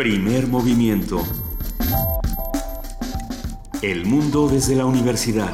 Primer movimiento. El mundo desde la universidad.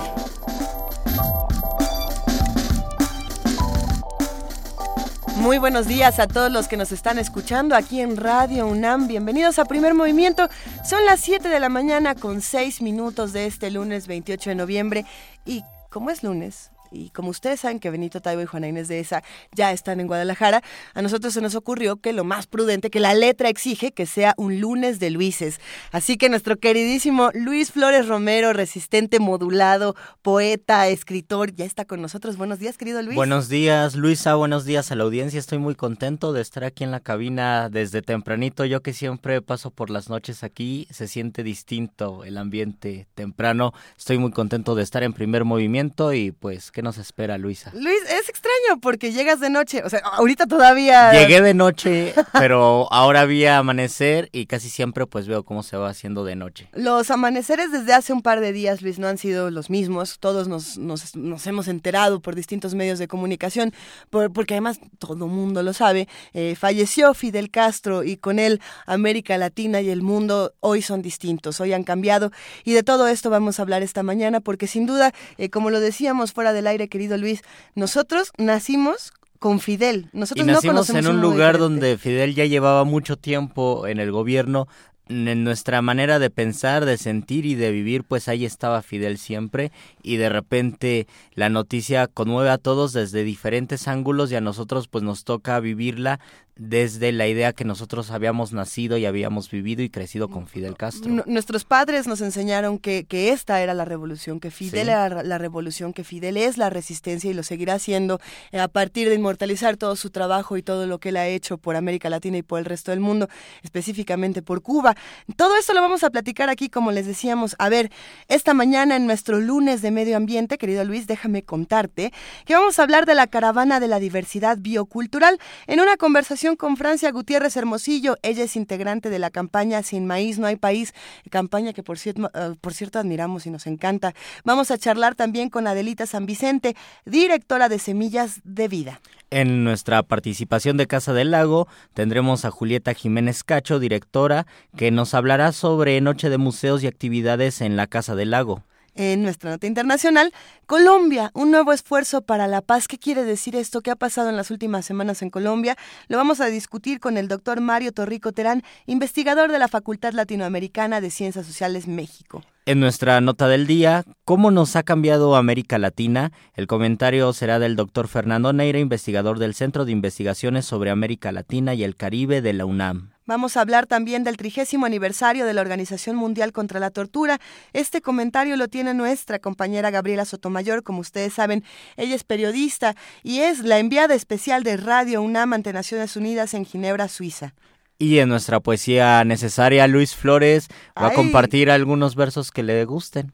Muy buenos días a todos los que nos están escuchando aquí en Radio UNAM. Bienvenidos a Primer Movimiento. Son las 7 de la mañana con 6 minutos de este lunes 28 de noviembre. Y como es lunes, y como ustedes saben que Benito Taibo y Juana Inés de esa ya están en Guadalajara, a nosotros se nos ocurrió que lo más prudente, que la letra exige que sea un lunes de Luises. Así que nuestro queridísimo Luis Flores Romero, resistente, modulado, poeta, escritor, ya está con nosotros. Buenos días, querido Luis. Buenos días, Luisa. Buenos días a la audiencia. Estoy muy contento de estar aquí en la cabina desde tempranito. Yo que siempre paso por las noches aquí, se siente distinto el ambiente temprano. Estoy muy contento de estar en primer movimiento y pues que nos espera, Luisa? Luis, es extraño porque llegas de noche. O sea, ahorita todavía. Llegué de noche, pero ahora vi amanecer y casi siempre pues veo cómo se va haciendo de noche. Los amaneceres desde hace un par de días, Luis, no han sido los mismos. Todos nos, nos, nos hemos enterado por distintos medios de comunicación, porque además todo mundo lo sabe. Eh, falleció Fidel Castro y con él América Latina y el mundo hoy son distintos, hoy han cambiado. Y de todo esto vamos a hablar esta mañana porque sin duda, eh, como lo decíamos fuera del aire, querido Luis, nosotros nacimos con Fidel. Nosotros y nacimos en un lugar donde Fidel ya llevaba mucho tiempo en el gobierno. En nuestra manera de pensar, de sentir y de vivir, pues ahí estaba Fidel siempre y de repente la noticia conmueve a todos desde diferentes ángulos y a nosotros pues nos toca vivirla desde la idea que nosotros habíamos nacido y habíamos vivido y crecido con Fidel Castro. nuestros padres nos enseñaron que, que, esta era la revolución, que Fidel era la revolución, que Fidel es la resistencia y lo seguirá haciendo eh, a partir de inmortalizar todo su trabajo y todo lo que él ha hecho por América Latina y por el resto del mundo, específicamente por Cuba. Todo esto lo vamos a platicar aquí, como les decíamos. A ver, esta mañana en nuestro lunes de medio ambiente, querido Luis, déjame contarte que vamos a hablar de la caravana de la diversidad biocultural en una conversación con Francia Gutiérrez Hermosillo. Ella es integrante de la campaña Sin Maíz No Hay País, campaña que por cierto, eh, por cierto admiramos y nos encanta. Vamos a charlar también con Adelita San Vicente, directora de Semillas de Vida. En nuestra participación de Casa del Lago tendremos a Julieta Jiménez Cacho, directora, que nos hablará sobre Noche de Museos y Actividades en la Casa del Lago. En nuestra nota internacional, Colombia, un nuevo esfuerzo para la paz. ¿Qué quiere decir esto? ¿Qué ha pasado en las últimas semanas en Colombia? Lo vamos a discutir con el doctor Mario Torrico Terán, investigador de la Facultad Latinoamericana de Ciencias Sociales México. En nuestra nota del día, ¿cómo nos ha cambiado América Latina? El comentario será del doctor Fernando Neira, investigador del Centro de Investigaciones sobre América Latina y el Caribe de la UNAM. Vamos a hablar también del trigésimo aniversario de la Organización Mundial contra la Tortura. Este comentario lo tiene nuestra compañera Gabriela Sotomayor. Como ustedes saben, ella es periodista y es la enviada especial de Radio UNAM ante Naciones Unidas en Ginebra, Suiza. Y en nuestra poesía necesaria, Luis Flores va a compartir algunos versos que le gusten.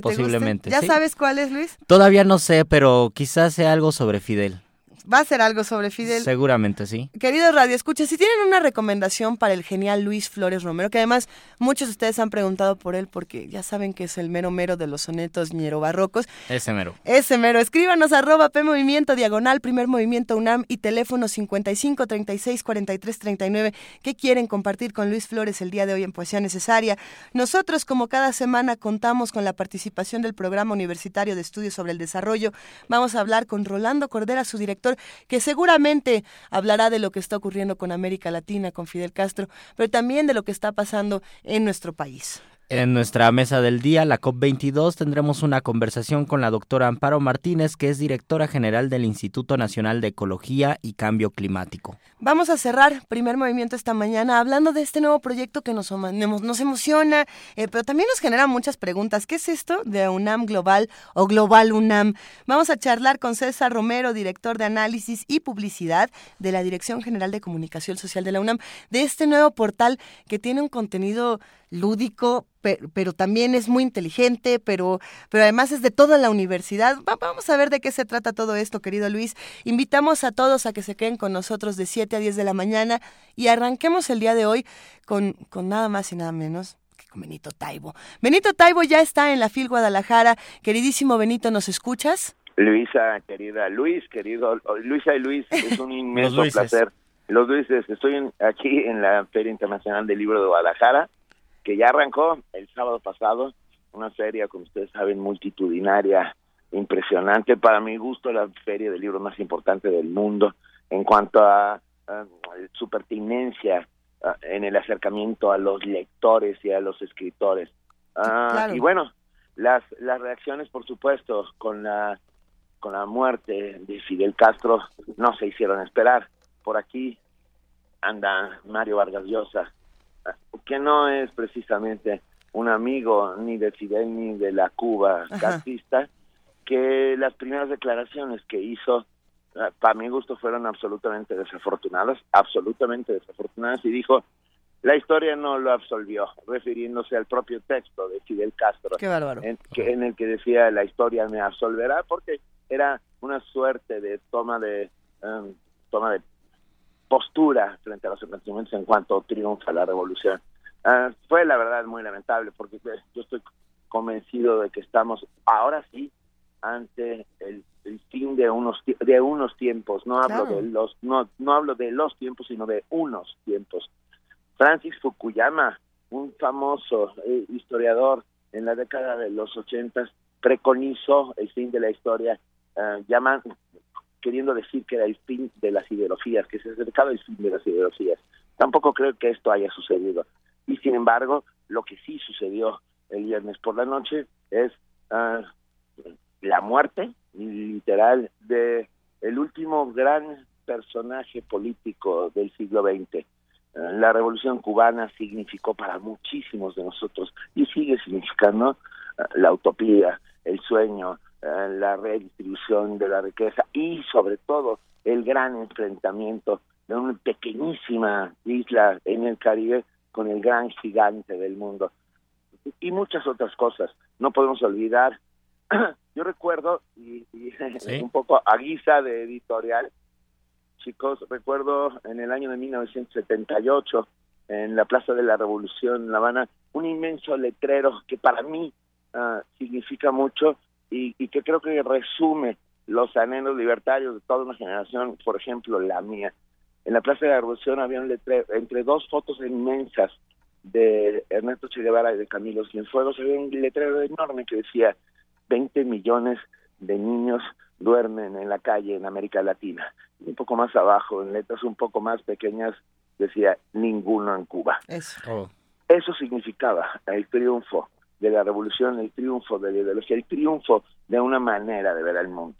posiblemente. ¿Ya sabes cuál es, Luis? Todavía no sé, pero quizás sea algo sobre Fidel va a ser algo sobre Fidel. Seguramente sí. Querido Radio Escucha, si tienen una recomendación para el genial Luis Flores Romero, que además muchos de ustedes han preguntado por él porque ya saben que es el mero mero de los sonetos ñero barrocos. Ese mero. Ese mero. Escríbanos arroba P Movimiento Diagonal, Primer Movimiento UNAM y teléfono 55 36 43 39. ¿Qué quieren compartir con Luis Flores el día de hoy en Poesía Necesaria? Nosotros, como cada semana, contamos con la participación del Programa Universitario de Estudios sobre el Desarrollo. Vamos a hablar con Rolando Cordera, su director que seguramente hablará de lo que está ocurriendo con América Latina, con Fidel Castro, pero también de lo que está pasando en nuestro país. En nuestra mesa del día, la COP22, tendremos una conversación con la doctora Amparo Martínez, que es directora general del Instituto Nacional de Ecología y Cambio Climático. Vamos a cerrar primer movimiento esta mañana hablando de este nuevo proyecto que nos, emociona, eh, pero también nos genera muchas preguntas. ¿Qué es esto de UNAM Global o Global UNAM? Vamos a charlar con César Romero, director de análisis y publicidad de la Dirección General de Comunicación Social de la UNAM, de este nuevo portal que tiene un contenido lúdico, pero, también es muy inteligente, pero, pero además es de toda la universidad. vamos a ver de qué se trata todo esto, querido Luis. Invitamos a todos a que se queden con nosotros de 7 a 10 de la mañana y arranquemos el día de hoy con, con nada más y nada menos que con Benito Taibo. Benito Taibo ya está en la FIL Guadalajara. Queridísimo Benito, ¿nos escuchas? Luisa, querida Luis, querido Luisa y Luis, es un inmenso placer Los Luises, estoy aquí en la Feria Internacional del Libro de Guadalajara, que ya arrancó el sábado pasado, una feria, como ustedes saben, multitudinaria, impresionante, para mi gusto la feria del libro más importante del mundo en cuanto a, su pertinencia en el acercamiento a los lectores y a los escritores. Ah, y bueno, las, las reacciones, por supuesto, con la, con la muerte de Fidel Castro no se hicieron esperar. Por aquí anda Mario Vargas Llosa, que no es precisamente un amigo ni de Fidel ni de la Cuba castrista, que las primeras declaraciones que hizo, ah, para mi gusto, fueron absolutamente desafortunadas, absolutamente desafortunadas, y dijo, la historia no lo absolvió, refiriéndose al propio texto de Fidel Castro, En, en el que decía, la historia me absolverá, porque era una suerte de toma de, um, toma de postura frente a los acontecimientos en cuanto triunfa la revolución. Ah, fue la verdad muy lamentable porque pues, yo estoy convencido de que estamos ahora sí ante el, fin de unos de unos tiempos. No hablo de los no no hablo de los tiempos sino de unos tiempos. Francis Fukuyama un famoso eh, historiador en la década de los ochentas preconizó el fin de la historia uh, llaman queriendo decir que era el fin de las ideologías que se acercaba el fin de las ideologías tampoco creo que esto haya sucedido y sin embargo lo que sí sucedió el viernes por la noche es uh, la muerte literal de el último gran personaje político del siglo XX. Eh, la revolución cubana significó para muchísimos de nosotros y sigue significando eh, la utopía, el sueño, la redistribución de la riqueza y sobre todo el gran enfrentamiento de una pequeñísima isla en el Caribe con el gran gigante del mundo y muchas otras cosas. No podemos olvidar Yo recuerdo, y, un poco a guisa de editorial, chicos, recuerdo en el año de 1978, en la Plaza de la Revolución en La Habana, un inmenso letrero que para mí ah, significa mucho y, que creo que resume los anhelos libertarios de toda una generación, por ejemplo, la mía. En la Plaza de la Revolución había un letrero, entre dos fotos inmensas de Ernesto Che Guevara y de Camilo Cienfuegos, había un letrero enorme que decía 20 millones de niños duermen en la calle en América Latina. Y un poco más abajo, en letras un poco más pequeñas, decía ninguno en Cuba. Eso. Oh. Eso significaba el triunfo de la revolución, el triunfo de la ideología, el triunfo de una manera de ver el mundo.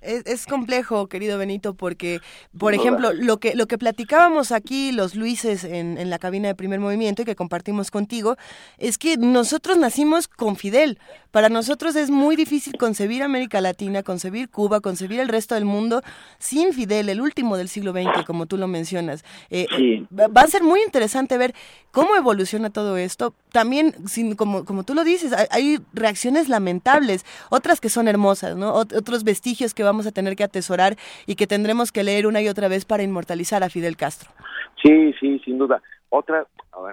Es, complejo, querido Benito, porque, por ejemplo, lo que, lo que platicábamos aquí los Luises en, en, la cabina de primer movimiento y que compartimos contigo, es que nosotros nacimos con Fidel. Para nosotros es muy difícil concebir América Latina, concebir Cuba, concebir el resto del mundo sin Fidel, el último del siglo XX, como tú lo mencionas. Eh, va a ser muy interesante ver cómo evoluciona todo esto. También, sin, como, como tú lo dices, hay, reacciones lamentables, otras que son hermosas, ¿no? otros vestigios que vamos a tener que atesorar y que tendremos que leer una y otra vez para inmortalizar a Fidel Castro. Sí, sí, sin duda. Otra,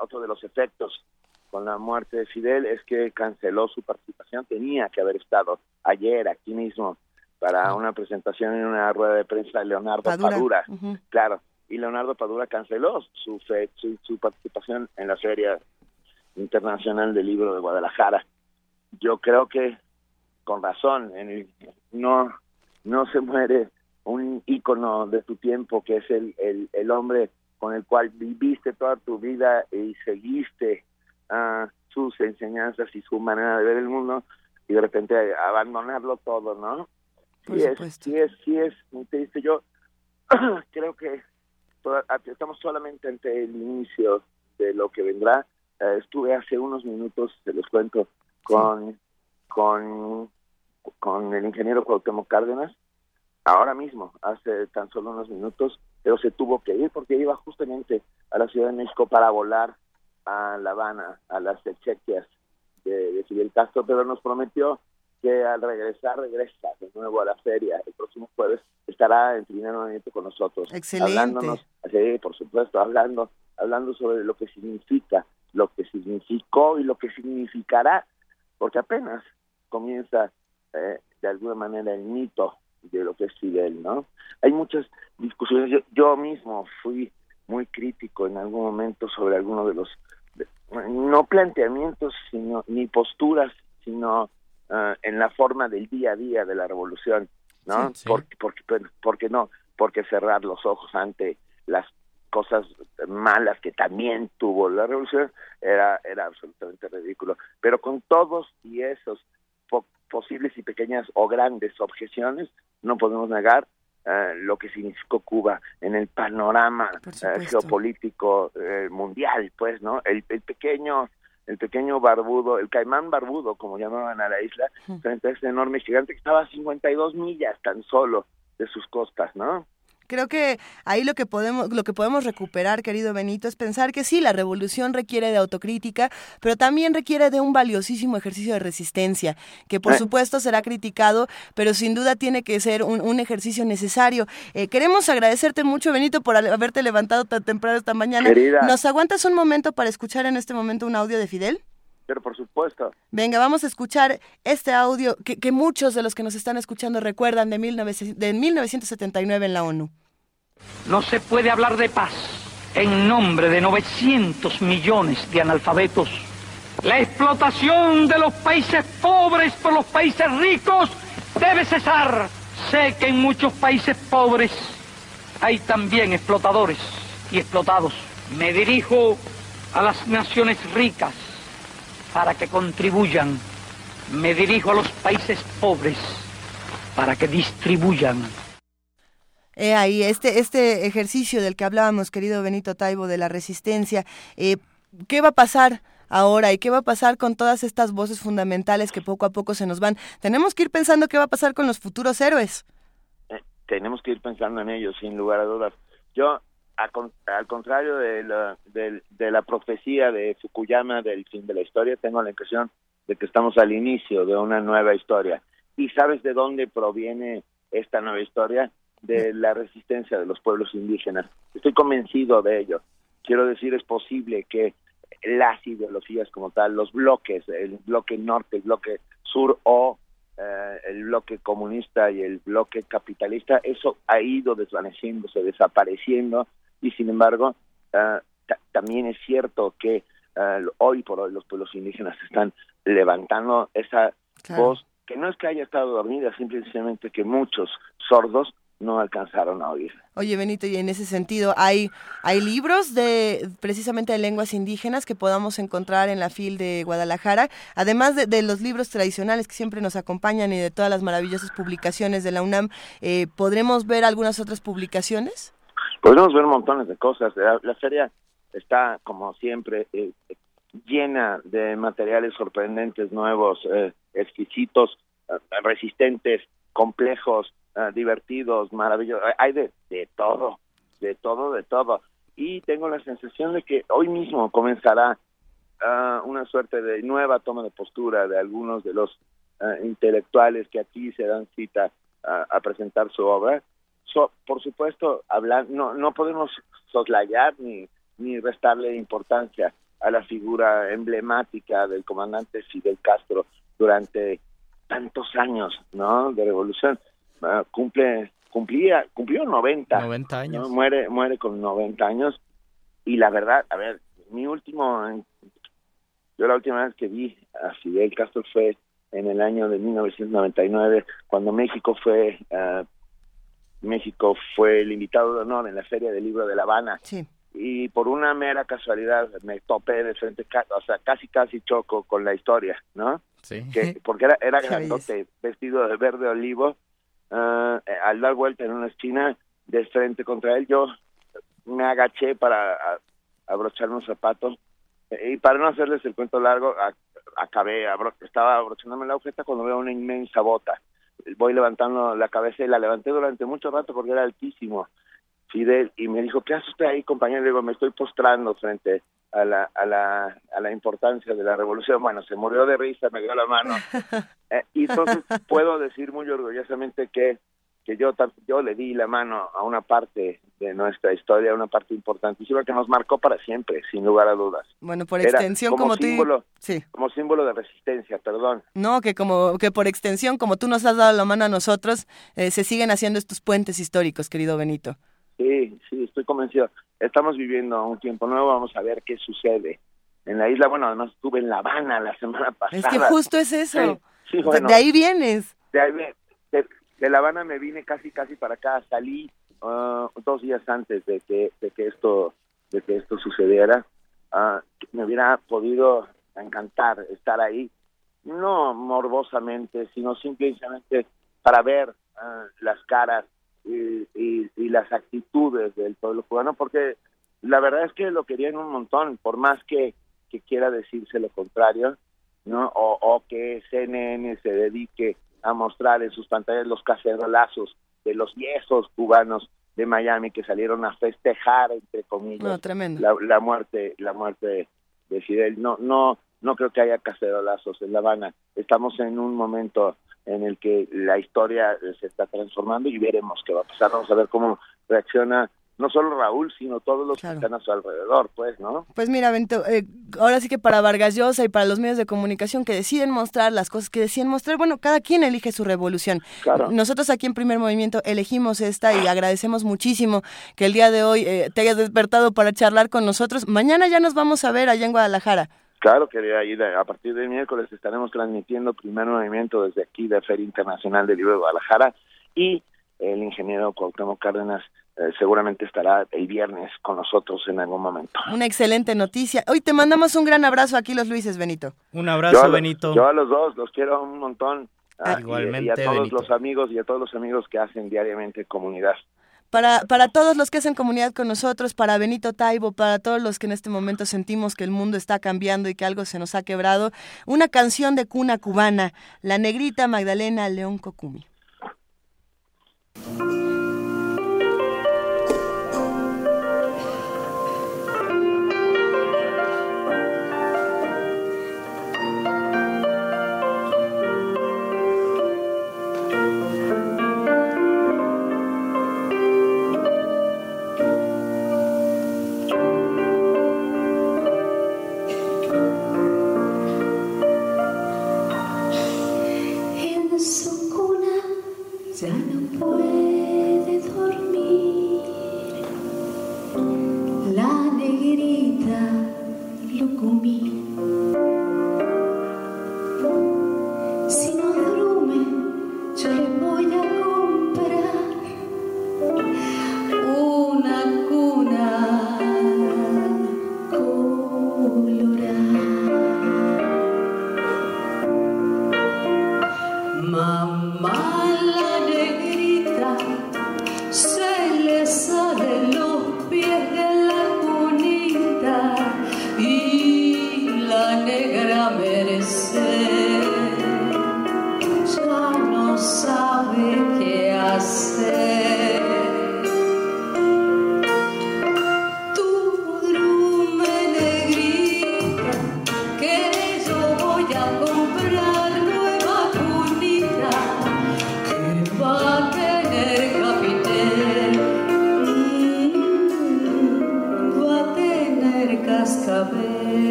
otro de los efectos con la muerte de Fidel es que canceló su participación. Tenía que haber estado ayer aquí mismo para una presentación en una rueda de prensa de Leonardo Padura. Claro, y Leonardo Padura canceló su, su, su participación en la Feria Internacional del Libro de Guadalajara. Yo creo que con razón, en el, no no se muere un ícono de tu tiempo que es el, el, el hombre con el cual viviste toda tu vida y seguiste uh, sus enseñanzas y su manera de ver el mundo y de repente abandonarlo todo, ¿no? sí es, sí es, sí es muy triste. Yo creo que estamos solamente ante el inicio de lo que vendrá. Uh, estuve hace unos minutos, te los cuento, con, con, con el ingeniero Cuauhtémoc Cárdenas, ahora mismo, hace tan solo unos minutos, pero se tuvo que ir porque iba justamente a la Ciudad de México para volar a La Habana, a las exequias de, Fidel Castro, pero nos prometió que al regresar, regresa de nuevo a la feria. El próximo jueves estará en primer momento con nosotros. Excelente. Hablándonos, sí, por supuesto, hablando, hablando sobre lo que significa, lo que significó y lo que significará, porque apenas comienza eh, de alguna manera el mito de lo que es Fidel, ¿no? Hay muchas discusiones. Yo, yo mismo fui muy crítico en algún momento sobre algunos de los no planteamientos sino ni posturas sino uh, en la forma del día a día de la revolución no sí, sí. Porque, porque porque no porque cerrar los ojos ante las cosas malas que también tuvo la revolución era era absolutamente ridículo pero con todos y esos po posibles y pequeñas o grandes objeciones no podemos negar Uh, lo que significó Cuba en el panorama uh, geopolítico uh, mundial, pues, ¿no? El, el, pequeño, el pequeño barbudo, el caimán barbudo, como llamaban a la isla, frente a ese enorme gigante que estaba a 52 millas tan solo de sus costas, ¿no? Creo que ahí lo que podemos lo que podemos recuperar, querido Benito, es pensar que sí, la revolución requiere de autocrítica, pero también requiere de un valiosísimo ejercicio de resistencia, que por eh. supuesto será criticado, pero sin duda tiene que ser un, un ejercicio necesario. Eh, queremos agradecerte mucho, Benito, por haberte levantado tan temprano esta mañana. Querida. ¿Nos aguantas un momento para escuchar en este momento un audio de Fidel? Pero por supuesto. Venga, vamos a escuchar este audio que, que muchos de los que nos están escuchando recuerdan de, 19, de 1979 en la ONU. No se puede hablar de paz en nombre de 900 millones de analfabetos. La explotación de los países pobres por los países ricos debe cesar. Sé que en muchos países pobres hay también explotadores y explotados. Me dirijo a las naciones ricas para que contribuyan. Me dirijo a los países pobres para que distribuyan. Eh, ahí, este, este ejercicio del que hablábamos, querido Benito Taibo, de la resistencia, eh, ¿qué va a pasar? ahora y qué va a pasar con todas estas voces fundamentales que poco a poco se nos van. Tenemos que ir pensando qué va a pasar con los futuros héroes. Eh, tenemos que ir pensando en ellos, sin lugar a dudas. Yo, al contrario de la, de la profecía de Fukuyama del fin de la historia, tengo la impresión de que estamos al inicio de una nueva historia. ¿Y sabes de dónde proviene esta nueva historia? De la resistencia de los pueblos indígenas. Estoy convencido de ello. Quiero decir, es posible que las ideologías como tal, los bloques, el bloque norte, el bloque sur o eh, el bloque comunista y el bloque capitalista, eso ha ido desvaneciéndose, desapareciendo y sin embargo eh, también es cierto que eh, hoy por hoy los pueblos indígenas están levantando esa claro. voz que no es que haya estado dormida, simplemente que muchos sordos no alcanzaron a oír. Oye, Benito, y en ese sentido, ¿hay, hay libros de precisamente de lenguas indígenas que podamos encontrar en la FIL de Guadalajara? Además de, de los libros tradicionales que siempre nos acompañan y de todas las maravillosas publicaciones de la UNAM, eh, ¿podremos ver algunas otras publicaciones? Podemos ver montones de cosas. La, la feria está, como siempre, eh, llena de materiales sorprendentes, nuevos, eh, exquisitos, resistentes, complejos, uh, divertidos, maravillosos, hay de, de todo, de todo, de todo. Y tengo la sensación de que hoy mismo comenzará uh, una suerte de nueva toma de postura de algunos de los uh, intelectuales que aquí se dan cita a presentar su obra. So, por supuesto, hablar, no, no podemos soslayar ni, ni restarle importancia a la figura emblemática del comandante Fidel Castro durante tantos años, ¿no? De revolución. Uh, cumple cumplía cumplió 90 90 años ¿no? muere muere con 90 años y la verdad a ver mi último yo la última vez que vi a Fidel Castro fue en el año de 1999 cuando México fue uh, México fue el invitado de honor en la Feria del Libro de La Habana sí. y por una mera casualidad me topé de frente o sea casi casi choco con la historia no sí. que, porque era era grandote vestido de verde olivo Uh, al dar vuelta en una esquina de frente contra él, yo me agaché para a, abrocharme un zapato y para no hacerles el cuento largo, acabé, estaba abrochándome la agujeta cuando veo una inmensa bota. Voy levantando la cabeza y la levanté durante mucho rato porque era altísimo. Fidel y me dijo, ¿qué hace usted ahí, compañero? Le digo, me estoy postrando frente a la, a la, a la importancia de la revolución. Bueno, se murió de risa, me dio la mano. Eh, y entonces puedo decir muy orgullosamente que que yo, yo le di la mano a una parte de nuestra historia, una parte importantísima que nos marcó para siempre, sin lugar a dudas. Bueno, por extensión, como, símbolo, Sí. Como símbolo de resistencia, perdón. No, que como que por extensión, como tú nos has dado la mano a nosotros, eh, se siguen haciendo estos puentes históricos, querido Benito. Sí, sí, estoy convencido. Estamos viviendo un tiempo nuevo, vamos a ver qué sucede en la isla. Bueno, además estuve en La Habana la semana pasada. Es que justo es eso. Sí, bueno, de ahí vienes. De ahí de, de La Habana me vine casi casi para acá, salí uh, dos días antes de que, de que esto de que esto sucediera. Uh, me hubiera podido encantar estar ahí, no morbosamente, sino simplemente para ver uh, las caras y, y, y, las actitudes del pueblo cubano, porque la verdad es que lo querían un montón, por más que, que quiera decirse lo contrario, ¿no? O, o que CNN se dedique a mostrar en sus pantallas los cacerolazos de los viejos cubanos de Miami que salieron a festejar entre comillas no. La, la, muerte la muerte de Fidel no no no creo que haya cacerolazos en La Habana estamos en un momento en el que la historia se está transformando y veremos qué va a pasar vamos a ver cómo reacciona no solo Raúl, sino todos los claro. que están a su alrededor, pues, ¿no? Pues mira, Bento, eh, ahora sí que para Vargas Llosa y para los medios de comunicación que deciden mostrar las cosas que deciden mostrar, bueno, cada quien elige su revolución. Claro. Nosotros aquí en Primer Movimiento elegimos esta y agradecemos muchísimo que el día de hoy eh, te hayas despertado para charlar con nosotros. Mañana ya nos vamos a ver allá en Guadalajara. Claro, querida Aida, a partir del miércoles estaremos transmitiendo Primer Movimiento desde aquí de Feria Internacional del Libro de Guadalajara y el ingeniero Cuauhtémoc Cárdenas eh, seguramente estará el viernes con nosotros en algún momento. Una excelente noticia. Hoy te mandamos un gran abrazo aquí los Luises, Benito. Un abrazo, yo a, Benito. Yo a los dos los quiero un montón. Ah, igualmente, y, y, a todos Benito. los amigos y a todos los amigos que hacen diariamente comunidad. Para, para todos los que hacen comunidad con nosotros, para Benito Taibo, para todos los que en este momento sentimos que el mundo está cambiando y que algo se nos ha quebrado, una canción de cuna cubana, La Negrita Magdalena León Cocumi.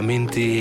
Clásicamente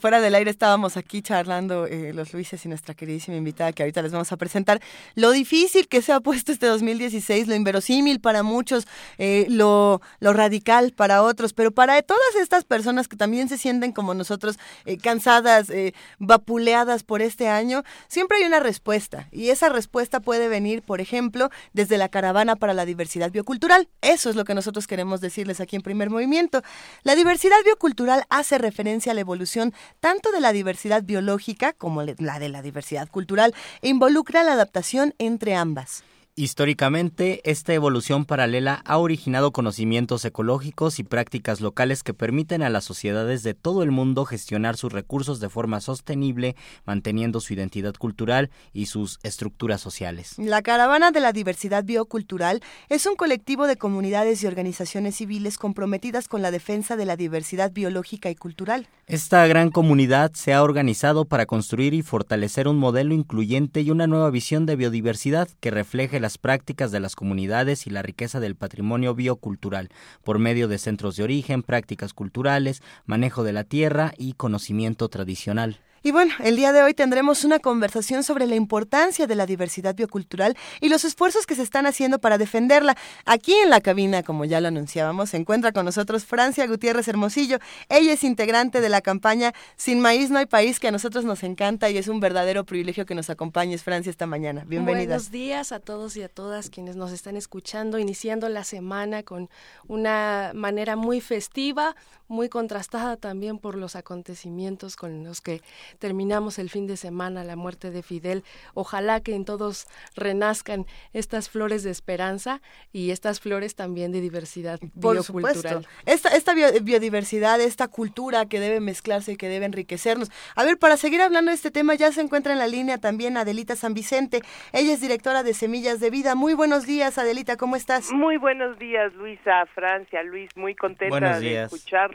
fuera del aire estábamos aquí charlando eh, los Luises y nuestra queridísima invitada que ahorita les vamos a presentar. Lo difícil que se ha puesto este 2016, lo inverosímil para muchos, eh, lo, lo radical para otros, pero para todas estas personas que también se sienten como nosotros, eh, cansadas, eh, vapuleadas por este año, siempre hay una respuesta. Y esa respuesta puede venir, por ejemplo, desde la Caravana para la Diversidad Biocultural. Eso es lo que nosotros queremos decirles aquí en Primer Movimiento. La diversidad biocultural hace referencia a la evolución tanto de la diversidad biológica como la de la diversidad cultural involucra la adaptación entre ambas. Históricamente, esta evolución paralela ha originado conocimientos ecológicos y prácticas locales que permiten a las sociedades de todo el mundo gestionar sus recursos de forma sostenible, manteniendo su identidad cultural y sus estructuras sociales. La Caravana de la Diversidad Biocultural es un colectivo de comunidades y organizaciones civiles comprometidas con la defensa de la diversidad biológica y cultural. Esta gran comunidad se ha organizado para construir y fortalecer un modelo incluyente y una nueva visión de biodiversidad que refleje las prácticas de las comunidades y la riqueza del patrimonio biocultural por medio de centros de origen, prácticas culturales, manejo de la tierra y conocimiento tradicional. Y bueno, el día de hoy tendremos una conversación sobre la importancia de la diversidad biocultural y los esfuerzos que se están haciendo para defenderla. Aquí en la cabina, como ya lo anunciábamos, se encuentra con nosotros Francia Gutiérrez Hermosillo. Ella es integrante de la campaña Sin Maíz no hay país, que a nosotros nos encanta y es un verdadero privilegio que nos acompañes, Francia, esta mañana. Bienvenida. Buenos días a todos y a todas quienes nos están escuchando, iniciando la semana con una manera muy festiva, muy contrastada también por los acontecimientos con los que terminamos el fin de semana, la muerte de Fidel. Ojalá que en todos renazcan estas flores de esperanza y estas flores también de diversidad Por biocultural. supuesto. Esta, esta bio- biodiversidad, esta cultura que debe mezclarse y que debe enriquecernos. A ver, para seguir hablando de este tema, ya se encuentra en la línea también Adelita San Vicente. Ella es directora de Semillas de Vida. Muy buenos días, Adelita, ¿cómo estás? Muy buenos días, Luisa, Francia. Luis, muy contenta de días.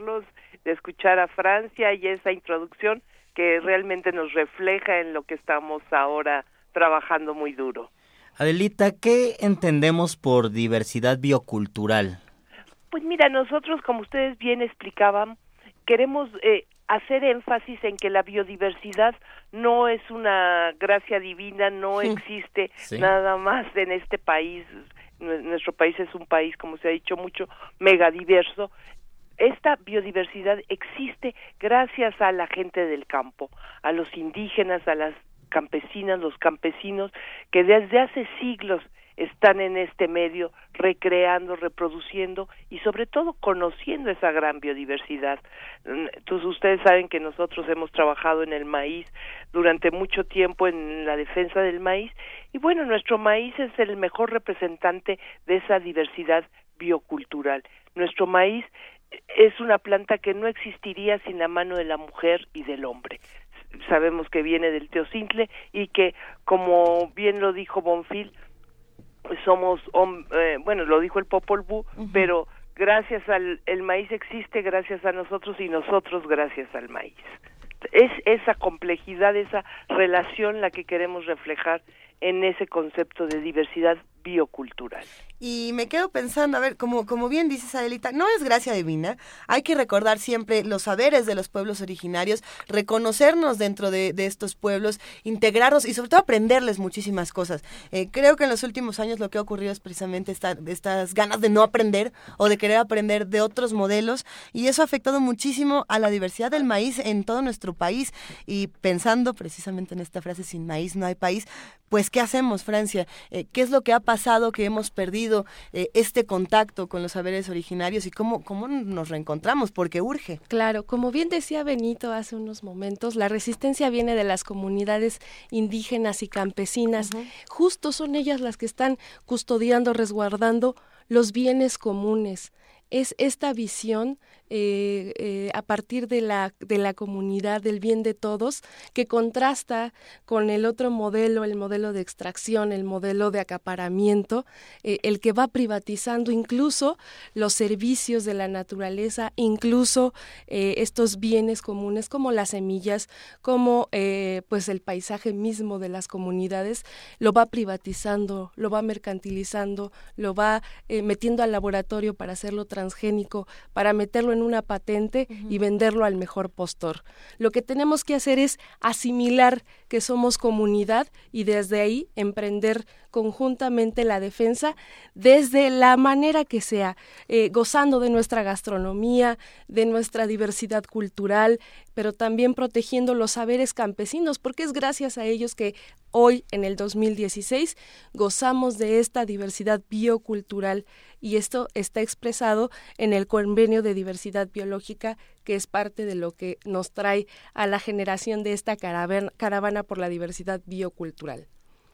De escuchar a Francia y esa introducción que realmente nos refleja en lo que estamos ahora trabajando muy duro. Adelita, ¿qué entendemos por diversidad biocultural? Pues mira, nosotros, como ustedes bien explicaban, queremos eh, hacer énfasis en que la biodiversidad no es una gracia divina, no existe Sí. nada más en este país. Nue- Nuestro país es un país, como se ha dicho mucho, megadiverso. Esta biodiversidad existe gracias a la gente del campo, a los indígenas, a las campesinas, los campesinos, que desde hace siglos están en este medio recreando, reproduciendo y sobre todo conociendo esa gran biodiversidad. Mm, ustedes saben que nosotros hemos trabajado en el maíz durante mucho tiempo en la defensa del maíz y bueno, nuestro maíz es el mejor representante de esa diversidad biocultural. Nuestro maíz es una planta que no existiría sin la mano de la mujer y del hombre. Sabemos que viene del teocintle y que, como bien lo dijo Bonfil, somos, eh, bueno, lo dijo el Popol Vuh, pero gracias al el maíz existe gracias a nosotros y nosotros gracias al maíz. es esa complejidad, esa relación la que queremos reflejar en ese concepto de diversidad biocultural. Y me quedo pensando, a ver, como, como bien dices Adelita, no es gracia divina, hay que recordar siempre los saberes de los pueblos originarios, reconocernos dentro de, estos pueblos, integrarnos y sobre todo aprenderles muchísimas cosas. Eh, creo que en los últimos años lo que ha ocurrido es precisamente esta, estas ganas de no aprender o de querer aprender de otros modelos y eso ha afectado muchísimo a la diversidad del maíz en todo nuestro país y pensando precisamente en esta frase, sin maíz no hay país, pues ¿qué hacemos Francia? Eh, ¿Qué es lo que ha pasado que hemos perdido eh, este contacto con los saberes originarios y cómo, cómo nos reencontramos? Porque urge. Claro, como bien decía Benito hace unos momentos, la resistencia viene de las comunidades indígenas y campesinas. Justo son ellas las que están custodiando, resguardando los bienes comunes. Es esta visión eh, eh, a partir de la, de la comunidad, del bien de todos, que contrasta con el otro modelo, el modelo de extracción, el modelo de acaparamiento, eh, el que va privatizando incluso los servicios de la naturaleza, incluso estos bienes comunes como las semillas, como pues el paisaje mismo de las comunidades, lo va privatizando, lo va mercantilizando, lo va metiendo al laboratorio para hacerlo transgénico, para meterlo en una patente y venderlo al mejor postor. Lo que tenemos que hacer es asimilar que somos comunidad y desde ahí emprender conjuntamente la defensa desde la manera que sea, eh, gozando de nuestra gastronomía, de nuestra diversidad cultural, pero también protegiendo los saberes campesinos, porque es gracias a ellos que hoy, en el 2016, gozamos de esta diversidad biocultural y esto está expresado en el convenio de diversidad biológica que es parte de lo que nos trae a la generación de esta caravana por la diversidad biocultural.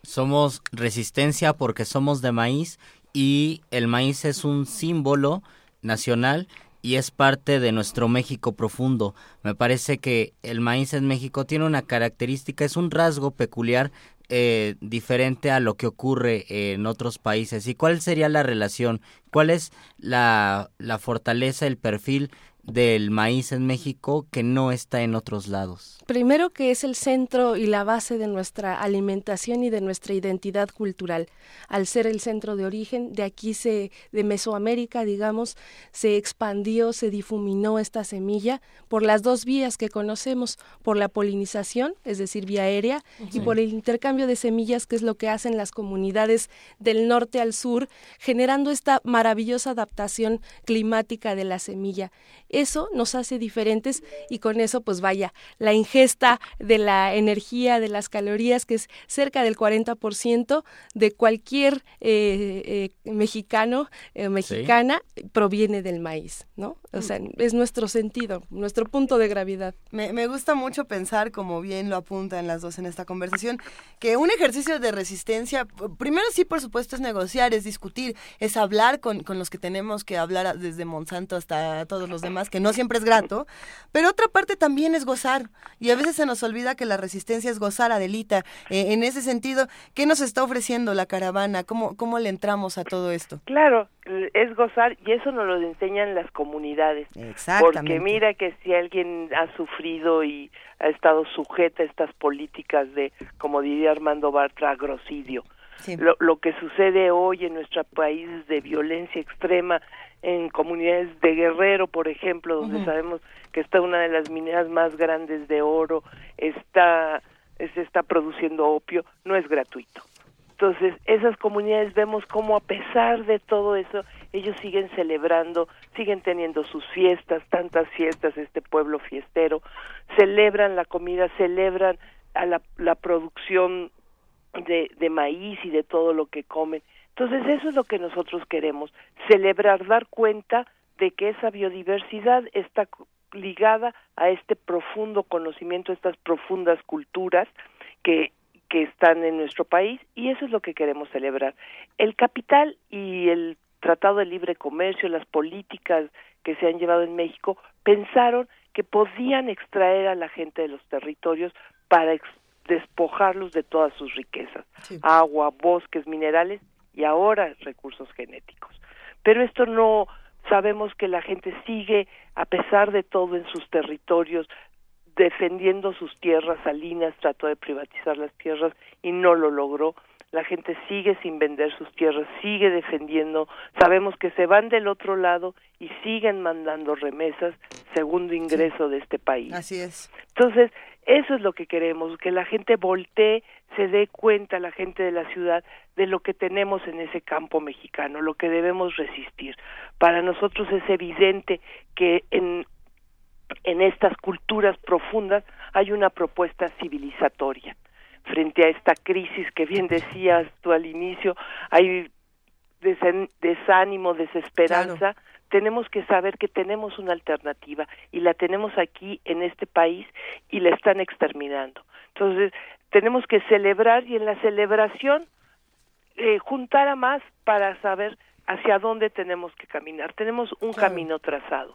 Somos resistencia porque somos de maíz y el maíz es un símbolo nacional y es parte de nuestro México profundo. Me parece que el maíz en México tiene una característica, es un rasgo peculiar eh, diferente a lo que ocurre en otros países. ¿Y cuál sería la relación? ¿Cuál es la, la fortaleza, el perfil del maíz en México que no está en otros lados? Primero que es el centro y la base de nuestra alimentación y de nuestra identidad cultural. Al ser el centro de origen, de aquí se, de Mesoamérica, digamos, se expandió, se difuminó esta semilla por las dos vías que conocemos, por la polinización, es decir, vía aérea, y por el intercambio de semillas, que es lo que hacen las comunidades del norte al sur, generando esta maravillosa adaptación climática de la semilla. Eso nos hace diferentes y con eso, pues vaya, la ingesta de la energía, de las calorías, que es cerca del 40% de cualquier eh, eh, mexicano, eh, mexicana, proviene del maíz, ¿no? O sea, es nuestro sentido, nuestro punto de gravedad. Me, me gusta mucho pensar, como bien lo apuntan las dos en esta conversación, que un ejercicio de resistencia, primero sí, por supuesto, es negociar, es discutir, es hablar con, con los que tenemos que hablar desde Monsanto hasta todos los demás que no siempre es grato, pero otra parte también es gozar. Y a veces se nos olvida que la resistencia es gozar, Adelita. Eh, en ese sentido, ¿qué nos está ofreciendo la caravana? ¿Cómo, ¿Cómo le entramos a todo esto? Claro, es gozar y eso nos lo enseñan las comunidades. Exactamente. Porque mira que si alguien ha sufrido y ha estado sujeta a estas políticas de, como diría Armando Bartra, agrosidio, lo, lo, que sucede hoy en nuestro país de violencia extrema en comunidades de Guerrero, por ejemplo, donde sabemos que está una de las mineras más grandes de oro, está se está produciendo opio, no es gratuito. Entonces, esas comunidades vemos cómo a pesar de todo eso, ellos siguen celebrando, siguen teniendo sus fiestas, tantas fiestas, este pueblo fiestero, celebran la comida, celebran a la, la producción de, de maíz y de todo lo que comen. Entonces eso es lo que nosotros queremos, celebrar, dar cuenta de que esa biodiversidad está ligada a este profundo conocimiento, a estas profundas culturas que, que están en nuestro país y eso es lo que queremos celebrar. El capital y el Tratado de Libre Comercio, las políticas que se han llevado en México, pensaron que podían extraer a la gente de los territorios para despojarlos de todas sus riquezas, agua, bosques, minerales y ahora recursos genéticos. Pero esto no sabemos que la gente sigue, a pesar de todo, en sus territorios, defendiendo sus tierras. Salinas trató de privatizar las tierras y no lo logró. La gente sigue sin vender sus tierras, sigue defendiendo. Sabemos que se van del otro lado y siguen mandando remesas, segundo ingreso de este país. Así es. Entonces, eso es lo que queremos, que la gente voltee, se dé cuenta, la gente de la ciudad, de lo que tenemos en ese campo mexicano, lo que debemos resistir. Para nosotros es evidente que en, en estas culturas profundas hay una propuesta civilizatoria. Frente a esta crisis que bien decías tú al inicio, hay desánimo, desesperanza, tenemos que saber que tenemos una alternativa y la tenemos aquí en este país y la están exterminando. Entonces, tenemos que celebrar y en la celebración eh, juntar a más para saber hacia dónde tenemos que caminar. Tenemos un camino trazado.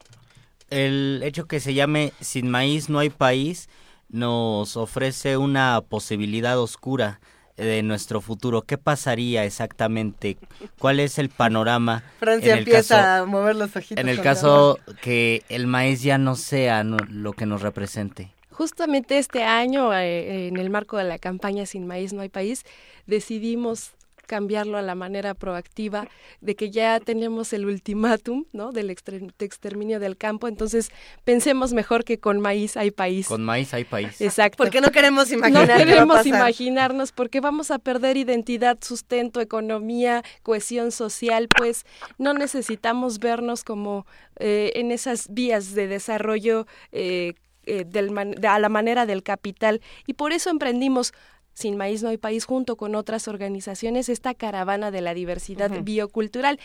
El hecho que se llame Sin maíz no hay país nos ofrece una posibilidad oscura de nuestro futuro. ¿Qué pasaría exactamente? ¿Cuál es el panorama? Francia en el empieza caso, a mover los ojitos. En el caso que el maíz ya no sea no- lo que nos represente. Justamente este año, eh, en el marco de la campaña Sin Maíz No hay País, decidimos cambiarlo a la manera proactiva de que ya tenemos el ultimátum ¿no? del exterminio del campo, entonces pensemos mejor que con maíz hay país. Con maíz hay país. Exacto. Porque no queremos imaginar No qué va a queremos pasar. imaginarnos porque vamos a perder identidad, sustento, economía, cohesión social, pues no necesitamos vernos como eh, en esas vías de desarrollo eh, eh, del man- de- a la manera del capital y por eso emprendimos sin Maíz No hay País, junto con otras organizaciones, esta caravana de la diversidad biocultural.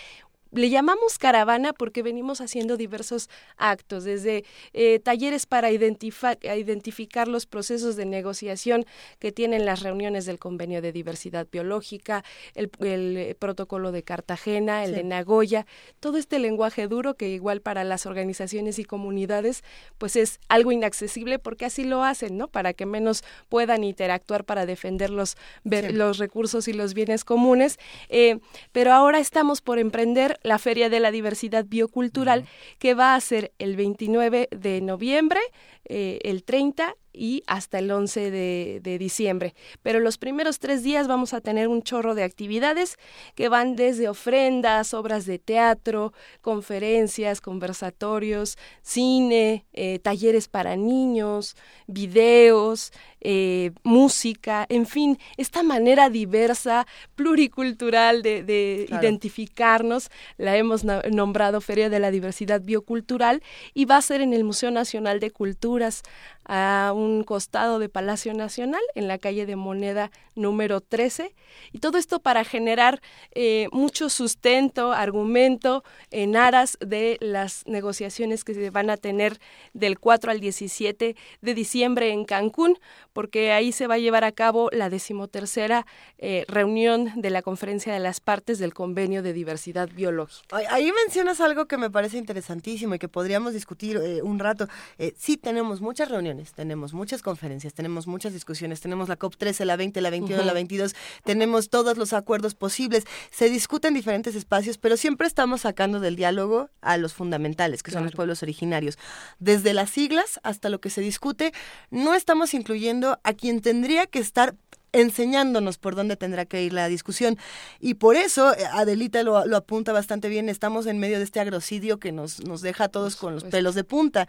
Le llamamos caravana porque venimos haciendo diversos actos, desde eh, talleres para identificar los procesos de negociación que tienen las reuniones del Convenio de Diversidad Biológica, el, el, eh, protocolo de Cartagena, el Sí. de Nagoya, todo este lenguaje duro que igual para las organizaciones y comunidades pues es algo inaccesible porque así lo hacen, ¿no? Para que menos puedan interactuar para defender los, ver- Sí. los recursos y los bienes comunes. Eh, pero ahora estamos por emprender la Feria de la Diversidad Biocultural que va a ser el 29 de noviembre, eh, el 30 y hasta el 11 de, de diciembre. Pero los primeros tres días vamos a tener un chorro de actividades que van desde ofrendas, obras de teatro, conferencias, conversatorios, cine, eh, talleres para niños, videos, eh, música, en fin, esta manera diversa, pluricultural de, de Claro. identificarnos, la hemos nombrado Feria de la Diversidad Biocultural y va a ser en el Museo Nacional de Culturas a un costado de Palacio Nacional en la calle de Moneda número 13 y todo esto para generar eh, mucho sustento, argumento en aras de las negociaciones que se van a tener del 4 al 17 de diciembre en Cancún, porque ahí se va a llevar a cabo la decimotercera eh, reunión de la Conferencia de las Partes del Convenio de Diversidad Biológica. Ahí mencionas algo que me parece interesantísimo y que podríamos discutir eh, un rato. Eh, sí, tenemos muchas reuniones, tenemos muchas conferencias, tenemos muchas discusiones, tenemos la COP13, la 20, la 21, Ujú. la 22, tenemos todos los acuerdos posibles, se discute en diferentes espacios, pero siempre estamos sacando del diálogo a los fundamentales, que son los pueblos originarios. Desde las siglas hasta lo que se discute, no estamos incluyendo a quien tendría que estar enseñándonos por dónde tendrá que ir la discusión. Y por eso, eh, Adelita lo, lo apunta bastante bien, estamos en medio de este agrocidio que nos, nos deja a todos con los pelos de punta.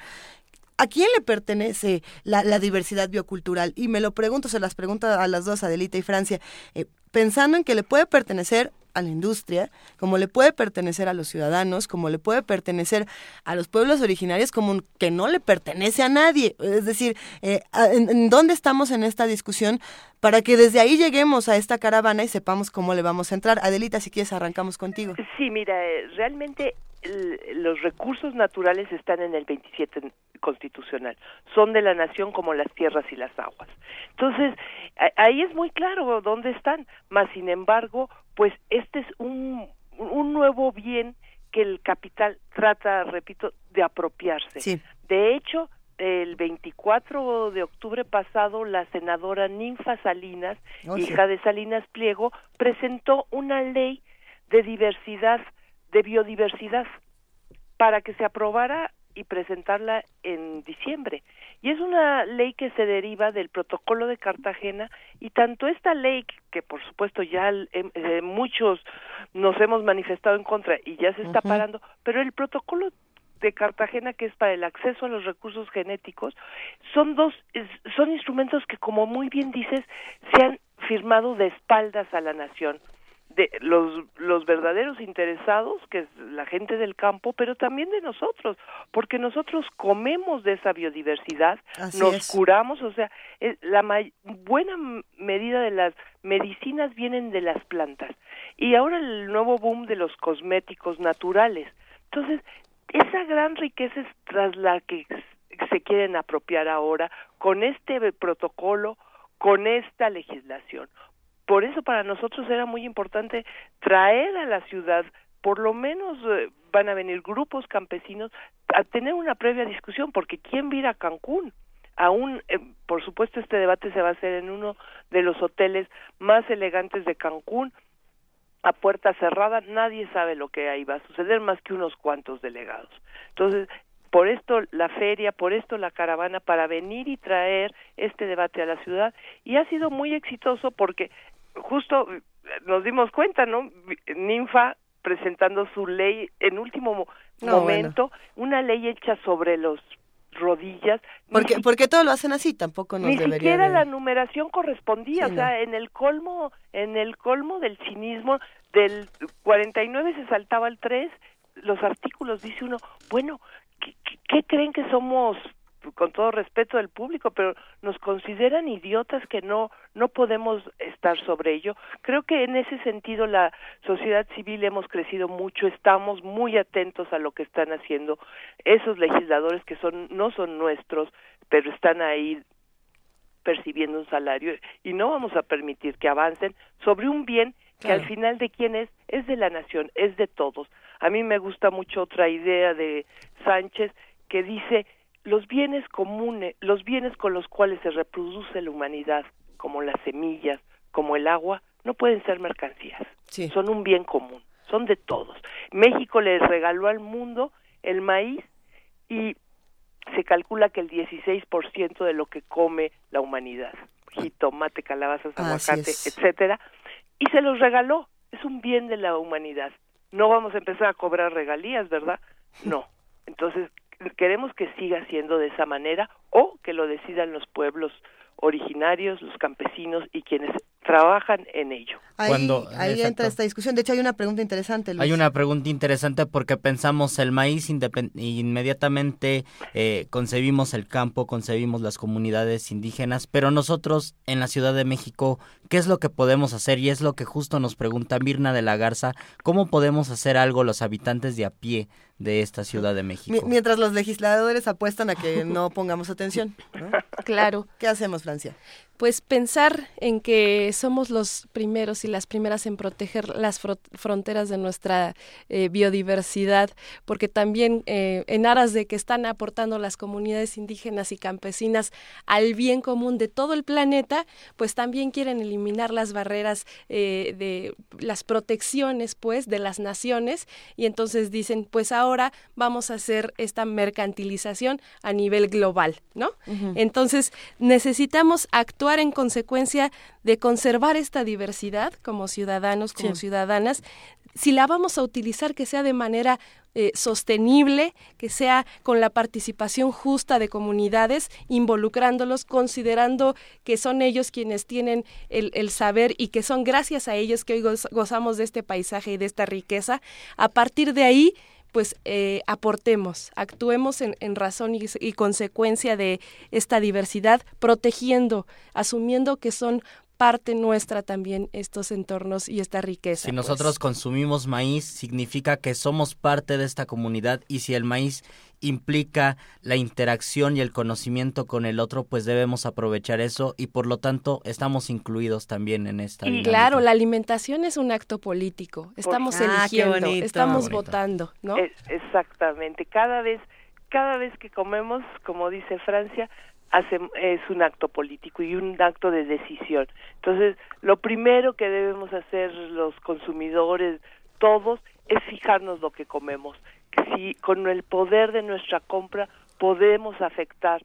¿A quién le pertenece la, la diversidad biocultural? Y me lo pregunto, se las pregunto a las dos, Adelita y Francia, eh, pensando en que le puede pertenecer a la industria, como le puede pertenecer a los ciudadanos, como le puede pertenecer a los pueblos originarios, como que no le pertenece a nadie. Es decir, eh, en, dónde estamos en esta discusión para que desde ahí lleguemos a esta caravana y sepamos cómo le vamos a entrar? Adelita, si quieres, arrancamos contigo. Sí, mira, eh, realmente los recursos naturales están en el 27 constitucional. Son de la nación como las tierras y las aguas. Entonces, ahí es muy claro dónde están. Más sin embargo, pues este es un, un nuevo bien que el capital trata, repito, de apropiarse. Sí. De hecho, el 24 de octubre pasado, la senadora Ninfa Salinas, Oh, hija de Salinas Pliego, presentó una ley de diversidad, de biodiversidad, para que se aprobara y presentarla en diciembre. Y es una ley que se deriva del protocolo de Cartagena y tanto esta ley, que por supuesto ya eh, muchos nos hemos manifestado en contra y ya se está parando, pero el protocolo de Cartagena que es para el acceso a los recursos genéticos son dos son instrumentos que como muy bien dices se han firmado de espaldas a la nación de los los verdaderos interesados que es la gente del campo pero también de nosotros porque nosotros comemos de esa biodiversidad nos curamos o sea la buena medida de las medicinas vienen de las plantas. Y ahora el nuevo boom de los cosméticos naturales. Entonces esa gran riqueza es tras la que se quieren apropiar ahora con este protocolo con esta legislación por eso para nosotros era muy importante traer a la ciudad, por lo menos eh, van a venir grupos campesinos a tener una previa discusión, porque ¿quién va a Cancún? Aún, eh, por supuesto, este debate se va a hacer en uno de los hoteles más elegantes de Cancún, a puerta cerrada, nadie sabe lo que ahí va a suceder más que unos cuantos delegados. Entonces, por esto la feria, por esto la caravana, para venir y traer este debate a la ciudad, y ha sido muy exitoso porque justo nos dimos cuenta, ¿no? Ninfa presentando su ley en último momento, una ley hecha sobre los rodillas. Porque, porque todo lo hacen así, tampoco nos Ni siquiera la numeración correspondía, o sea, en el colmo, en el colmo del cinismo, del 49 se saltaba el 3, los artículos dice uno, bueno, ¿qué, qué creen que somos con todo respeto del público, pero nos consideran idiotas que no no podemos estar sobre ello. Creo que en ese sentido la sociedad civil hemos crecido mucho, estamos muy atentos a lo que están haciendo esos legisladores que son no son nuestros, pero están ahí percibiendo un salario y no vamos a permitir que avancen sobre un bien que al final de quién es es de la nación, es de todos. A mí me gusta mucho otra idea de Sánchez que dice los bienes comunes, los bienes con los cuales se reproduce la humanidad, como las semillas, como el agua, no pueden ser mercancías. Son un bien común, son de todos. México le regaló al mundo el maíz y se calcula que el 16% de lo que come la humanidad, jitomate, calabazas, aguacate, etcétera, y se los regaló. Es un bien de la humanidad. No vamos a empezar a cobrar regalías, ¿verdad? No. Entonces, queremos que siga siendo de esa manera o que lo decidan los pueblos originarios, los campesinos y quienes trabajan en ello. Ahí, entra esta discusión. De hecho, hay una pregunta interesante. Hay una pregunta interesante porque pensamos el maíz inmediatamente eh, concebimos el campo, concebimos las comunidades indígenas, pero nosotros en la Ciudad de México, ¿qué es lo que podemos hacer? Y es lo que justo nos pregunta Mirna de la Garza, ¿cómo podemos hacer algo los habitantes de a pie de esta Ciudad de México. Mientras los legisladores apuestan a que no pongamos atención. Claro. ¿Qué hacemos, Francia? Pues pensar en que somos los primeros y las primeras en proteger las fronteras de nuestra eh, biodiversidad, porque también eh, en aras de que están aportando las comunidades indígenas y campesinas al bien común de todo el planeta, pues también quieren eliminar las barreras eh, de las protecciones, pues, de las naciones, y entonces dicen, pues ahora vamos a hacer esta mercantilización a nivel global, ¿no? Entonces necesitamos actuar en consecuencia de conservar esta diversidad como ciudadanos, como ciudadanas, si la vamos a utilizar que sea de manera eh, sostenible, que sea con la participación justa de comunidades, involucrándolos, considerando que son ellos quienes tienen el, el saber y que son gracias a ellos que hoy gozamos de este paisaje y de esta riqueza. A partir de ahí, pues eh, aportemos, actuemos en, razón y, consecuencia de esta diversidad, protegiendo, asumiendo que son parte nuestra también estos entornos y esta riqueza. Si nosotros pues. consumimos maíz, significa que somos parte de esta comunidad y si el maíz implica la interacción y el conocimiento con el otro, pues debemos aprovechar eso y por lo tanto estamos incluidos también en esta. Y claro, la alimentación es un acto político. Estamos ah, eligiendo, estamos votando, ¿no? exactamente. Cada vez, cada vez que comemos, como dice Francia, hace, es un acto político y un acto de decisión. Entonces, lo primero que debemos hacer los consumidores, todos, es fijarnos lo que comemos si con el poder de nuestra compra podemos afectar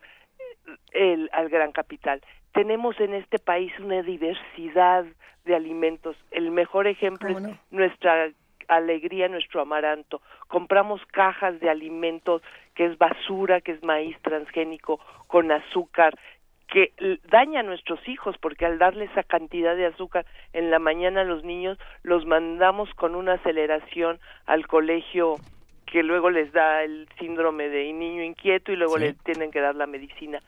el, al gran capital. Tenemos en este país una diversidad de alimentos. El mejor ejemplo es nuestra alegría, nuestro amaranto. Compramos cajas de alimentos que es basura, que es maíz transgénico con azúcar que daña a nuestros hijos porque al darle esa cantidad de azúcar en la mañana a los niños los mandamos con una aceleración al colegio que luego les da el síndrome de niño inquieto y luego les tienen que dar la medicina.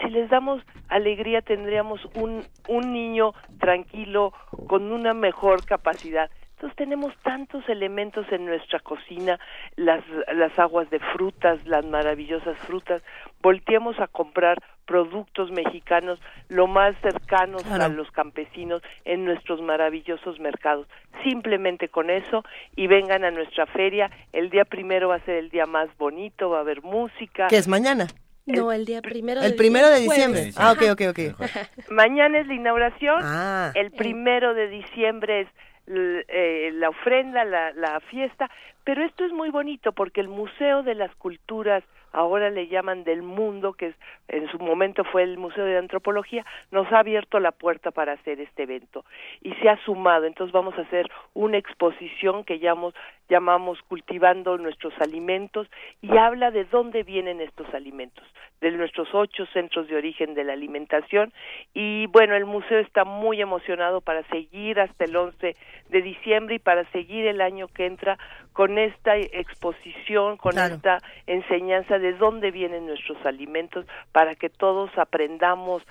Si les damos alegría tendríamos un, un niño tranquilo con una mejor capacidad. Entonces tenemos tantos elementos en nuestra cocina, las, las aguas de frutas, las maravillosas frutas. Volteamos a comprar productos mexicanos lo más cercanos a los campesinos en nuestros maravillosos mercados. Simplemente con eso y vengan a nuestra feria. El día primero va a ser el día más bonito, va a haber música. ¿Qué es mañana? No, el día primero El primero de diciembre. Ah, ok, ok, ok. Mañana es la inauguración. Ah. El primero de diciembre es eh, la ofrenda, la, la fiesta, pero esto es muy bonito porque el Museo de las Culturas ahora le llaman del mundo, que en su momento fue el Museo de Antropología, nos ha abierto la puerta para hacer este evento y se ha sumado. Entonces vamos a hacer una exposición que llamamos, llamamos Cultivando nuestros alimentos y habla de dónde vienen estos alimentos, de nuestros ocho centros de origen de la alimentación y bueno, el museo está muy emocionado para seguir hasta el 11 de diciembre y para seguir el año que entra con esta exposición, con esta enseñanza de dónde vienen nuestros alimentos para que todos aprendamos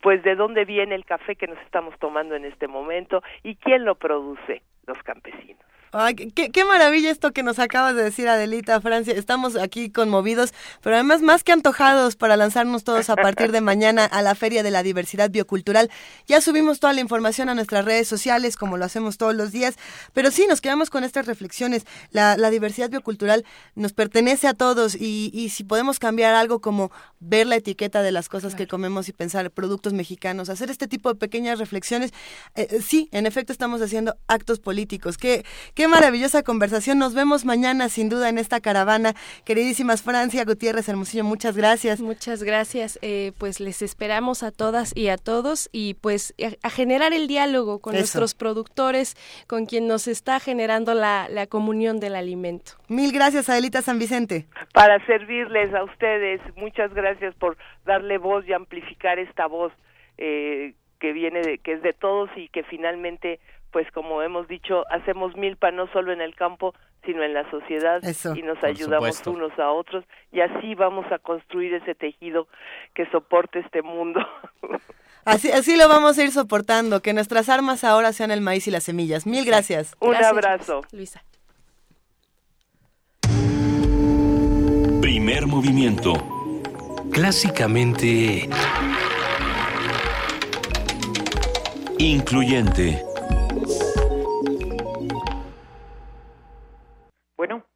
pues de dónde viene el café que nos estamos tomando en este momento y quién lo produce, los campesinos. Ay, qué, maravilla esto que nos acabas de decir, Adelita, Francia. Estamos aquí conmovidos, pero además más que antojados para lanzarnos todos a partir de mañana a la Feria de la Diversidad Biocultural. Ya subimos toda la información a nuestras redes sociales, como lo hacemos todos los días, pero sí, nos quedamos con estas reflexiones. La, diversidad biocultural nos pertenece a todos y, si podemos cambiar algo como ver la etiqueta de las cosas que comemos y pensar productos mexicanos, hacer este tipo de pequeñas reflexiones, eh, eh, sí, en efecto estamos haciendo actos políticos. ¿Qué, qué Qué maravillosa conversación. Nos vemos mañana, sin duda, en esta caravana. Queridísimas Francia Gutiérrez Hermosillo, muchas gracias. Muchas gracias. Eh, pues les esperamos a todas y a todos y pues a, generar el diálogo con nuestros productores, con quien nos está generando la, comunión del alimento. Mil gracias, Adelita San Vicente. Para servirles a ustedes, muchas gracias por darle voz y amplificar esta voz eh, que viene de, que es de todos y que finalmente pues como hemos dicho, hacemos milpa no solo en el campo, sino en la sociedad y nos ayudamos unos a otros y así vamos a construir ese tejido que soporte este mundo. Así, así lo vamos a ir soportando, que nuestras armas ahora sean el maíz y las semillas. Mil gracias. Un abrazo. Luisa. Primer movimiento. Clásicamente... Incluyente. Bueno.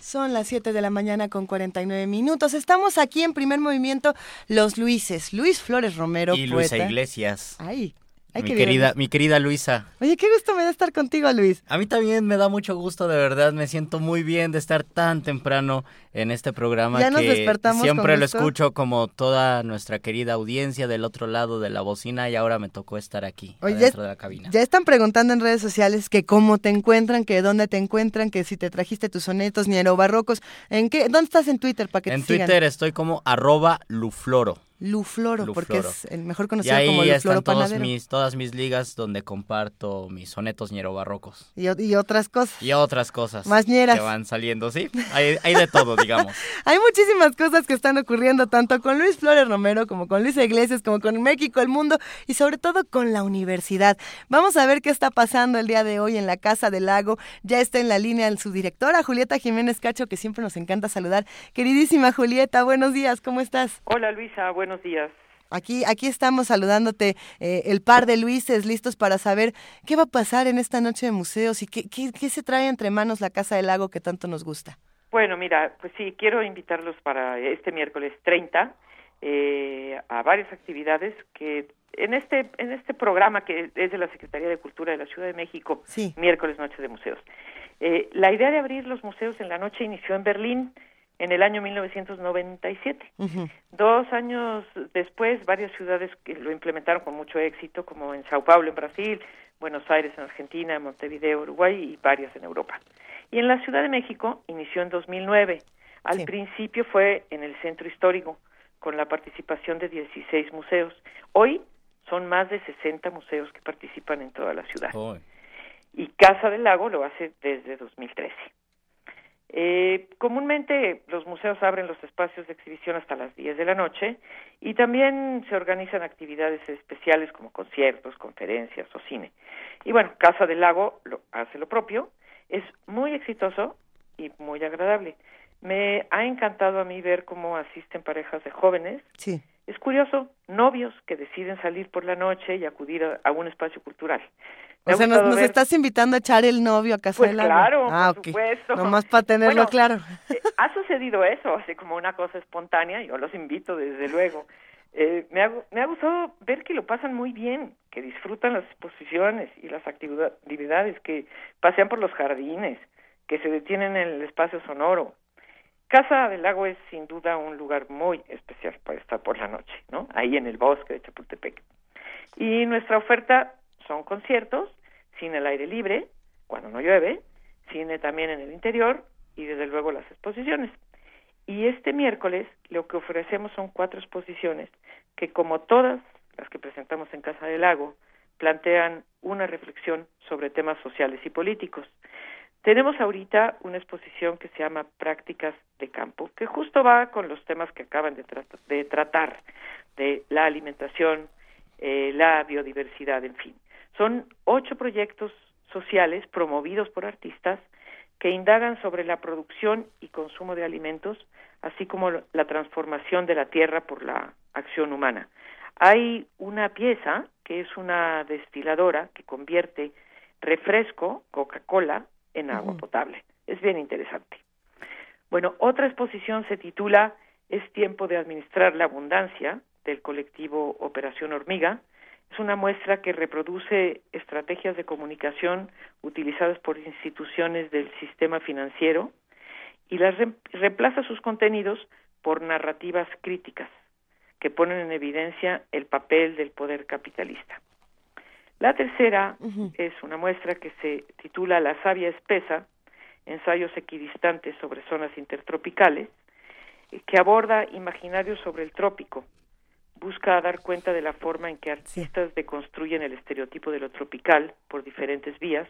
Son las 7 de la mañana con 49 minutos. Estamos aquí en primer movimiento Los Luises. Luis Flores Romero. Y Luisa Iglesias. Ay mi, querida, mi querida Luisa. Oye, qué gusto me da estar contigo, Luis. A mí también me da mucho gusto, de verdad. Me siento muy bien de estar tan temprano en este programa. Ya nos despertamos. Siempre lo escucho como toda nuestra querida audiencia del otro lado de la bocina y ahora me tocó estar aquí, dentro de la cabina. Ya están preguntando en redes sociales que cómo te encuentran, que dónde te encuentran, que si te trajiste tus sonetos ni barrocos. ¿En qué? ¿Dónde estás en Twitter para que en te En Twitter estoy como arroba lufloro. Lufloro, porque es el mejor conocido y ahí como Lufloro están mis, todas mis ligas donde comparto mis sonetos ñero barrocos. Y, y, otras cosas. Y otras cosas. Más ñeras. Que van saliendo, sí. Hay, hay de todo, digamos. hay muchísimas cosas que están ocurriendo, tanto con Luis Flores Romero, como con Luis Iglesias, como con México, el mundo, y sobre todo con la universidad. Vamos a ver qué está pasando el día de hoy en la Casa del Lago. Ya está en la línea su directora, Julieta Jiménez Cacho, que siempre nos encanta saludar. Queridísima Julieta, buenos días, ¿cómo estás? Hola Luisa, buenos días. Aquí, aquí estamos saludándote eh, el par de Luises, listos para saber qué va a pasar en esta noche de museos y qué, qué, qué, se trae entre manos la Casa del Lago que tanto nos gusta. Bueno, mira, pues sí, quiero invitarlos para este miércoles 30 eh, a varias actividades que en este en este programa que es de la Secretaría de Cultura de la Ciudad de México, sí. miércoles Noche de Museos. Eh, la idea de abrir los museos en la noche inició en Berlín en el año 1997. Dos años después, varias ciudades que lo implementaron con mucho éxito, como en Sao Paulo, en Brasil, Buenos Aires, en Argentina, Montevideo, Uruguay y varias en Europa. Y en la Ciudad de México inició en 2009. Al principio fue en el centro histórico, con la participación de 16 museos. Hoy son más de 60 museos que participan en toda la ciudad. Y Casa del Lago lo hace desde 2013. Eh, comúnmente los museos abren los espacios de exhibición hasta las 10 de la noche y también se organizan actividades especiales como conciertos, conferencias o cine. Y bueno, Casa del Lago lo, hace lo propio, es muy exitoso y muy agradable. Me ha encantado a mí ver cómo asisten parejas de jóvenes. Sí. Es curioso, novios que deciden salir por la noche y acudir a, un espacio cultural. o sea, nos, estás invitando a echar el novio a casa pues del claro, ah, por supuesto. Nomás para tenerlo claro. Eh, ha sucedido eso, así como una cosa espontánea, yo los invito desde luego. Eh, me, ha, me ha gustado ver que lo pasan muy bien, que disfrutan las exposiciones y las actividades, que pasean por los jardines, que se detienen en el espacio sonoro, Casa del Lago es sin duda un lugar muy especial para estar por la noche, ¿no? Ahí en el bosque de Chapultepec. Y nuestra oferta son conciertos, cine al aire libre, cuando no llueve, cine también en el interior y desde luego las exposiciones. Y este miércoles lo que ofrecemos son cuatro exposiciones que como todas las que presentamos en Casa del Lago plantean una reflexión sobre temas sociales y políticos. Tenemos ahorita una exposición que se llama Prácticas de Campo, que justo va con los temas que acaban de, tratar, de la alimentación, eh, la biodiversidad, en fin. Son ocho proyectos sociales promovidos por artistas que indagan sobre la producción y consumo de alimentos, así como la transformación de la tierra por la acción humana. Hay una pieza que es una destiladora que convierte refresco, Coca-Cola, en agua potable. Es bien interesante. Bueno, otra exposición se titula Es tiempo de administrar la abundancia del colectivo Operación Hormiga. Es una muestra que reproduce estrategias de comunicación utilizadas por instituciones del sistema financiero y las reemplaza sus contenidos por narrativas críticas que ponen en evidencia el papel del poder capitalista. La tercera es una muestra que se titula La savia espesa, ensayos equidistantes sobre zonas intertropicales, eh, que aborda imaginarios sobre el trópico. Busca dar cuenta de la forma en que artistas deconstruyen el estereotipo de lo tropical por diferentes vías,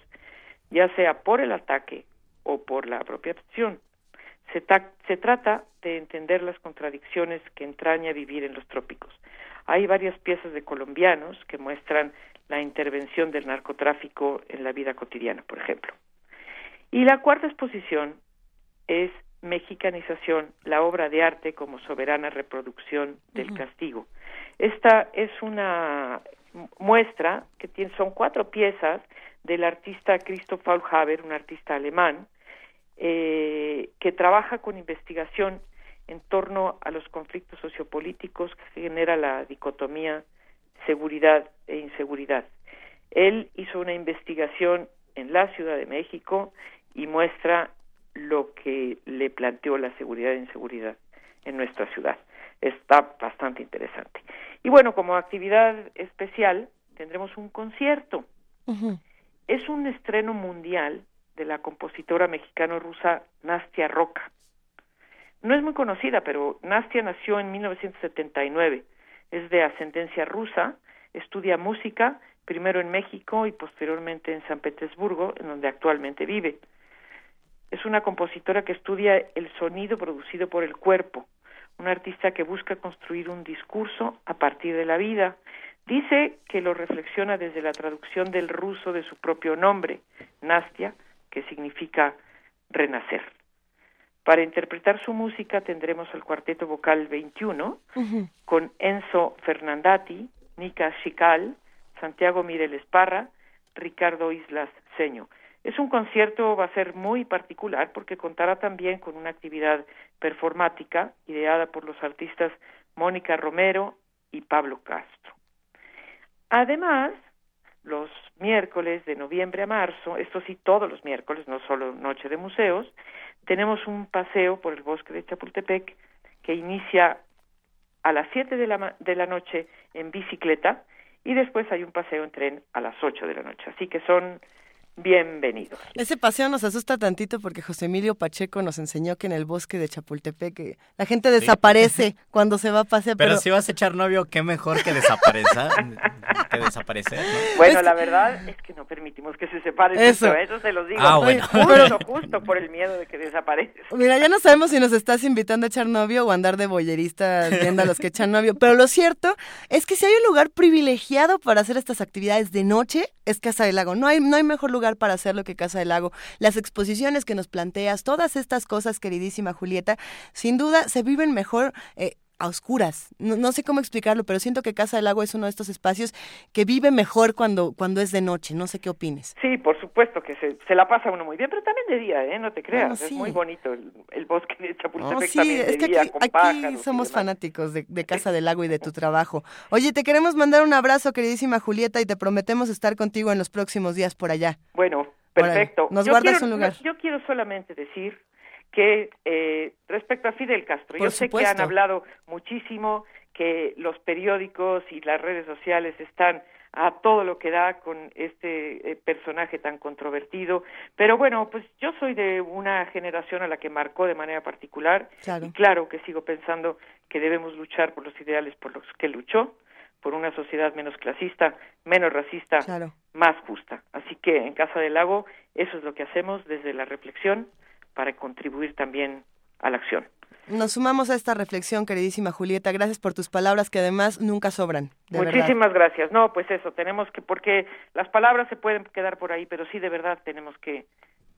ya sea por el ataque o por la apropiación. Se, se trata de entender las contradicciones que entraña vivir en los trópicos. Hay varias piezas de colombianos que muestran la intervención del narcotráfico en la vida cotidiana, por ejemplo. Y la cuarta exposición es Mexicanización, la obra de arte como soberana reproducción del castigo. Esta es una muestra que tiene, son cuatro piezas del artista Christoph Faulhaber, un artista alemán, eh, que trabaja con investigación en torno a los conflictos sociopolíticos que genera la dicotomía seguridad e inseguridad. Él hizo una investigación en la Ciudad de México y muestra lo que le planteó la seguridad e inseguridad en nuestra ciudad. Está bastante interesante. Y bueno, como actividad especial tendremos un concierto. Es un estreno mundial de la compositora mexicano-rusa Nastia Roca. No es muy conocida, pero Nastia nació en 1979 es de ascendencia rusa, estudia música, primero en México y posteriormente en San Petersburgo, en donde actualmente vive. Es una compositora que estudia el sonido producido por el cuerpo, una artista que busca construir un discurso a partir de la vida. Dice que lo reflexiona desde la traducción del ruso de su propio nombre, Nastia, que significa renacer. Para interpretar su música tendremos el cuarteto vocal 21 con Enzo Fernandati, Nika Shikal, Santiago Mirel Esparra, Ricardo Islas Seño. Es un concierto, va a ser muy particular porque contará también con una actividad performática ideada por los artistas Mónica Romero y Pablo Castro. Además, los miércoles de noviembre a marzo, esto sí todos los miércoles, no solo Noche de Museos, tenemos un paseo por el bosque de Chapultepec que inicia a las 7 de la, de la noche en bicicleta y después hay un paseo en tren a las 8 de la noche. Así que son bienvenidos. Ese paseo nos asusta tantito porque José Emilio Pacheco nos enseñó que en el bosque de Chapultepec eh, la gente desaparece cuando se va a pasear. Pero, si vas a echar novio, qué mejor que desaparecer. que desaparecer. Bueno, la verdad es que no permitimos que se separen. Eso, eso se los digo. Ah, bueno. Justo, justo por el miedo de que desaparezca. Mira, ya no sabemos si nos estás invitando a echar novio o andar de boyerista viendo a los que echan novio. Pero lo cierto es que si hay un lugar privilegiado para hacer estas actividades de noche, es Casa del Lago. No hay, no hay mejor lugar para hacerlo que Casa del Lago. Las exposiciones que nos planteas, todas estas cosas, queridísima Julieta, sin duda se viven mejor. Eh, a oscuras. No, sé cómo explicarlo, pero siento que Casa del Lago es uno de estos espacios que vive mejor cuando, cuando es de noche. No sé qué opines. Sí, por supuesto que se, se la pasa uno muy bien, pero también de día, ¿eh? No te creas. Es muy bonito el, bosque de Chapultepec también de es que aquí, aquí somos fanáticos de, de, Casa del Lago y de tu trabajo. Oye, te queremos mandar un abrazo, queridísima Julieta, y te prometemos estar contigo en los próximos días por allá. Bueno, perfecto. Nos guardas un lugar. yo quiero solamente decir que eh, respecto a Fidel Castro, yo sé que han hablado muchísimo, que los periódicos y las redes sociales están a todo lo que da con este eh, personaje tan controvertido. Pero bueno, pues yo soy de una generación a la que marcó de manera particular y claro que sigo pensando que debemos luchar por los ideales por los que luchó, por una sociedad menos clasista, menos racista, más justa. Así que en Casa del Lago eso es lo que hacemos desde la reflexión, para contribuir también a la acción. Nos sumamos a esta reflexión, queridísima Julieta. Gracias por tus palabras que además nunca sobran. Muchísimas gracias. No, pues eso, tenemos que, porque las palabras se pueden quedar por ahí, pero sí de verdad tenemos que,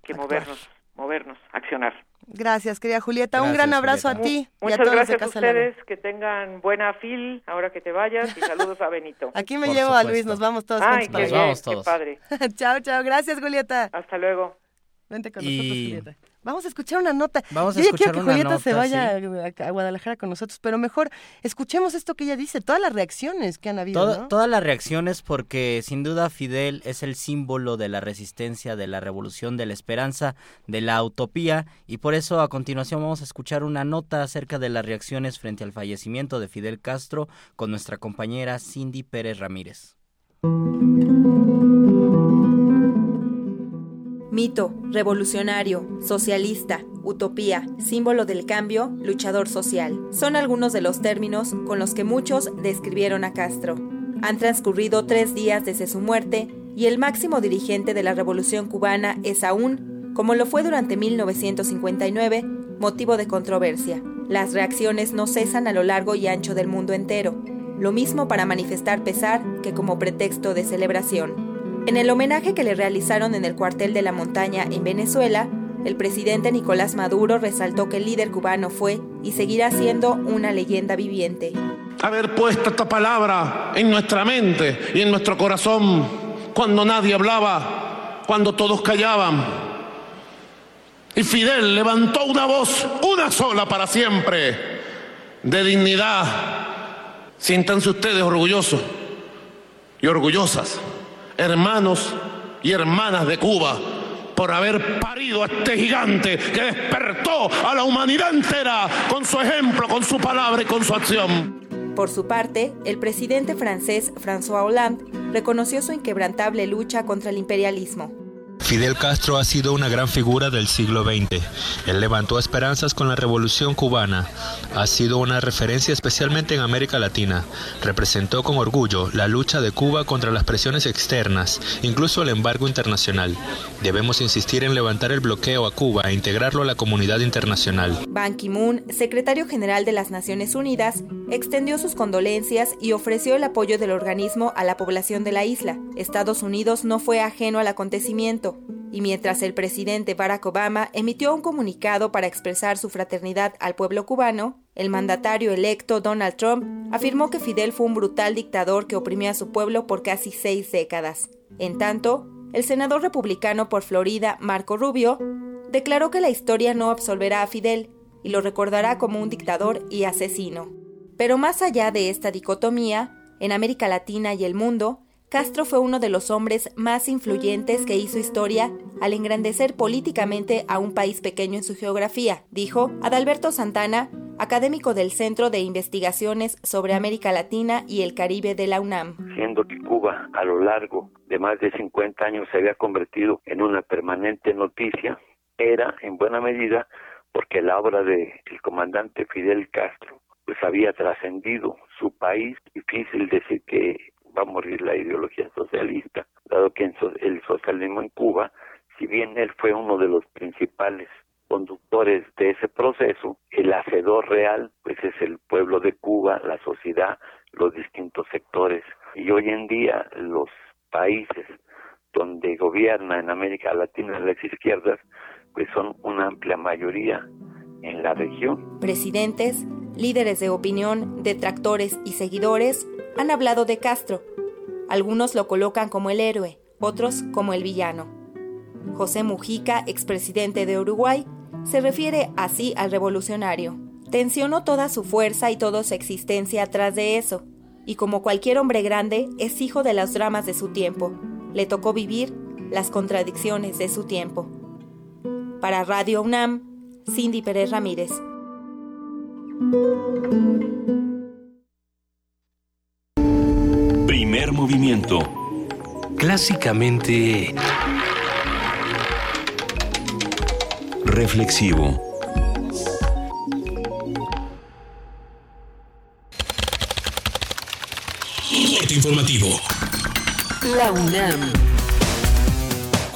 que movernos, movernos, accionar. Gracias, querida Julieta. Un gran abrazo a ti. Muchas gracias a ustedes. Que tengan buena fil ahora que te vayas y saludos a Benito. Aquí me llevo a Luis. Nos vamos todos. Ay, qué, vamos todos. Qué padre. chao, chao. Gracias, Julieta. Hasta luego. Vente con nosotros, Julieta. Vamos a escuchar una nota. Vamos a Yo escuchar quiero que Julieta se vaya a, Guadalajara con nosotros, pero mejor escuchemos esto que ella dice, todas las reacciones que han habido. Todas las reacciones porque sin duda Fidel es el símbolo de la resistencia, de la revolución, de la esperanza, de la utopía y por eso a continuación vamos a escuchar una nota acerca de las reacciones frente al fallecimiento de Fidel Castro con nuestra compañera Cindy Pérez Ramírez. Mito, revolucionario, socialista, utopía, símbolo del cambio, luchador social. Son algunos de los términos con los que muchos describieron a Castro. Han transcurrido tres días desde su muerte y el máximo dirigente de la revolución cubana es aún, como lo fue durante 1959, motivo de controversia. Las reacciones no cesan a lo largo y ancho del mundo entero, lo mismo para manifestar pesar que como pretexto de celebración. En el homenaje que le realizaron en el cuartel de la montaña en Venezuela, el presidente Nicolás Maduro resaltó que el líder cubano fue y seguirá siendo una leyenda viviente. Haber puesto esta palabra en nuestra mente y en nuestro corazón cuando nadie hablaba, cuando todos callaban. Y Fidel levantó una voz, una sola para siempre, de dignidad. Siéntanse ustedes orgullosos y orgullosas hermanos y hermanas de Cuba, por haber parido a este gigante que despertó a la humanidad entera con su ejemplo, con su palabra y con su acción. Por su parte, el presidente francés François Hollande reconoció su inquebrantable lucha contra el imperialismo. Fidel Castro ha sido una gran figura del siglo XX. Él levantó esperanzas con la revolución cubana. Ha sido una referencia especialmente en América Latina. Representó con orgullo la lucha de Cuba contra las presiones externas, incluso el embargo internacional. Debemos insistir en levantar el bloqueo a Cuba e integrarlo a la comunidad internacional. Ban Ki-moon, secretario general de las Naciones Unidas, extendió sus condolencias y ofreció el apoyo del organismo a la población de la isla. Estados Unidos no fue ajeno al acontecimiento y mientras el presidente Barack Obama emitió un comunicado para expresar su fraternidad al pueblo cubano, el mandatario electo Donald Trump afirmó que Fidel fue un brutal dictador que oprimió a su pueblo por casi seis décadas. En tanto, el senador republicano por Florida, Marco Rubio, declaró que la historia no absolverá a Fidel y lo recordará como un dictador y asesino. Pero más allá de esta dicotomía, en América Latina y el mundo, Castro fue uno de los hombres más influyentes que hizo historia al engrandecer políticamente a un país pequeño en su geografía, dijo Adalberto Santana, académico del Centro de Investigaciones sobre América Latina y el Caribe de la UNAM. Siendo que Cuba a lo largo de más de 50 años se había convertido en una permanente noticia, era en buena medida porque la obra del comandante Fidel Castro pues había trascendido su país, difícil decir que va a morir la ideología socialista, dado que el socialismo en Cuba, si bien él fue uno de los principales conductores de ese proceso, el hacedor real pues es el pueblo de Cuba, la sociedad, los distintos sectores. Y hoy en día los países donde gobierna en América Latina las izquierdas, pues son una amplia mayoría en la región. Presidentes, líderes de opinión, detractores y seguidores han hablado de Castro. Algunos lo colocan como el héroe, otros como el villano. José Mujica, expresidente de Uruguay, se refiere así al revolucionario. Tensionó toda su fuerza y toda su existencia atrás de eso, y como cualquier hombre grande, es hijo de los dramas de su tiempo. Le tocó vivir las contradicciones de su tiempo. Para Radio UNAM, Cindy Pérez Ramírez. Primer movimiento. Clásicamente... Reflexivo. informativo. La UNAM.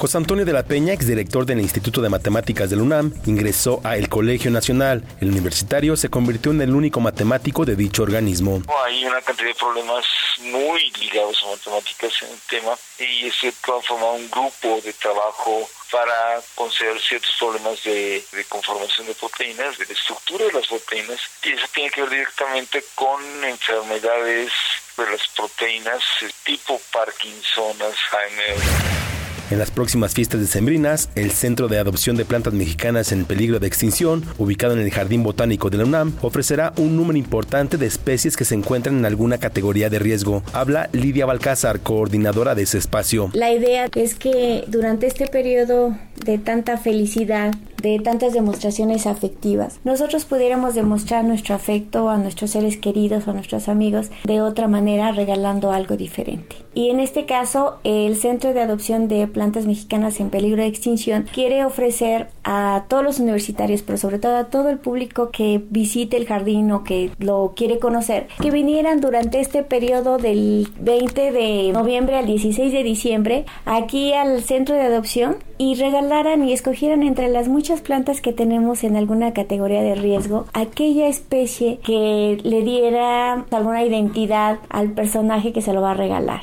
José Antonio de la Peña, exdirector del Instituto de Matemáticas del UNAM, ingresó a el Colegio Nacional. El universitario se convirtió en el único matemático de dicho organismo. Hay una cantidad de problemas muy ligados a matemáticas en el tema y se ha formado un grupo de trabajo para conceder ciertos problemas de, de, conformación de proteínas, de la estructura de las proteínas, y eso tiene que ver directamente con enfermedades de las proteínas tipo Parkinson, Alzheimer. En las próximas fiestas decembrinas, el Centro de Adopción de Plantas Mexicanas en Peligro de Extinción, ubicado en el Jardín Botánico de la UNAM, ofrecerá un número importante de especies que se encuentran en alguna categoría de riesgo. Habla Lidia Balcázar, coordinadora de ese espacio. La idea es que durante este periodo de tanta felicidad, de tantas demostraciones afectivas, nosotros pudiéramos demostrar nuestro afecto a nuestros seres queridos o a nuestros amigos de otra manera, regalando algo diferente. Y en este caso, el Centro de Adopción de Plantas Mexicanas en Peligro de Extinción quiere ofrecer a todos los universitarios, pero sobre todo a todo el público que visite el jardín o que lo quiere conocer, que vinieran durante este periodo del 20 de noviembre al 16 de diciembre aquí al centro de adopción y regalaran y escogieran entre las muchas plantas que tenemos en alguna categoría de riesgo aquella especie que le diera alguna identidad al personaje que se lo va a regalar.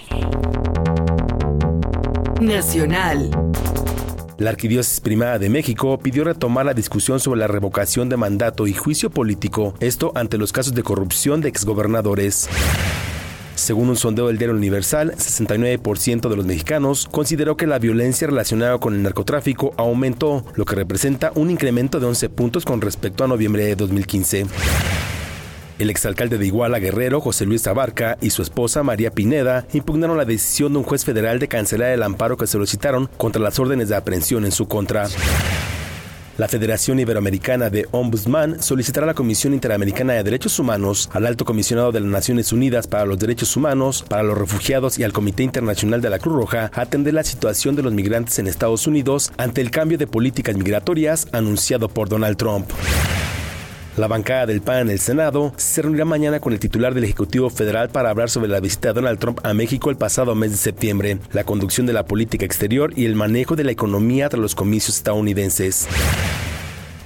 Nacional. La Arquidiócesis Primada de México pidió retomar la discusión sobre la revocación de mandato y juicio político, esto ante los casos de corrupción de exgobernadores. Según un sondeo del diario Universal, 69% de los mexicanos consideró que la violencia relacionada con el narcotráfico aumentó, lo que representa un incremento de 11 puntos con respecto a noviembre de 2015. El exalcalde de Iguala Guerrero, José Luis Abarca, y su esposa María Pineda impugnaron la decisión de un juez federal de cancelar el amparo que solicitaron contra las órdenes de aprehensión en su contra. La Federación Iberoamericana de Ombudsman solicitará a la Comisión Interamericana de Derechos Humanos, al Alto Comisionado de las Naciones Unidas para los Derechos Humanos, para los Refugiados y al Comité Internacional de la Cruz Roja atender la situación de los migrantes en Estados Unidos ante el cambio de políticas migratorias anunciado por Donald Trump. La bancada del PAN en el Senado se reunirá mañana con el titular del Ejecutivo Federal para hablar sobre la visita de Donald Trump a México el pasado mes de septiembre, la conducción de la política exterior y el manejo de la economía tras los comicios estadounidenses.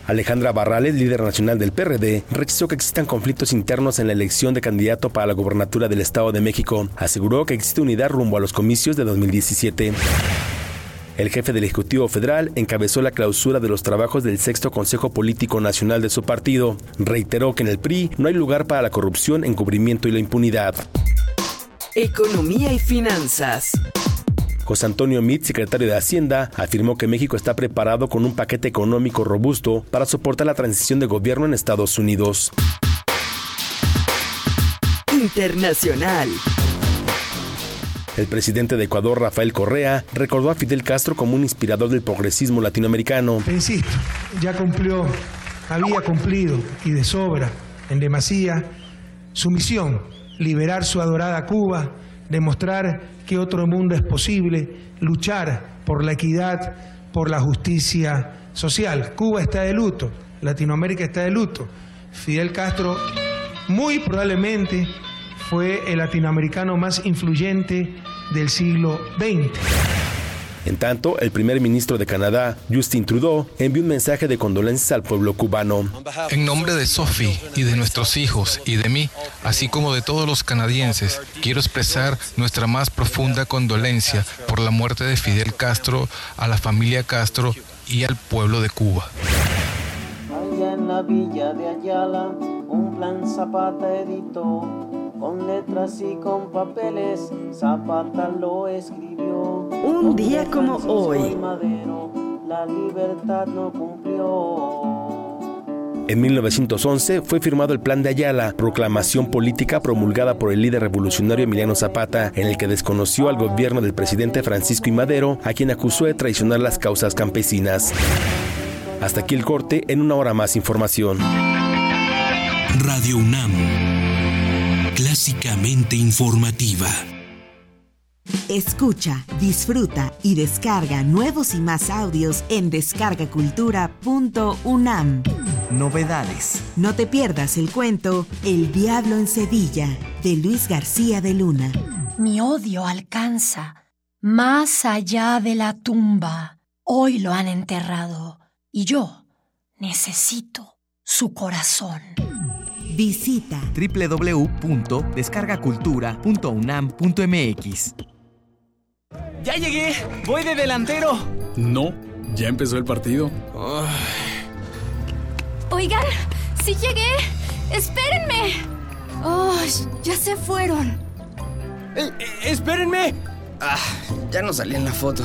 Alejandra Barrales, líder nacional del PRD, rechazó que existan conflictos internos en la elección de candidato para la gobernatura del Estado de México. Aseguró que existe unidad rumbo a los comicios de 2017. El jefe del Ejecutivo Federal encabezó la clausura de los trabajos del sexto Consejo Político Nacional de su partido. Reiteró que en el PRI no hay lugar para la corrupción, encubrimiento y la impunidad. Economía y finanzas. José Antonio Mit, secretario de Hacienda, afirmó que México está preparado con un paquete económico robusto para soportar la transición de gobierno en Estados Unidos. Internacional. El presidente de Ecuador, Rafael Correa, recordó a Fidel Castro como un inspirador del progresismo latinoamericano. Insisto, ya cumplió, había cumplido y de sobra, en demasía, su misión, liberar su adorada Cuba, demostrar que otro mundo es posible, luchar por la equidad, por la justicia social. Cuba está de luto, Latinoamérica está de luto. Fidel Castro muy probablemente fue el latinoamericano más influyente del siglo XX. En tanto, el primer ministro de Canadá, Justin Trudeau, envió un mensaje de condolencias al pueblo cubano. En nombre de Sophie y de nuestros hijos y de mí, así como de todos los canadienses, quiero expresar nuestra más profunda condolencia por la muerte de Fidel Castro, a la familia Castro y al pueblo de Cuba. Allá en la villa de Ayala, un plan Zapata editó, con letras y con papeles, Zapata lo escribió. Un día como hoy. Madero, la libertad no cumplió. En 1911 fue firmado el Plan de Ayala, proclamación política promulgada por el líder revolucionario Emiliano Zapata, en el que desconoció al gobierno del presidente Francisco I. Madero, a quien acusó de traicionar las causas campesinas. Hasta aquí el corte, en una hora más información. Radio UNAM, clásicamente informativa. Escucha, disfruta y descarga nuevos y más audios en descargacultura.unam. Novedades. No te pierdas el cuento El Diablo en Sevilla de Luis García de Luna. Mi odio alcanza más allá de la tumba. Hoy lo han enterrado y yo necesito su corazón. Visita www.descargacultura.unam.mx. ¡Ya llegué! ¡Voy de delantero! No, ya empezó el partido. Oigan, sí llegué. Espérenme. Oh, ya se fueron. Eh, eh, ¡Espérenme! Ah, ya no salí en la foto.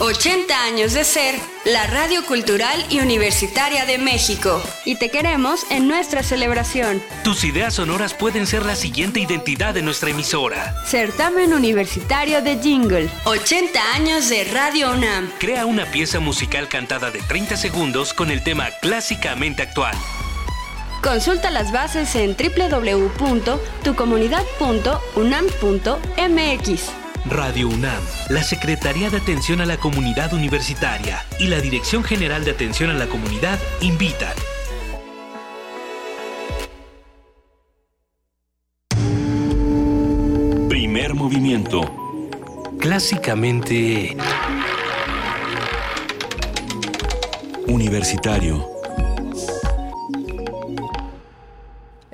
80 años de ser la Radio Cultural y Universitaria de México. Y te queremos en nuestra celebración. Tus ideas sonoras pueden ser la siguiente identidad de nuestra emisora. Certamen Universitario de Jingle. 80 años de Radio UNAM. Crea una pieza musical cantada de 30 segundos con el tema clásicamente actual. Consulta las bases en www.tucomunidad.unam.mx. Radio UNAM, la Secretaría de Atención a la Comunidad Universitaria y la Dirección General de Atención a la Comunidad invitan. Primer movimiento. Clásicamente... Universitario.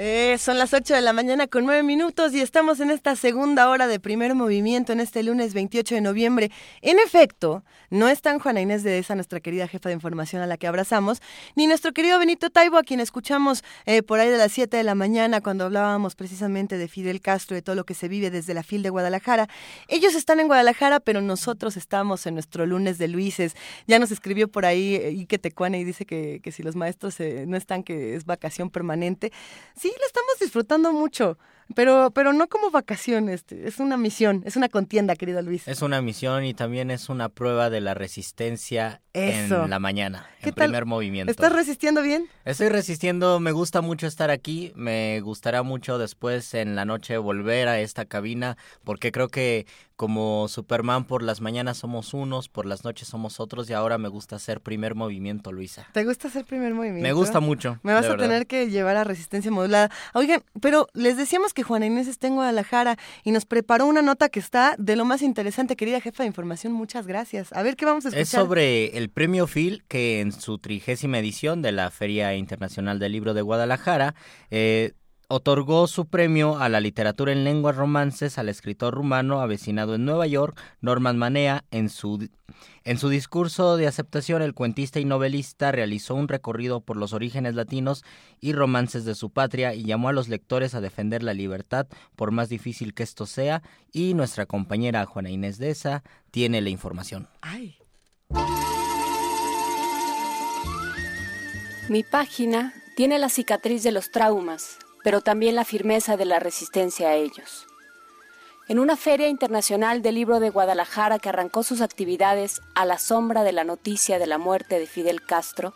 Eh, son las 8 de la mañana con 9 minutos y estamos en esta segunda hora de primer movimiento en este lunes 28 de noviembre. En efecto, no están Juana Inés de esa, nuestra querida jefa de información a la que abrazamos, ni nuestro querido Benito Taibo, a quien escuchamos eh, por ahí de las 7 de la mañana cuando hablábamos precisamente de Fidel Castro y todo lo que se vive desde la FIL de Guadalajara. Ellos están en Guadalajara, pero nosotros estamos en nuestro lunes de Luises. Ya nos escribió por ahí eh, Ike Tecuane y dice que, que si los maestros no están, que es vacación permanente. Sí, lo estamos disfrutando mucho. Pero, pero no como vacaciones, es una misión, es una contienda, querido Luis. Es una misión y también es una prueba de la resistencia en la mañana, en primer movimiento. ¿Estás resistiendo bien? Estoy resistiendo, me gusta mucho estar aquí, me gustará mucho después en la noche volver a esta cabina, porque creo que como Superman por las mañanas somos unos, por las noches somos otros y ahora me gusta hacer primer movimiento, Luisa. ¿Te gusta hacer primer movimiento? Me gusta mucho. Me vas a tener que llevar a resistencia modulada. Oigan, pero les decíamos que Juana Inés está en Guadalajara y nos preparó una nota que está de lo más interesante, querida jefa de información. Muchas gracias. A ver qué vamos a escuchar. Es sobre el premio Phil que en su trigésima edición de la Feria Internacional del Libro de Guadalajara eh, otorgó su premio a la literatura en lenguas romances al escritor rumano avecinado en Nueva York, Norman Manea. En su, en su discurso de aceptación, el cuentista y novelista realizó un recorrido por los orígenes latinos y romances de su patria y llamó a los lectores a defender la libertad, por más difícil que esto sea, y nuestra compañera Juana Inés de esa tiene la información. Ay. Mi página tiene la cicatriz de los traumas pero también la firmeza de la resistencia a ellos. En una feria internacional del libro de Guadalajara que arrancó sus actividades a la sombra de la noticia de la muerte de Fidel Castro,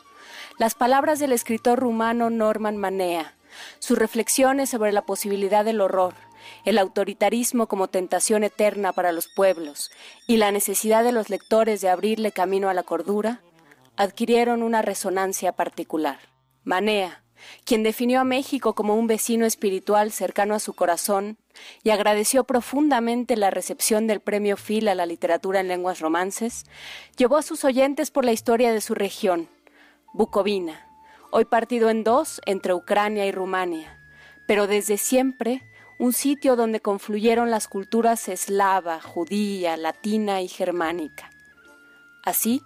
las palabras del escritor rumano Norman Manea, sus reflexiones sobre la posibilidad del horror, el autoritarismo como tentación eterna para los pueblos y la necesidad de los lectores de abrirle camino a la cordura, adquirieron una resonancia particular. Manea, quien definió a México como un vecino espiritual cercano a su corazón y agradeció profundamente la recepción del premio Phil a la literatura en lenguas romances, llevó a sus oyentes por la historia de su región, Bucovina, hoy partido en dos entre Ucrania y Rumania, pero desde siempre un sitio donde confluyeron las culturas eslava, judía, latina y germánica. Así,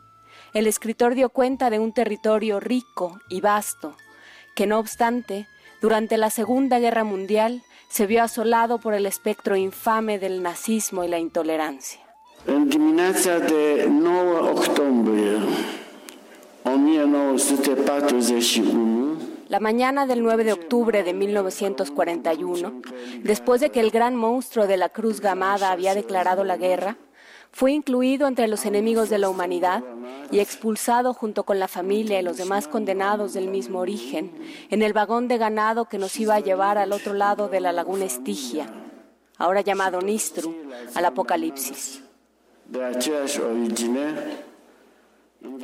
el escritor dio cuenta de un territorio rico y vasto, que no obstante, durante la Segunda Guerra Mundial se vio asolado por el espectro infame del nazismo y la intolerancia. La mañana del 9 de octubre de 1941, después de que el gran monstruo de la Cruz Gamada había declarado la guerra, fue incluido entre los enemigos de la humanidad y expulsado junto con la familia y los demás condenados del mismo origen en el vagón de ganado que nos iba a llevar al otro lado de la laguna Estigia, ahora llamado Nistru, al Apocalipsis.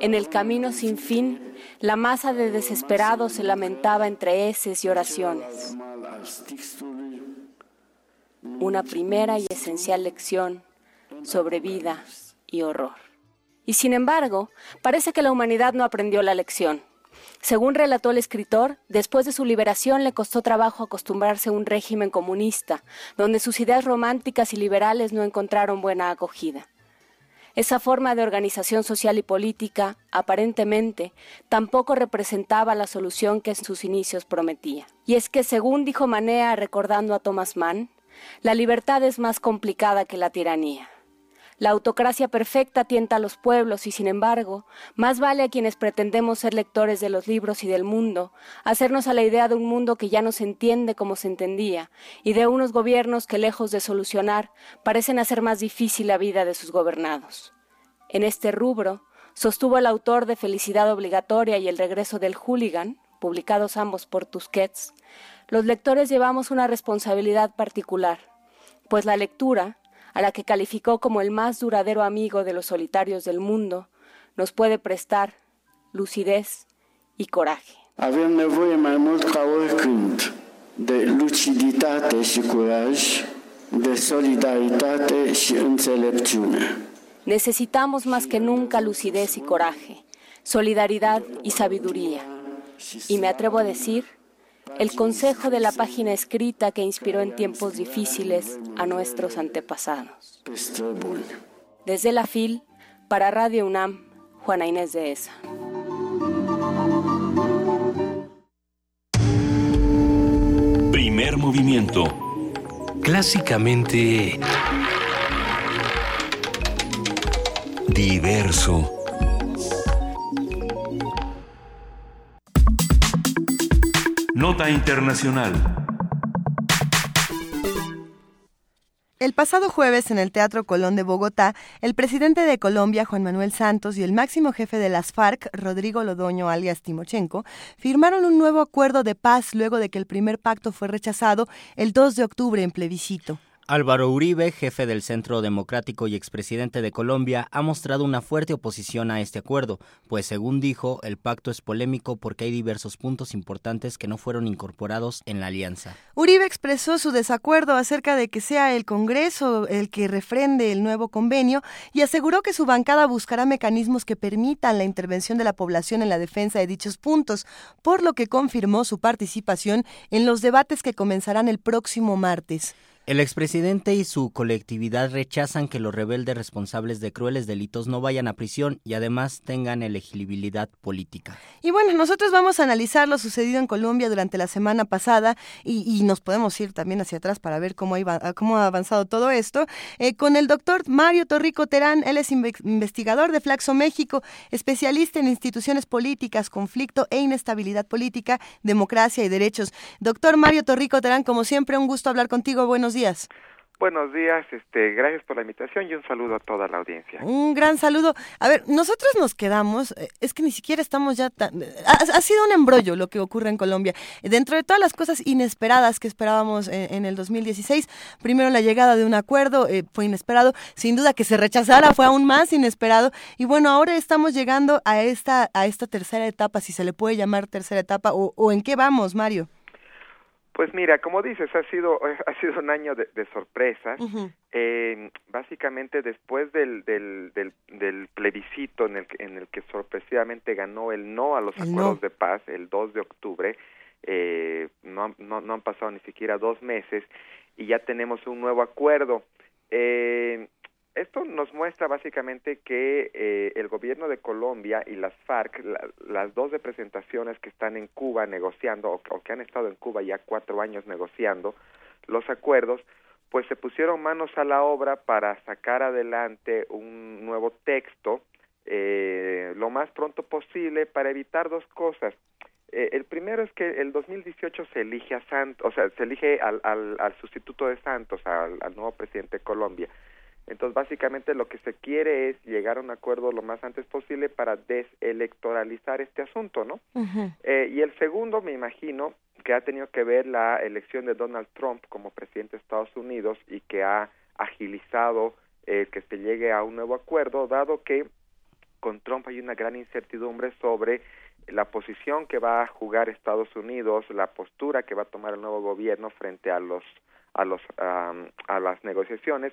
En el camino sin fin, la masa de desesperados se lamentaba entre heces y oraciones. Una primera y esencial lección sobre vida y horror. Y sin embargo, parece que la humanidad no aprendió la lección. Según relató el escritor, después de su liberación le costó trabajo acostumbrarse a un régimen comunista, donde sus ideas románticas y liberales no encontraron buena acogida. Esa forma de organización social y política, aparentemente, tampoco representaba la solución que en sus inicios prometía. Y es que, según dijo Manea recordando a Thomas Mann, la libertad es más complicada que la tiranía. La autocracia perfecta tienta a los pueblos y, sin embargo, más vale a quienes pretendemos ser lectores de los libros y del mundo, hacernos a la idea de un mundo que ya no se entiende como se entendía, y de unos gobiernos que, lejos de solucionar, parecen hacer más difícil la vida de sus gobernados. En este rubro, sostuvo el autor de Felicidad Obligatoria y El Regreso del Hooligan, publicados ambos por Tusquets, los lectores llevamos una responsabilidad particular, pues la lectura, a la que calificó como el más duradero amigo de los solitarios del mundo, nos puede prestar lucidez y coraje. de luciditate și curaj, de solidaritate și înțelepciune. Necesitamos más que nunca lucidez y coraje, solidaridad y sabiduría. Y me atrevo a decir, el consejo de la página escrita que inspiró en tiempos difíciles a nuestros antepasados. Desde la FIL, para Radio UNAM, Juana Inés de ESA. Primer movimiento. Clásicamente... Diverso. Nota Internacional. El pasado jueves en el Teatro Colón de Bogotá, el presidente de Colombia, Juan Manuel Santos, y el máximo jefe de las FARC, Rodrigo Lodoño alias Timochenko, firmaron un nuevo acuerdo de paz luego de que el primer pacto fue rechazado el 2 de octubre en plebiscito. Álvaro Uribe, jefe del Centro Democrático y expresidente de Colombia, ha mostrado una fuerte oposición a este acuerdo, pues según dijo, el pacto es polémico porque hay diversos puntos importantes que no fueron incorporados en la alianza. Uribe expresó su desacuerdo acerca de que sea el Congreso el que refrende el nuevo convenio y aseguró que su bancada buscará mecanismos que permitan la intervención de la población en la defensa de dichos puntos, por lo que confirmó su participación en los debates que comenzarán el próximo martes. El expresidente y su colectividad rechazan que los rebeldes responsables de crueles delitos no vayan a prisión y además tengan elegibilidad política. Y bueno, nosotros vamos a analizar lo sucedido en Colombia durante la semana pasada y, nos podemos ir también hacia atrás para ver cómo, iba, cómo ha avanzado todo esto eh, con el doctor Mario Torrico Terán. Él es investigador de Flaxo México, especialista en instituciones políticas, conflicto e inestabilidad política, democracia y derechos. Doctor Mario Torrico Terán, como siempre, un gusto hablar contigo. Buenos días. Buenos días, este, gracias por la invitación y un saludo a toda la audiencia. Un gran saludo. A ver, nosotros nos quedamos, eh, es que ni siquiera estamos ya tan... Ha, sido un embrollo lo que ocurre en Colombia. Dentro de todas las cosas inesperadas que esperábamos en, el 2016, primero la llegada de un acuerdo eh, fue inesperado, sin duda que se rechazara fue aún más inesperado y bueno, ahora estamos llegando a esta, a esta tercera etapa, si se le puede llamar tercera etapa, o, o en qué vamos, Mario. Pues mira, como dices, ha sido ha sido un año de, sorpresas. eh, básicamente después del, del, del, plebiscito en el, en el que sorpresivamente ganó el no a los acuerdos de paz el 2 de octubre, eh, no, no, no han pasado ni siquiera dos meses y ya tenemos un nuevo acuerdo. Eh, esto nos muestra básicamente que eh, el gobierno de Colombia y las FARC, las dos representaciones que están en Cuba negociando o, que han estado en Cuba ya cuatro años negociando los acuerdos, pues se pusieron manos a la obra para sacar adelante un nuevo texto eh, lo más pronto posible para evitar dos cosas. Eh, el primero es que el 2018 se elige a Santos, o sea, se elige al, al, al sustituto de Santos, al nuevo presidente de Colombia. Entonces, básicamente lo que se quiere es llegar a un acuerdo lo más antes posible para deselectoralizar este asunto, ¿no? eh, y el segundo, me imagino, que ha tenido que ver la elección de Donald Trump como presidente de Estados Unidos y que ha agilizado eh, que se llegue a un nuevo acuerdo, dado que con Trump hay una gran incertidumbre sobre la posición que va a jugar Estados Unidos, la postura que va a tomar el nuevo gobierno frente a los a los a las negociaciones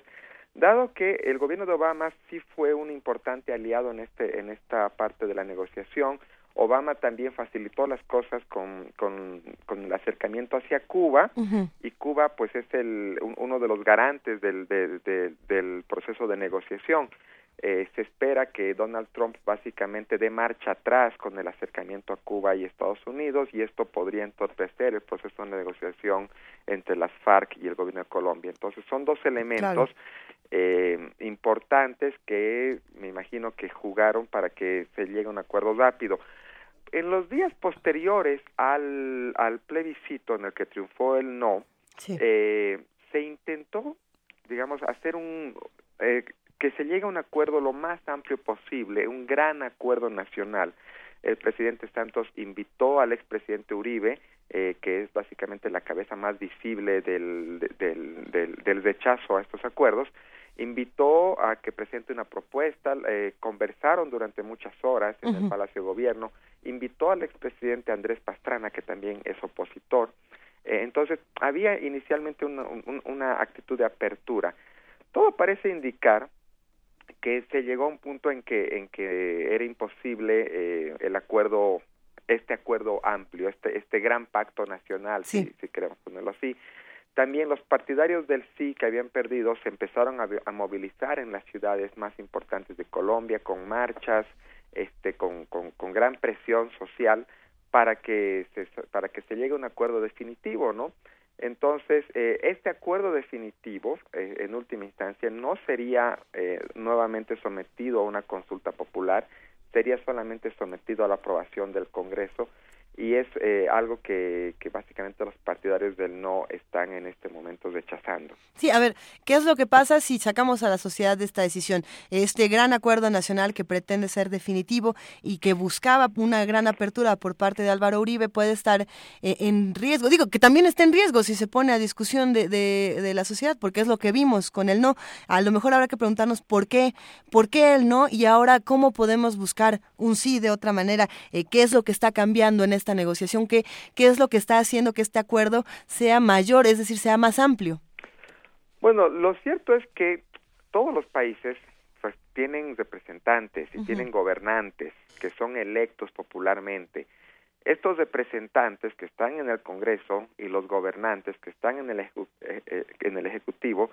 Dado que el gobierno de Obama sí fue un importante aliado en, este, en esta parte de la negociación, Obama también facilitó las cosas con, con, con el acercamiento hacia Cuba y Cuba pues es el, uno de los garantes del, del proceso de negociación. Eh, se espera que Donald Trump básicamente dé marcha atrás con el acercamiento a Cuba y Estados Unidos y esto podría entorpecer el proceso de negociación entre las FARC y el gobierno de Colombia. Entonces son dos elementos eh, importantes que me imagino que jugaron para que se llegue a un acuerdo rápido. En los días posteriores al, al plebiscito en el que triunfó el no, eh, se intentó, digamos, hacer un eh, que se llegue a un acuerdo lo más amplio posible, un gran acuerdo nacional. El presidente Santos invitó al expresidente Uribe, eh, que es básicamente la cabeza más visible del, del, del, del rechazo a estos acuerdos, invitó a que presente una propuesta, eh, conversaron durante muchas horas en el Palacio de Gobierno, invitó al expresidente Andrés Pastrana, que también es opositor. Eh, entonces, había inicialmente una, una actitud de apertura. Todo parece indicar que se llegó a un punto en que en que era imposible eh, el acuerdo este acuerdo amplio este este gran pacto nacional si, si queremos ponerlo así también los partidarios del sí que habían perdido se empezaron a, movilizar en las ciudades más importantes de Colombia con marchas este con, con, con gran presión social para que se para que se llegue a un acuerdo definitivo no entonces, eh, este acuerdo definitivo, eh, en última instancia, no sería eh, nuevamente sometido a una consulta popular, sería solamente sometido a la aprobación del Congreso y es eh, algo que, que básicamente los partidarios del no están en este momento rechazando. Sí, a ver, ¿qué es lo que pasa si sacamos a la sociedad de esta decisión? Este gran acuerdo nacional que pretende ser definitivo y que buscaba una gran apertura por parte de Álvaro Uribe puede estar eh, en riesgo. Digo, que también está en riesgo si se pone a discusión de, de, la sociedad, porque es lo que vimos con el no. A lo mejor habrá que preguntarnos por qué, por qué el no y ahora cómo podemos buscar un sí de otra manera, eh, qué es lo que está cambiando en esta negociación, qué, qué es lo que está haciendo que este acuerdo sea mayor, es decir, sea más amplio. Bueno, lo cierto es que todos los países pues, tienen representantes y uh -huh. tienen gobernantes que son electos popularmente. Estos representantes que están en el Congreso y los gobernantes que están en el, ejecu eh, eh, en el Ejecutivo,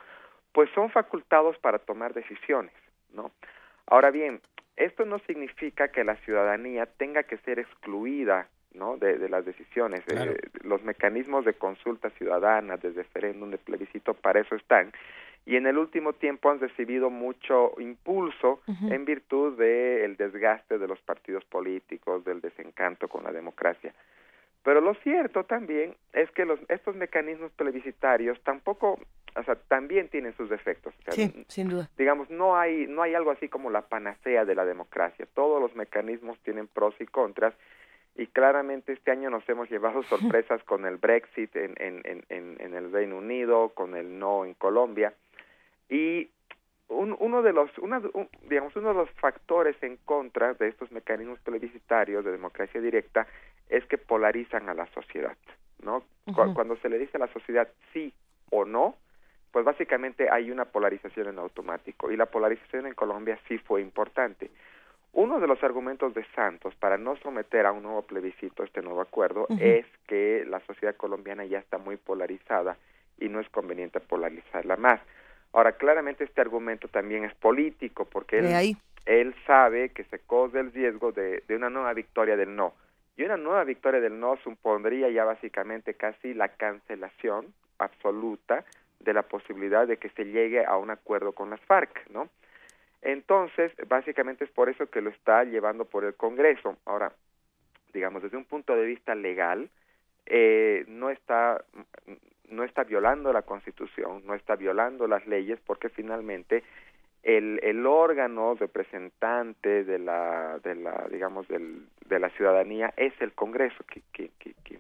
pues son facultados para tomar decisiones, ¿no? Ahora bien, esto no significa que la ciudadanía tenga que ser excluida ¿no? de, de las decisiones. Claro. Eh, los mecanismos de consulta ciudadana, de referéndum, de plebiscito, para eso están. Y en el último tiempo han recibido mucho impulso uh -huh. en virtud del de desgaste de los partidos políticos, del desencanto con la democracia. Pero lo cierto también es que los, estos mecanismos plebiscitarios tampoco, o sea, también tienen sus defectos. O sea, sí, sin duda. Digamos, no hay, no hay algo así como la panacea de la democracia. Todos los mecanismos tienen pros y contras y claramente este año nos hemos llevado sorpresas con el Brexit en, en, en, en el Reino Unido, con el no en Colombia. Y un, uno de los una, un, digamos uno de los factores en contra de estos mecanismos plebiscitarios de democracia directa es que polarizan a la sociedad no uh -huh. cuando se le dice a la sociedad sí o no pues básicamente hay una polarización en automático y la polarización en Colombia sí fue importante uno de los argumentos de Santos para no someter a un nuevo plebiscito este nuevo acuerdo uh -huh. es que la sociedad colombiana ya está muy polarizada y no es conveniente polarizarla más Ahora, claramente este argumento también es político, porque él, él sabe que se corre el riesgo de, de, una nueva victoria del no. Y una nueva victoria del no supondría ya básicamente casi la cancelación absoluta de la posibilidad de que se llegue a un acuerdo con las FARC, ¿no? Entonces, básicamente es por eso que lo está llevando por el Congreso. Ahora, digamos, desde un punto de vista legal, eh, no está no está violando la Constitución, no está violando las leyes, porque finalmente el, el órgano representante de la, de la digamos, del, de la ciudadanía es el Congreso, que, que,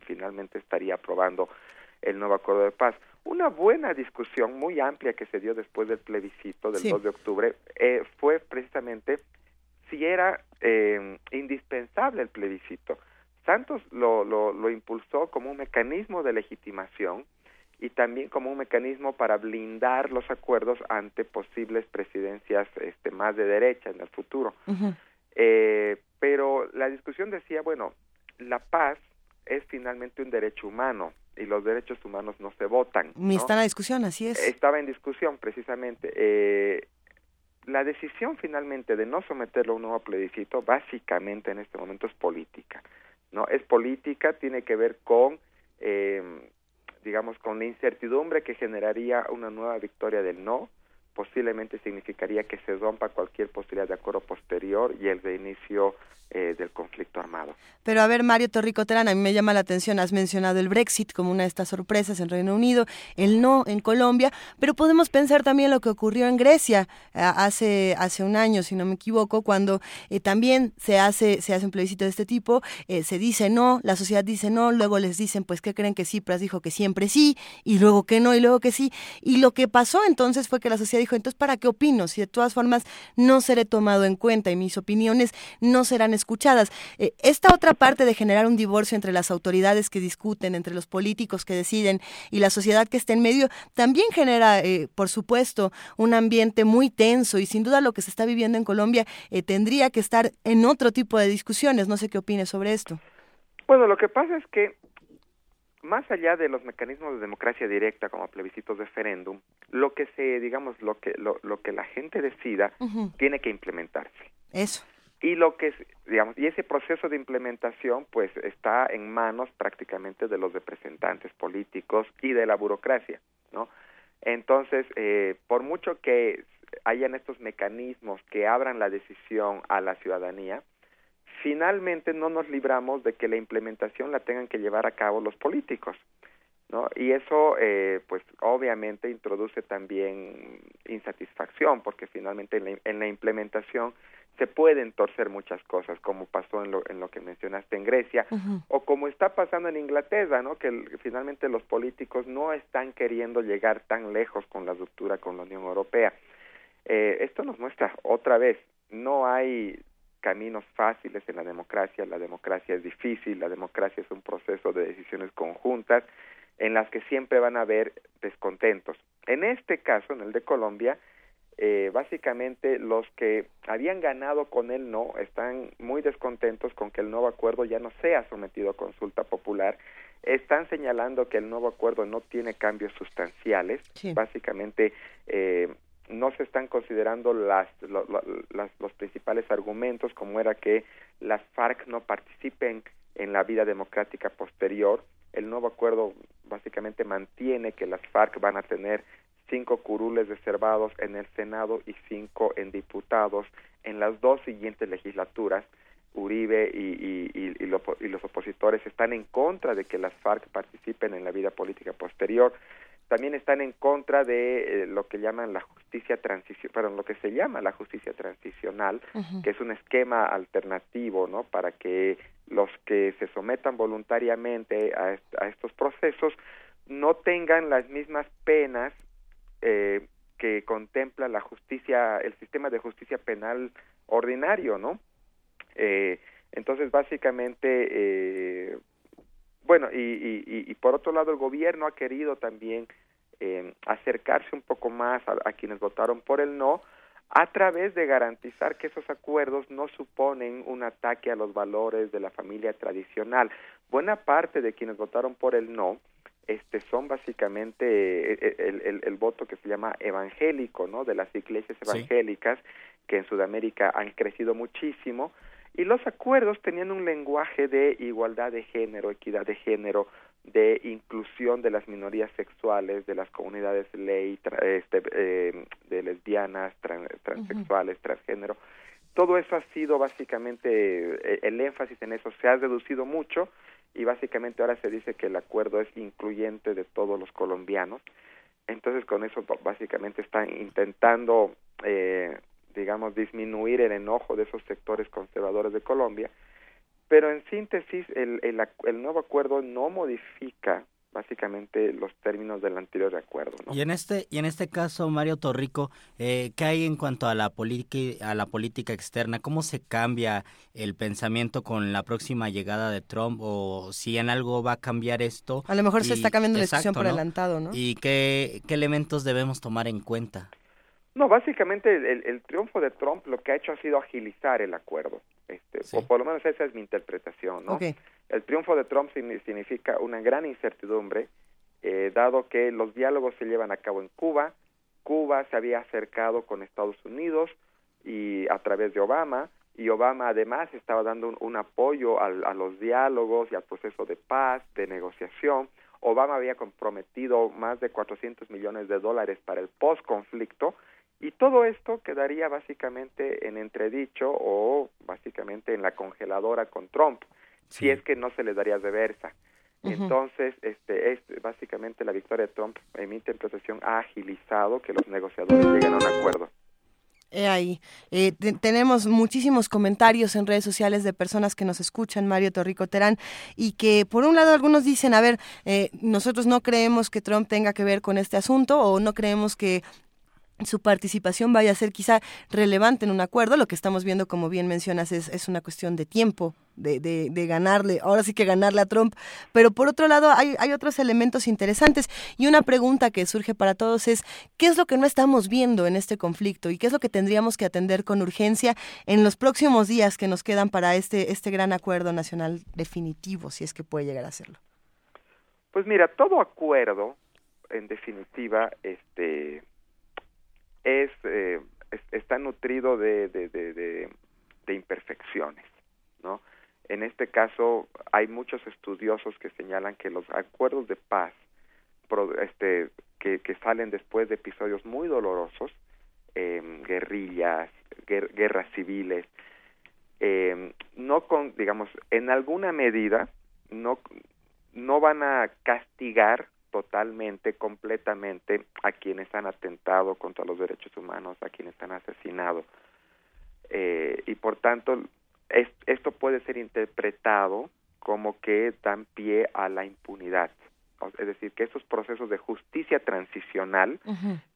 finalmente estaría aprobando el nuevo acuerdo de paz. Una buena discusión muy amplia que se dio después del plebiscito del sí. 2 de octubre eh, fue precisamente si era eh, indispensable el plebiscito. Santos lo, lo, lo impulsó como un mecanismo de legitimación y también como un mecanismo para blindar los acuerdos ante posibles presidencias este, más de derecha en el futuro. Uh -huh. eh, pero la discusión decía, bueno, la paz es finalmente un derecho humano y los derechos humanos no se votan. ¿no? Está en la discusión, así es. Estaba en discusión, precisamente. Eh, la decisión finalmente de no someterlo a un nuevo plebiscito, básicamente en este momento es política. no Es política, tiene que ver con... Eh, digamos, con la incertidumbre que generaría una nueva victoria del no, posiblemente significaría que se rompa cualquier posibilidad de acuerdo posterior y el reinicio eh, del conflicto armado. Pero a ver, Mario Torrico Terán, a mí me llama la atención, has mencionado el Brexit como una de estas sorpresas en Reino Unido, el no en Colombia, pero podemos pensar también lo que ocurrió en Grecia hace, hace un año, si no me equivoco, cuando eh, también se hace, se hace un plebiscito de este tipo, eh, se dice no, la sociedad dice no, luego les dicen, pues, ¿qué creen que Cipras dijo que siempre sí? Y luego que no, y luego que sí. Y lo que pasó entonces fue que la sociedad dijo, entonces, ¿para qué opino? Si de todas formas no seré tomado en cuenta y mis opiniones no serán escuchadas. Eh, esta otra parte de generar un divorcio entre las autoridades que discuten, entre los políticos que deciden y la sociedad que está en medio, también genera, eh, por supuesto, un ambiente muy tenso y sin duda lo que se está viviendo en Colombia eh, tendría que estar en otro tipo de discusiones. No sé qué opines sobre esto. Bueno, lo que pasa es que más allá de los mecanismos de democracia directa como plebiscitos de referéndum, lo que se, digamos, lo que lo, lo que la gente decida uh -huh. tiene que implementarse. Eso y lo que digamos y ese proceso de implementación pues está en manos prácticamente de los representantes políticos y de la burocracia no entonces eh, por mucho que hayan estos mecanismos que abran la decisión a la ciudadanía finalmente no nos libramos de que la implementación la tengan que llevar a cabo los políticos. ¿No? Y eso, eh, pues, obviamente introduce también insatisfacción, porque finalmente en la, en la, implementación se pueden torcer muchas cosas, como pasó en lo, en lo que mencionaste en Grecia, o como está pasando en Inglaterra, ¿no? Que finalmente los políticos no están queriendo llegar tan lejos con la ruptura con la Unión Europea. Eh, esto nos muestra otra vez, no hay caminos fáciles en la democracia, la democracia es difícil, la democracia es un proceso de decisiones conjuntas en las que siempre van a haber descontentos. En este caso, en el de Colombia, eh, básicamente los que habían ganado con el no están muy descontentos con que el nuevo acuerdo ya no sea sometido a consulta popular. Están señalando que el nuevo acuerdo no tiene cambios sustanciales. Básicamente, eh, no se están considerando las, los principales argumentos, como era que las FARC no participen en la vida democrática posterior. El nuevo acuerdo básicamente mantiene que las FARC van a tener cinco curules reservados en el Senado y cinco en diputados en las dos siguientes legislaturas. Uribe y, y, y, los opositores están en contra de que las FARC participen en la vida política posterior también están en contra de eh, lo que llaman la justicia transicional, perdón, lo que se llama la justicia transicional, que es un esquema alternativo, ¿no? Para que los que se sometan voluntariamente a, a estos procesos no tengan las mismas penas eh, que contempla la justicia, el sistema de justicia penal ordinario, ¿no? Eh, entonces, básicamente, eh, bueno, y, y, por otro lado, el gobierno ha querido también eh, acercarse un poco más a, quienes votaron por el no, a través de garantizar que esos acuerdos no suponen un ataque a los valores de la familia tradicional. Buena parte de quienes votaron por el no este son básicamente eh, el, el, voto que se llama evangélico, ¿no? De las iglesias evangélicas que en Sudamérica han crecido muchísimo y los acuerdos tenían un lenguaje de igualdad de género, equidad de género, de inclusión de las minorías sexuales, de las comunidades ley, este, eh, de lesbianas, transexuales, transgénero. Todo eso ha sido básicamente, eh, el énfasis en eso se ha reducido mucho y básicamente ahora se dice que el acuerdo es incluyente de todos los colombianos. Entonces con eso básicamente están intentando eh, digamos, disminuir el enojo de esos sectores conservadores de Colombia. Pero en síntesis, el, el, el nuevo acuerdo no modifica básicamente los términos del anterior acuerdo. ¿no? Y en este y en este caso, Mario Torrico, eh, ¿qué hay en cuanto a la política a la política externa? ¿Cómo se cambia el pensamiento con la próxima llegada de Trump o si en algo va a cambiar esto? A lo mejor se está cambiando la decisión por adelantado, ¿no? ¿Y qué, qué elementos debemos tomar en cuenta? No, básicamente el, el, triunfo de Trump lo que ha hecho ha sido agilizar el acuerdo, este, o por lo menos esa es mi interpretación, ¿no? El triunfo de Trump significa una gran incertidumbre, eh, dado que los diálogos se llevan a cabo en Cuba, Cuba se había acercado con Estados Unidos y a través de Obama, y Obama además estaba dando un, apoyo al, a los diálogos y al proceso de paz, de negociación. Obama había comprometido más de 400 millones de dólares para el post-conflicto y todo esto quedaría básicamente en entredicho o básicamente en la congeladora con Trump, si es que no se le daría reversa. Entonces, este, es básicamente la victoria de Trump, en mi interpretación, ha agilizado que los negociadores lleguen a un acuerdo. He ahí. Eh, tenemos muchísimos comentarios en redes sociales de personas que nos escuchan, Mario Torrico Terán, y que por un lado algunos dicen, a ver, eh, nosotros no creemos que Trump tenga que ver con este asunto o no creemos que su participación vaya a ser quizá relevante en un acuerdo. Lo que estamos viendo, como bien mencionas, es, es una cuestión de tiempo, de, de, ganarle, ahora sí que ganarle a Trump. Pero por otro lado, hay, hay otros elementos interesantes. Y una pregunta que surge para todos es, ¿qué es lo que no estamos viendo en este conflicto? ¿Y qué es lo que tendríamos que atender con urgencia en los próximos días que nos quedan para este, este gran acuerdo nacional definitivo, si es que puede llegar a serlo? Pues mira, todo acuerdo, en definitiva, este es, eh, está nutrido de, de, de, de, imperfecciones, ¿no? En este caso hay muchos estudiosos que señalan que los acuerdos de paz este, que, que salen después de episodios muy dolorosos, eh, guerrillas, guerras civiles, eh, no con, digamos, en alguna medida, no, no van a castigar totalmente, completamente a quienes han atentado contra los derechos humanos, a quienes han asesinado. Eh, y por tanto, esto puede ser interpretado como que dan pie a la impunidad. Es decir, que esos procesos de justicia transicional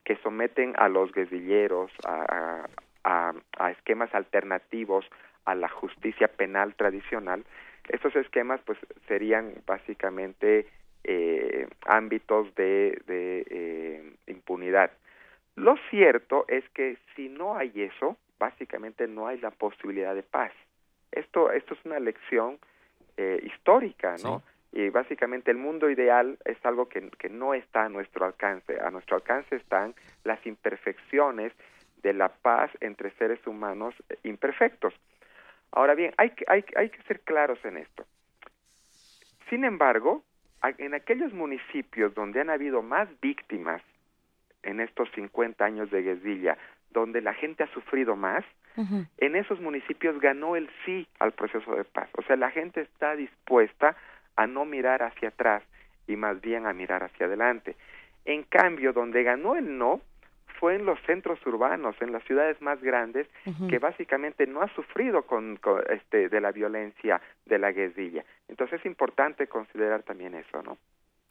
que someten a los guerrilleros a, a, esquemas alternativos a la justicia penal tradicional, estos esquemas pues serían básicamente eh, ámbitos de, de eh, impunidad. Lo cierto es que si no hay eso, básicamente no hay la posibilidad de paz. Esto, esto es una lección eh, histórica, ¿no? Y básicamente el mundo ideal es algo que, que no está a nuestro alcance. A nuestro alcance están las imperfecciones de la paz entre seres humanos imperfectos. Ahora bien, hay que, hay, hay que ser claros en esto. Sin embargo, en aquellos municipios donde han habido más víctimas en estos 50 años de guerrilla, donde la gente ha sufrido más, en esos municipios ganó el sí al proceso de paz. O sea, la gente está dispuesta a no mirar hacia atrás y más bien a mirar hacia adelante. En cambio, donde ganó el no fue en los centros urbanos, en las ciudades más grandes, que básicamente no ha sufrido con, este, de la violencia de la guerrilla. Entonces es importante considerar también eso, ¿no?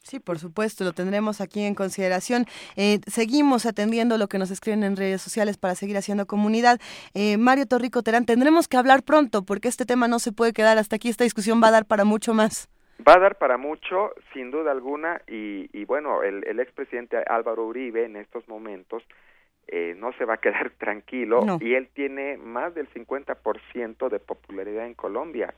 Sí, por supuesto, lo tendremos aquí en consideración. Eh, seguimos atendiendo lo que nos escriben en redes sociales para seguir haciendo comunidad. Eh, Mario Torrico Terán, tendremos que hablar pronto porque este tema no se puede quedar hasta aquí. Esta discusión va a dar para mucho más. Va a dar para mucho, sin duda alguna, y, bueno, el, el expresidente Álvaro Uribe en estos momentos eh, no se va a quedar tranquilo y él tiene más del 50% de popularidad en Colombia.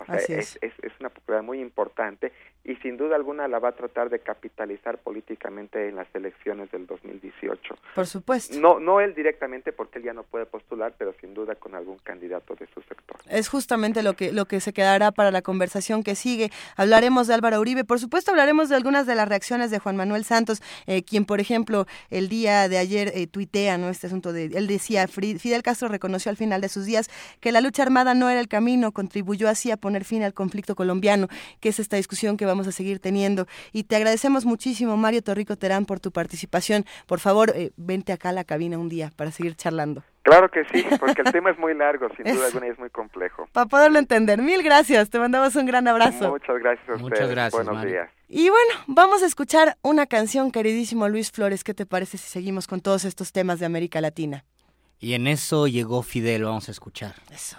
O sea, es. Es, es. una popularidad muy importante y sin duda alguna la va a tratar de capitalizar políticamente en las elecciones del 2018. Por supuesto. No, no él directamente porque él ya no puede postular, pero sin duda con algún candidato de su sector. Es justamente lo que lo que se quedará para la conversación que sigue. Hablaremos de Álvaro Uribe, por supuesto hablaremos de algunas de las reacciones de Juan Manuel Santos, eh, quien por ejemplo el día de ayer eh, tuitea no este asunto de él decía Fidel Castro reconoció al final de sus días que la lucha armada no era el camino, contribuyó así a poner fin al conflicto colombiano, que es esta discusión que va vamos a seguir teniendo. Y te agradecemos muchísimo, Mario Torrico Terán, por tu participación. Por favor, eh, vente acá a la cabina un día para seguir charlando. Claro que sí, porque el tema es muy largo, sin duda alguna, y es muy complejo. Para poderlo entender. Mil gracias, te mandamos un gran abrazo. Muchas gracias a Muchas gracias, Buenos días. Y bueno, vamos a escuchar una canción, queridísimo Luis Flores. ¿Qué te parece si seguimos con todos estos temas de América Latina? Y en eso llegó Fidel, vamos a escuchar. Eso.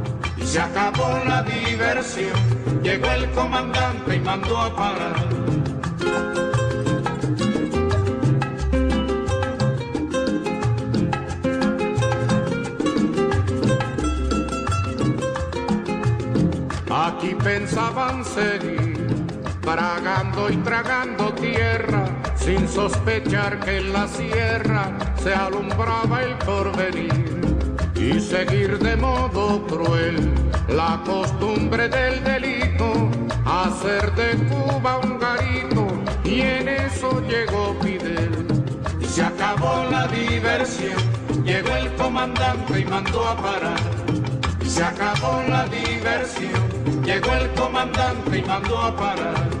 se acabó la diversión, llegó el comandante y mandó a parar. Aquí pensaban seguir, tragando y tragando tierra, sin sospechar que en la sierra se alumbraba el porvenir y seguir de modo cruel la costumbre del delito, hacer de Cuba un garito y en eso llegó Fidel. Y se acabó la diversión, llegó el comandante y mandó a parar. Y se acabó la diversión, llegó el comandante y mandó a parar.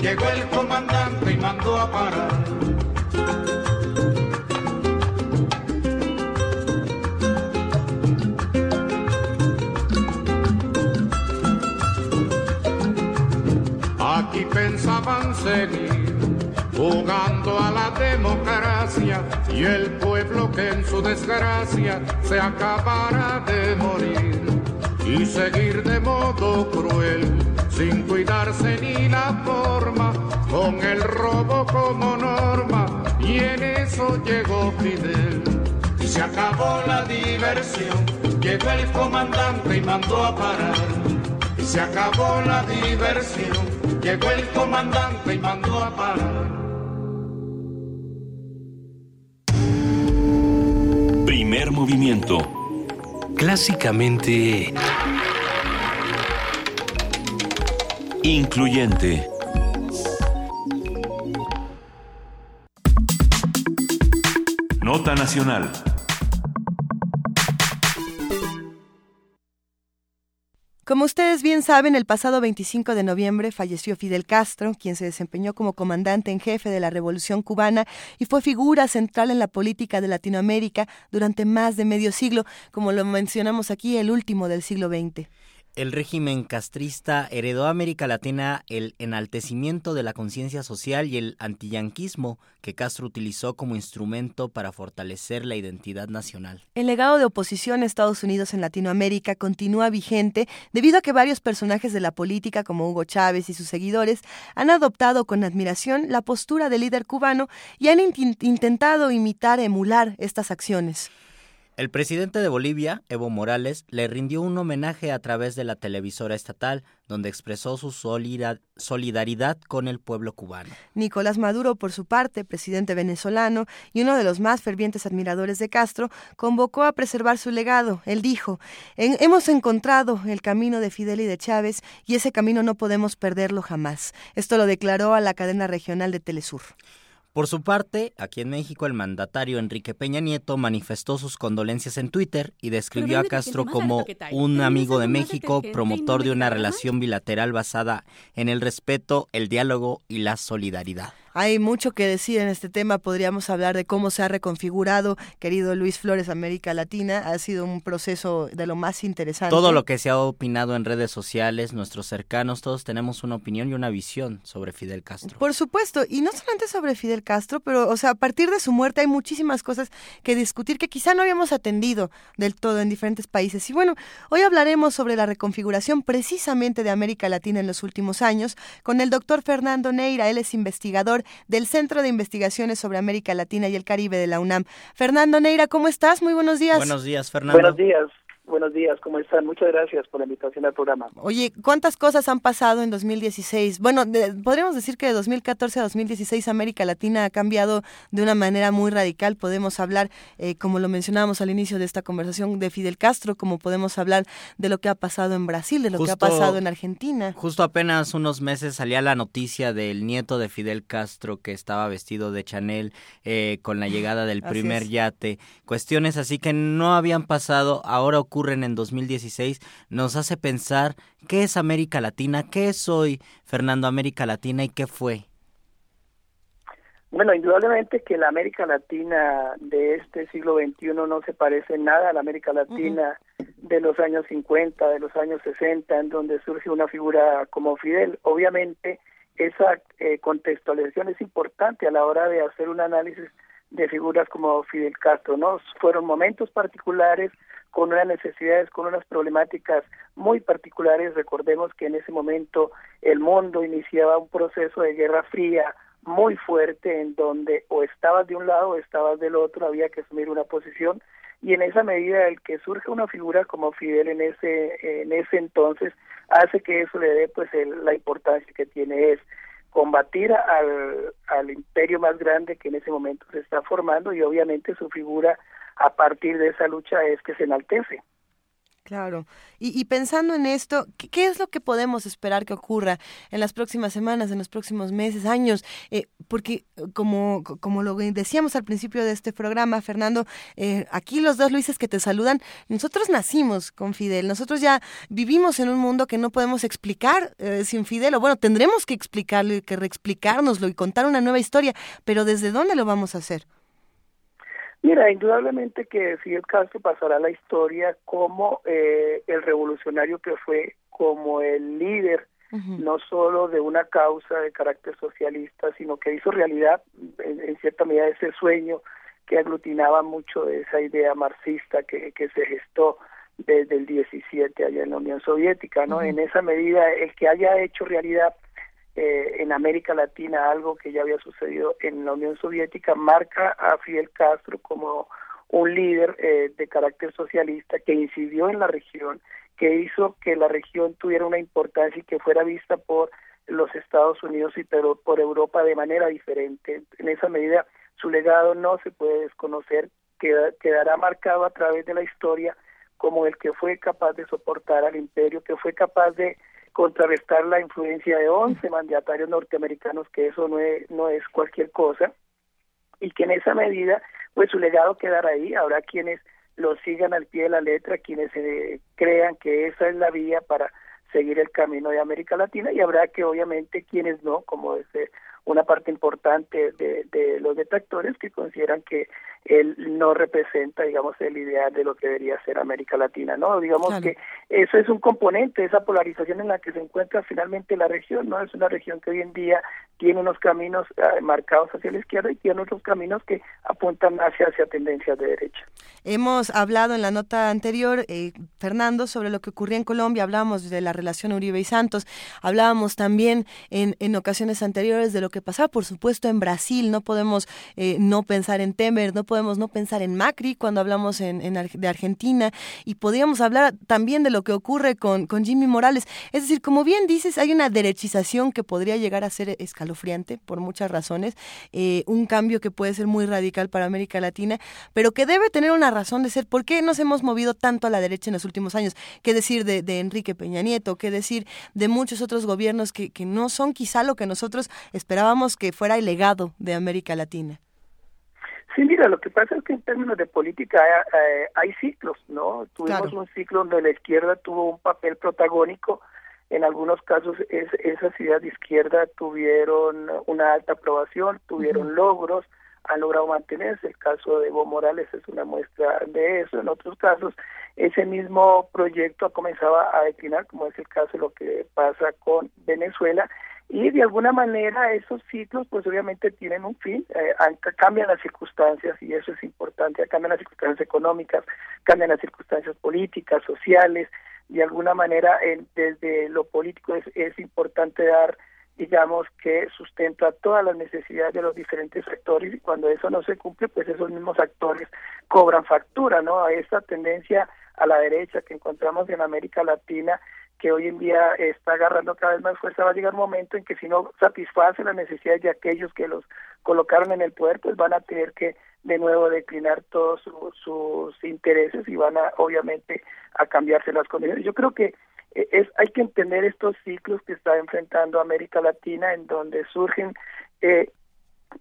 llegó el comandante y mandó a parar. Aquí pensaban seguir jugando a la democracia y el pueblo que en su desgracia se acabara de morir y seguir de modo cruel sin cuidarse ni la forma con el robo como norma y en eso llegó Fidel. Y se acabó la diversión llegó el comandante y mandó a parar. Y se acabó la diversión llegó el comandante y mandó a parar. Primer movimiento. Clásicamente... Incluyente. Nota Nacional. Como ustedes bien saben, el pasado 25 de noviembre falleció Fidel Castro, quien se desempeñó como comandante en jefe de la Revolución cubana y fue figura central en la política de Latinoamérica durante más de medio siglo, como lo mencionamos aquí, el último del siglo XX. El régimen castrista heredó a América Latina el enaltecimiento de la conciencia social y el antiyanquismo que Castro utilizó como instrumento para fortalecer la identidad nacional. El legado de oposición a Estados Unidos en Latinoamérica continúa vigente debido a que varios personajes de la política como Hugo Chávez y sus seguidores han adoptado con admiración la postura del líder cubano y han intentado imitar, emular estas acciones. El presidente de Bolivia, Evo Morales, le rindió un homenaje a través de la televisora estatal, donde expresó su solidaridad con el pueblo cubano. Nicolás Maduro, por su parte, presidente venezolano y uno de los más fervientes admiradores de Castro, convocó a preservar su legado. Él dijo, hemos encontrado el camino de Fidel y de Chávez y ese camino no podemos perderlo jamás. Esto lo declaró a la cadena regional de Telesur. Por su parte, aquí en México el mandatario Enrique Peña Nieto manifestó sus condolencias en Twitter y describió a Castro como un amigo de México, promotor de una relación bilateral basada en el respeto, el diálogo y la solidaridad. Hay mucho que decir en este tema. Podríamos hablar de cómo se ha reconfigurado, querido Luis Flores, América Latina. Ha sido un proceso de lo más interesante. Todo lo que se ha opinado en redes sociales, nuestros cercanos, todos tenemos una opinión y una visión sobre Fidel Castro. Por supuesto, y no solamente sobre Fidel Castro, pero, o sea, a partir de su muerte hay muchísimas cosas que discutir que quizá no habíamos atendido del todo en diferentes países. Y bueno, hoy hablaremos sobre la reconfiguración precisamente de América Latina en los últimos años con el doctor Fernando Neira. Él es investigador del Centro de Investigaciones sobre América Latina y el Caribe de la UNAM. Fernando Neira, ¿cómo estás? Muy buenos días. Buenos días, Fernando. Buenos días. Buenos días, ¿cómo están? Muchas gracias por la invitación al programa. Oye, ¿cuántas cosas han pasado en 2016? Bueno, podríamos decir que de 2014 a 2016 América Latina ha cambiado de una manera muy radical. Podemos hablar, eh, como lo mencionábamos al inicio de esta conversación, de Fidel Castro, como podemos hablar de lo que ha pasado en Brasil, de lo que ha pasado en Argentina. Justo apenas unos meses salía la noticia del nieto de Fidel Castro que estaba vestido de Chanel eh, con la llegada del primer yate. Cuestiones así que no habían pasado, ahora ocurre en 2016 nos hace pensar qué es América Latina, qué es hoy Fernando América Latina y qué fue. Bueno, indudablemente que la América Latina de este siglo XXI no se parece nada a la América Latina de los años 50, de los años 60, en donde surge una figura como Fidel. Obviamente, esa eh, contextualización es importante a la hora de hacer un análisis de figuras como Fidel Castro, ¿no? Fueron momentos particulares, con unas necesidades, con unas problemáticas muy particulares. Recordemos que en ese momento el mundo iniciaba un proceso de guerra fría muy fuerte en donde o estabas de un lado o estabas del otro, había que asumir una posición y en esa medida el que surge una figura como Fidel en ese en ese entonces hace que eso le dé pues la importancia que tiene es combatir al, al imperio más grande que en ese momento se está formando y obviamente su figura a partir de esa lucha es que se enaltece. Claro. Y, pensando en esto, ¿qué, es lo que podemos esperar que ocurra en las próximas semanas, en los próximos meses, años? Eh, porque como, como lo decíamos al principio de este programa, Fernando, eh, aquí los dos Luises que te saludan, nosotros nacimos con Fidel, nosotros ya vivimos en un mundo que no podemos explicar eh, sin Fidel, o bueno, tendremos que explicarlo y que reexplicárnoslo y contar una nueva historia, pero ¿desde dónde lo vamos a hacer? Mira, indudablemente que Fidel Castro pasará a la historia como eh, el revolucionario que fue, como el líder no solo de una causa de carácter socialista, sino que hizo realidad en, cierta medida ese sueño que aglutinaba mucho de esa idea marxista que, que se gestó desde el 17 allá en la Unión Soviética, ¿no? En esa medida, el que haya hecho realidad eh, en América Latina algo que ya había sucedido en la Unión Soviética, marca a Fidel Castro como un líder eh, de carácter socialista que incidió en la región, que hizo que la región tuviera una importancia y que fuera vista por los Estados Unidos y pero por Europa de manera diferente. En esa medida su legado no se puede desconocer, quedará marcado a través de la historia como el que fue capaz de soportar al imperio, que fue capaz de contrarrestar la influencia de 11 mandatarios norteamericanos, que eso no es, no es cualquier cosa, y que en esa medida, pues su legado quedará ahí. Habrá quienes lo sigan al pie de la letra, quienes eh, crean que esa es la vía para seguir el camino de América Latina, y habrá que obviamente quienes no, como es una parte importante de, de los detractores que consideran que él no representa, digamos, el ideal de lo que debería ser América Latina, ¿no? Digamos que eso es un componente, esa polarización en la que se encuentra finalmente la región, ¿no? Es una región que hoy en día tiene unos caminos eh, marcados hacia la izquierda y tiene otros caminos que apuntan hacia, hacia tendencias de derecha. Hemos hablado en la nota anterior, eh, Fernando, sobre lo que ocurría en Colombia, hablábamos de la relación Uribe y Santos, hablábamos también en, en ocasiones anteriores de lo que pasaba, por supuesto, en Brasil, no podemos eh, no pensar en Temer, no podemos no pensar en Macri cuando hablamos en, de Argentina y podríamos hablar también de lo que ocurre con, con Jimmy Morales. Es decir, como bien dices, hay una derechización que podría llegar a ser escalofriante por muchas razones, eh, un cambio que puede ser muy radical para América Latina, pero que debe tener una razón de ser. ¿Por qué nos hemos movido tanto a la derecha en los últimos años? ¿Qué decir de, Enrique Peña Nieto? ¿Qué decir de muchos otros gobiernos que, que no son quizá lo que nosotros esperábamos que fuera el legado de América Latina? Sí, mira, lo que pasa es que en términos de política eh, hay ciclos, ¿no? Tuvimos un ciclo donde la izquierda tuvo un papel protagónico, en algunos casos es, esas ideas de izquierda tuvieron una alta aprobación, tuvieron logros, han logrado mantenerse, el caso de Evo Morales es una muestra de eso, en otros casos ese mismo proyecto comenzaba a declinar, como es el caso de lo que pasa con Venezuela, y de alguna manera esos ciclos pues obviamente tienen un fin, eh, cambian las circunstancias y eso es importante, cambian las circunstancias económicas, cambian las circunstancias políticas, sociales, de alguna manera desde lo político es, es importante dar digamos que sustenta todas las necesidades de los diferentes sectores y cuando eso no se cumple pues esos mismos actores cobran factura, ¿no? A esta tendencia a la derecha que encontramos en América Latina que hoy en día está agarrando cada vez más fuerza, va a llegar un momento en que si no satisface las necesidades de aquellos que los colocaron en el poder, pues van a tener que de nuevo declinar todos sus intereses y van a obviamente a cambiarse las condiciones. Yo creo que eh, es hay que entender estos ciclos que está enfrentando América Latina en donde surgen eh,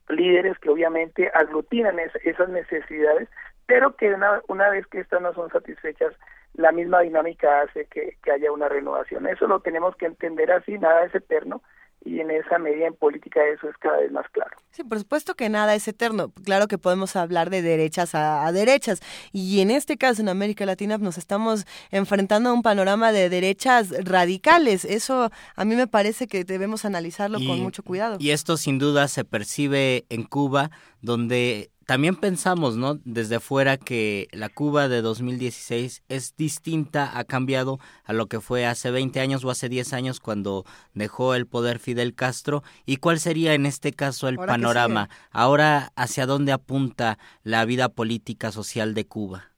líderes que obviamente aglutinan esas necesidades, pero que una, una vez que estas no son satisfechas, la misma dinámica hace que, haya una renovación. Eso lo tenemos que entender así, nada es eterno y en esa medida en política eso es cada vez más claro. Sí, por supuesto que nada es eterno. Claro que podemos hablar de derechas a, derechas y en este caso en América Latina nos estamos enfrentando a un panorama de derechas radicales. Eso a mí me parece que debemos analizarlo con mucho cuidado. Y esto sin duda se percibe en Cuba, donde también pensamos, ¿no? Desde fuera que la Cuba de 2016 es distinta, ha cambiado a lo que fue hace 20 años o hace 10 años cuando dejó el poder Fidel Castro. ¿Y cuál sería en este caso el panorama? Ahora, ¿hacia dónde apunta la vida política social de Cuba?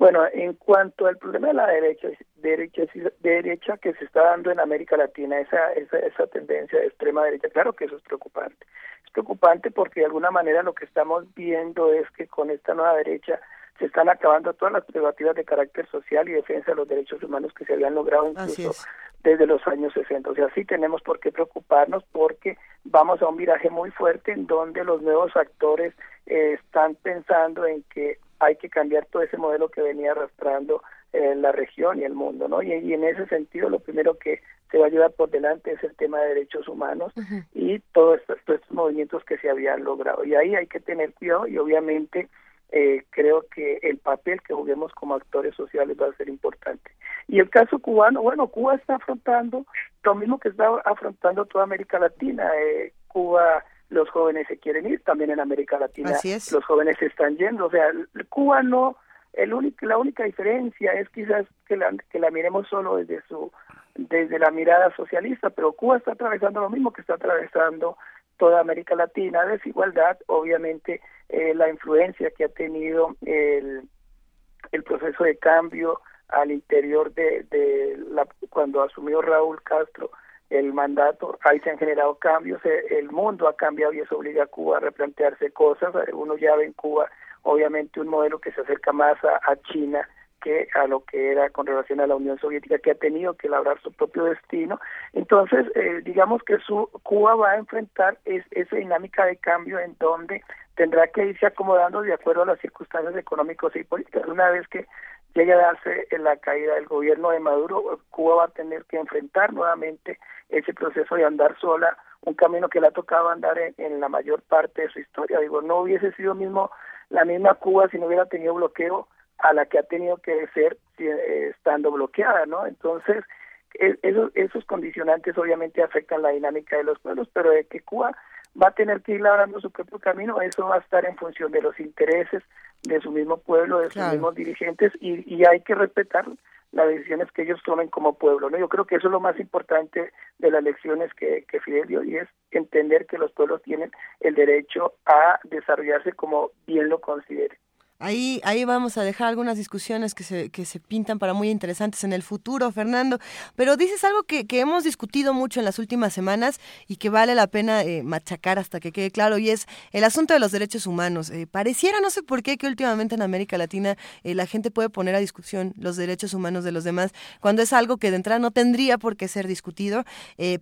Bueno, en cuanto al problema de la derecha, derecha, derecha que se está dando en América Latina, esa, esa, esa tendencia de extrema derecha, claro que eso es preocupante preocupante porque de alguna manera lo que estamos viendo es que con esta nueva derecha se están acabando todas las prerrogativas de carácter social y defensa de los derechos humanos que se habían logrado incluso desde los años 60. O sea, sí tenemos por qué preocuparnos porque vamos a un viraje muy fuerte en donde los nuevos actores eh, están pensando en que hay que cambiar todo ese modelo que venía arrastrando eh, la región y el mundo, ¿no? Y, en ese sentido, lo primero que se va a llevar por delante es el tema de derechos humanos y todos estos, todos estos movimientos que se habían logrado. Y ahí hay que tener cuidado y obviamente eh, creo que el papel que juguemos como actores sociales va a ser importante. Y el caso cubano, bueno, Cuba está afrontando lo mismo que está afrontando toda América Latina. Eh, Cuba, los jóvenes se quieren ir, también en América Latina los jóvenes se están yendo. O sea, Cuba no, el único, la única diferencia es quizás que la, que la miremos solo desde su desde la mirada socialista, pero Cuba está atravesando lo mismo que está atravesando toda América Latina, desigualdad, obviamente eh, la influencia que ha tenido el, el proceso de cambio al interior de, de la, cuando asumió Raúl Castro el mandato, ahí se han generado cambios, eh, el mundo ha cambiado y eso obliga a Cuba a replantearse cosas, uno ya ve en Cuba obviamente un modelo que se acerca más a China, que a lo que era con relación a la Unión Soviética, que ha tenido que labrar su propio destino. Entonces, eh, digamos que su Cuba va a enfrentar es, esa dinámica de cambio en donde tendrá que irse acomodando de acuerdo a las circunstancias económicas y políticas. Una vez que llegue a darse la caída del gobierno de Maduro, Cuba va a tener que enfrentar nuevamente ese proceso de andar sola, un camino que le ha tocado andar en, en la mayor parte de su historia. Digo, no hubiese sido mismo la misma Cuba si no hubiera tenido bloqueo a la que ha tenido que ser eh, estando bloqueada, ¿no? Entonces, e, esos, esos condicionantes obviamente afectan la dinámica de los pueblos, pero de que Cuba va a tener que ir labrando su propio camino, eso va a estar en función de los intereses de su mismos pueblo, de sus mismos dirigentes, y, y hay que respetar las decisiones que ellos tomen como pueblo. ¿no? Yo creo que eso es lo más importante de las lecciones que, que Fidel dio y es entender que los pueblos tienen el derecho a desarrollarse como bien lo consideren. Ahí, ahí vamos a dejar algunas discusiones que se, que se pintan para muy interesantes en el futuro, Fernando. Pero dices algo que, que hemos discutido mucho en las últimas semanas y que vale la pena eh, machacar hasta que quede claro, y es el asunto de los derechos humanos. Eh, pareciera, no sé por qué, que últimamente en América Latina eh, la gente puede poner a discusión los derechos humanos de los demás, cuando es algo que de entrada no tendría por qué ser discutido,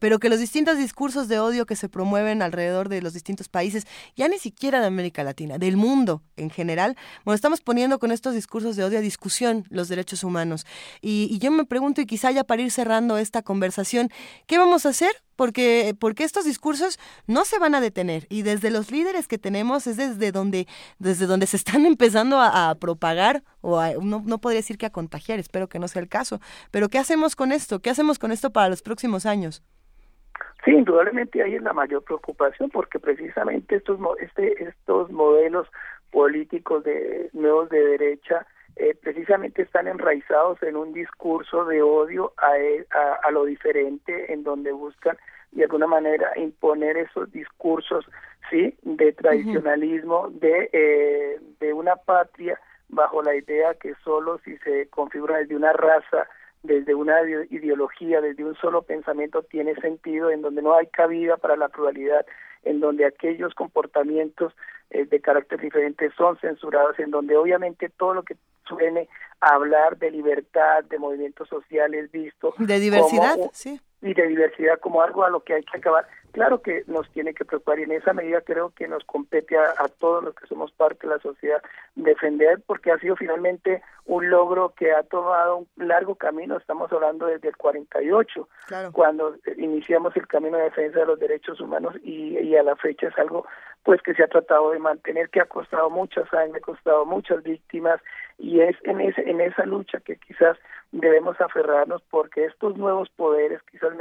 pero que los distintos discursos de odio que se promueven alrededor de los distintos países, ya ni siquiera de América Latina, del mundo en general, bueno, estamos poniendo con estos discursos de odio a discusión los derechos humanos. Y, yo me pregunto, y quizá ya para ir cerrando esta conversación, ¿qué vamos a hacer? Porque, porque estos discursos no se van a detener y desde los líderes que tenemos es desde donde, desde donde se están empezando a, propagar o no, no podría decir que a contagiar, espero que no sea el caso, pero ¿qué hacemos con esto? ¿Qué hacemos con esto para los próximos años? Sí, indudablemente ahí es la mayor preocupación porque precisamente estos este, estos modelos políticos de nuevos de derecha eh, precisamente están enraizados en un discurso de odio e, a, a, lo diferente en donde buscan de alguna manera imponer esos discursos sí de tradicionalismo de eh, de una patria bajo la idea que solo si se configura desde una raza desde una ideología, desde un solo pensamiento tiene sentido, en donde no hay cabida para la pluralidad, en donde aquellos comportamientos eh, de carácter diferente son censurados, en donde obviamente todo lo que suene a hablar de libertad, de movimientos sociales visto de diversidad, sí y de diversidad como algo a lo que hay que acabar. Claro que nos tiene que preocupar y en esa medida creo que nos compete a, todos los que somos parte de la sociedad defender porque ha sido finalmente un logro que ha tomado un largo camino, estamos hablando desde el 48, cuando iniciamos el camino de defensa de los derechos humanos y, y a la fecha es algo pues que se ha tratado de mantener, que ha costado mucha sangre, ha costado muchas víctimas y es en, ese, en esa lucha que quizás debemos aferrarnos porque estos nuevos poderes quizás,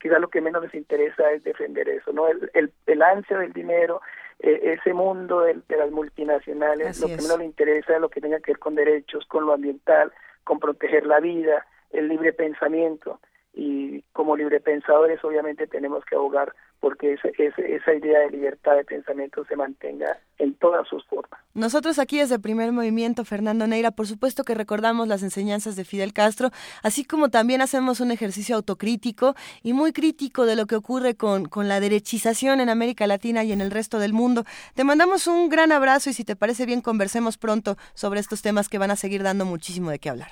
quizás lo que menos les interesa es defender eso, ¿no? El, el, el ansia del dinero, eh, ese mundo de, las multinacionales, lo que menos le interesa es lo que tenga que ver con derechos, con lo ambiental, con proteger la vida, el libre pensamiento y como libre pensadores obviamente tenemos que abogar porque esa, esa idea de libertad de pensamiento se mantenga en todas sus formas. Nosotros aquí desde Primer Movimiento, Fernando Neira, por supuesto que recordamos las enseñanzas de Fidel Castro, así como también hacemos un ejercicio autocrítico y muy crítico de lo que ocurre con la derechización en América Latina y en el resto del mundo. Te mandamos un gran abrazo y si te parece bien conversemos pronto sobre estos temas que van a seguir dando muchísimo de qué hablar.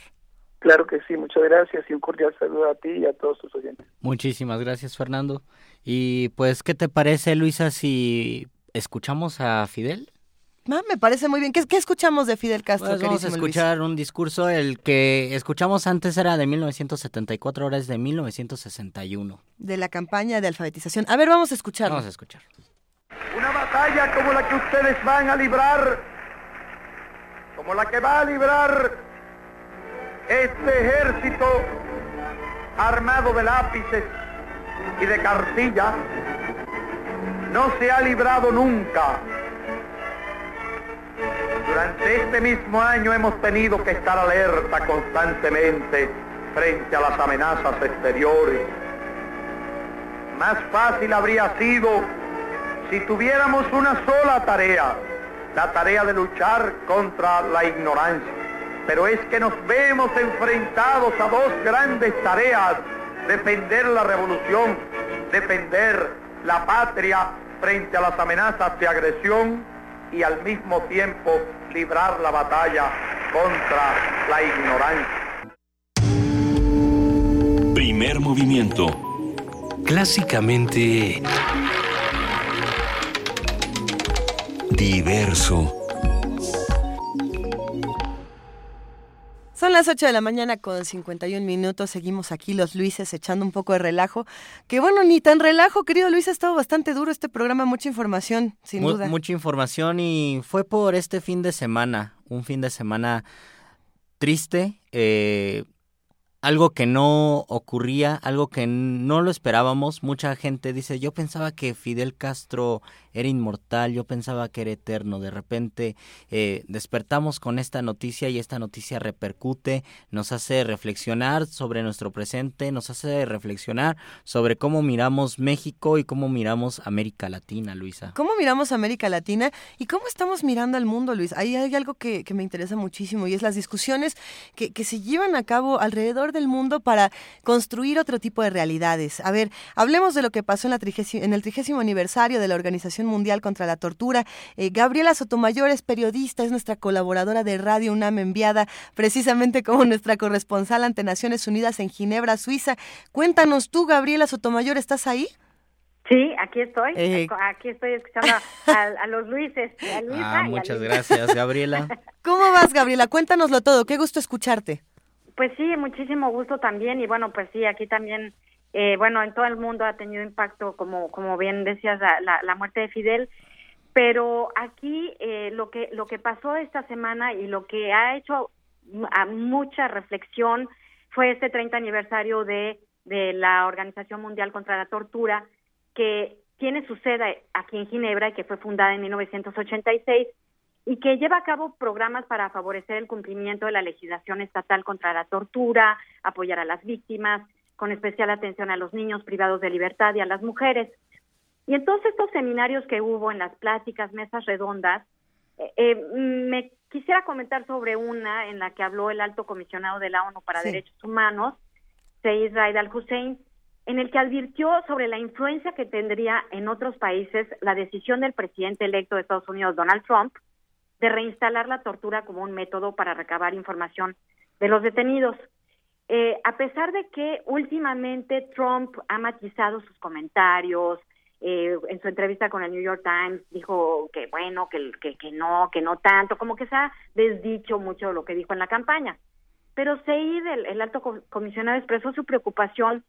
Claro que sí, muchas gracias y un cordial saludo a ti y a todos tus oyentes. Muchísimas gracias, Fernando. Y pues, ¿qué te parece, Luisa, si escuchamos a Fidel? Ah, me parece muy bien. ¿Qué, qué escuchamos de Fidel Castro? Pues vamos a escuchar un discurso. El que escuchamos antes era de 1974, ahora es de 1961. De la campaña de alfabetización. A ver, vamos a escuchar. Vamos a escuchar. Una batalla como la que ustedes van a librar, como la que va a librar este ejército armado de lápices y de cartillas no se ha librado nunca. Durante este mismo año hemos tenido que estar alerta constantemente frente a las amenazas exteriores. Más fácil habría sido si tuviéramos una sola tarea, la tarea de luchar contra la ignorancia pero es que nos vemos enfrentados a dos grandes tareas, defender la revolución, defender la patria frente a las amenazas de agresión y al mismo tiempo librar la batalla contra la ignorancia. Primer movimiento. Clásicamente... Diverso. Son las 8 de la mañana con 51 minutos. Seguimos aquí los Luises echando un poco de relajo. Que bueno, ni tan relajo, querido Luis. Ha estado bastante duro este programa, mucha información, sin duda. Mucha información y fue por este fin de semana. Un fin de semana triste. Eh, algo que no ocurría, algo que no lo esperábamos. Mucha gente dice, yo pensaba que Fidel Castro era inmortal, yo pensaba que era eterno. De repente eh, despertamos con esta noticia y esta noticia repercute, nos hace reflexionar sobre nuestro presente, nos hace reflexionar sobre cómo miramos México y cómo miramos América Latina, Luisa. ¿Cómo miramos América Latina y cómo estamos mirando al mundo, Luis? Ahí hay algo que, me interesa muchísimo y es las discusiones que, que se llevan a cabo alrededor del mundo para construir otro tipo de realidades. A ver, hablemos de lo que pasó en, la en el trigésimo aniversario de la Organización Mundial contra la Tortura. Eh, Gabriela Sotomayor es periodista, es nuestra colaboradora de Radio UNAM enviada precisamente como nuestra corresponsal ante Naciones Unidas en Ginebra, Suiza. Cuéntanos tú, Gabriela Sotomayor, ¿estás ahí? Sí, aquí estoy. Eh, aquí estoy escuchando a, los Luises. ah, muchas gracias, Gabriela. ¿Cómo vas, Gabriela? Cuéntanoslo todo. Qué gusto escucharte. Pues sí, muchísimo gusto también. Y bueno, pues sí, aquí también eh, bueno, en todo el mundo ha tenido impacto, como, como bien decías, la, muerte de Fidel. Pero aquí eh, lo, que, lo que pasó esta semana y lo que ha hecho a mucha reflexión fue este 30 aniversario de, de la Organización Mundial contra la Tortura, que tiene su sede aquí en Ginebra y que fue fundada en 1986 y que lleva a cabo programas para favorecer el cumplimiento de la legislación estatal contra la tortura, apoyar a las víctimas, con especial atención a los niños privados de libertad y a las mujeres. Y en todos estos seminarios que hubo, en las pláticas, mesas redondas, eh, eh, me quisiera comentar sobre una en la que habló el alto comisionado de la ONU para Derechos Humanos, Seid Raid al-Hussein, en el que advirtió sobre la influencia que tendría en otros países la decisión del presidente electo de Estados Unidos, Donald Trump, de reinstalar la tortura como un método para recabar información de los detenidos. Eh, a pesar de que últimamente Trump ha matizado sus comentarios, eh, en su entrevista con el New York Times dijo que bueno, que, que, no, que no tanto, como que se ha desdicho mucho lo que dijo en la campaña. Pero Seid, el, alto comisionado, expresó su preocupación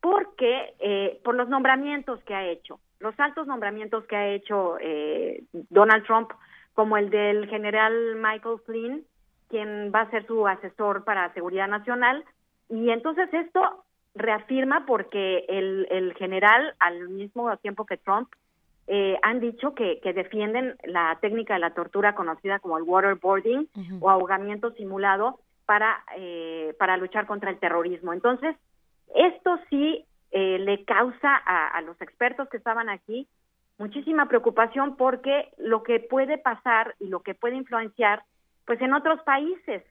porque eh, por los nombramientos que ha hecho, los altos nombramientos que ha hecho Donald Trump, como el del general Michael Flynn, quien va a ser su asesor para seguridad nacional, y entonces esto reafirma porque el, el general, al mismo tiempo que Trump, eh, han dicho que, que, defienden la técnica de la tortura conocida como el waterboarding o ahogamiento simulado para, eh, para luchar contra el terrorismo. Entonces, esto sí eh, le causa a, a los expertos que estaban aquí muchísima preocupación porque lo que puede pasar y lo que puede influenciar, pues en otros países,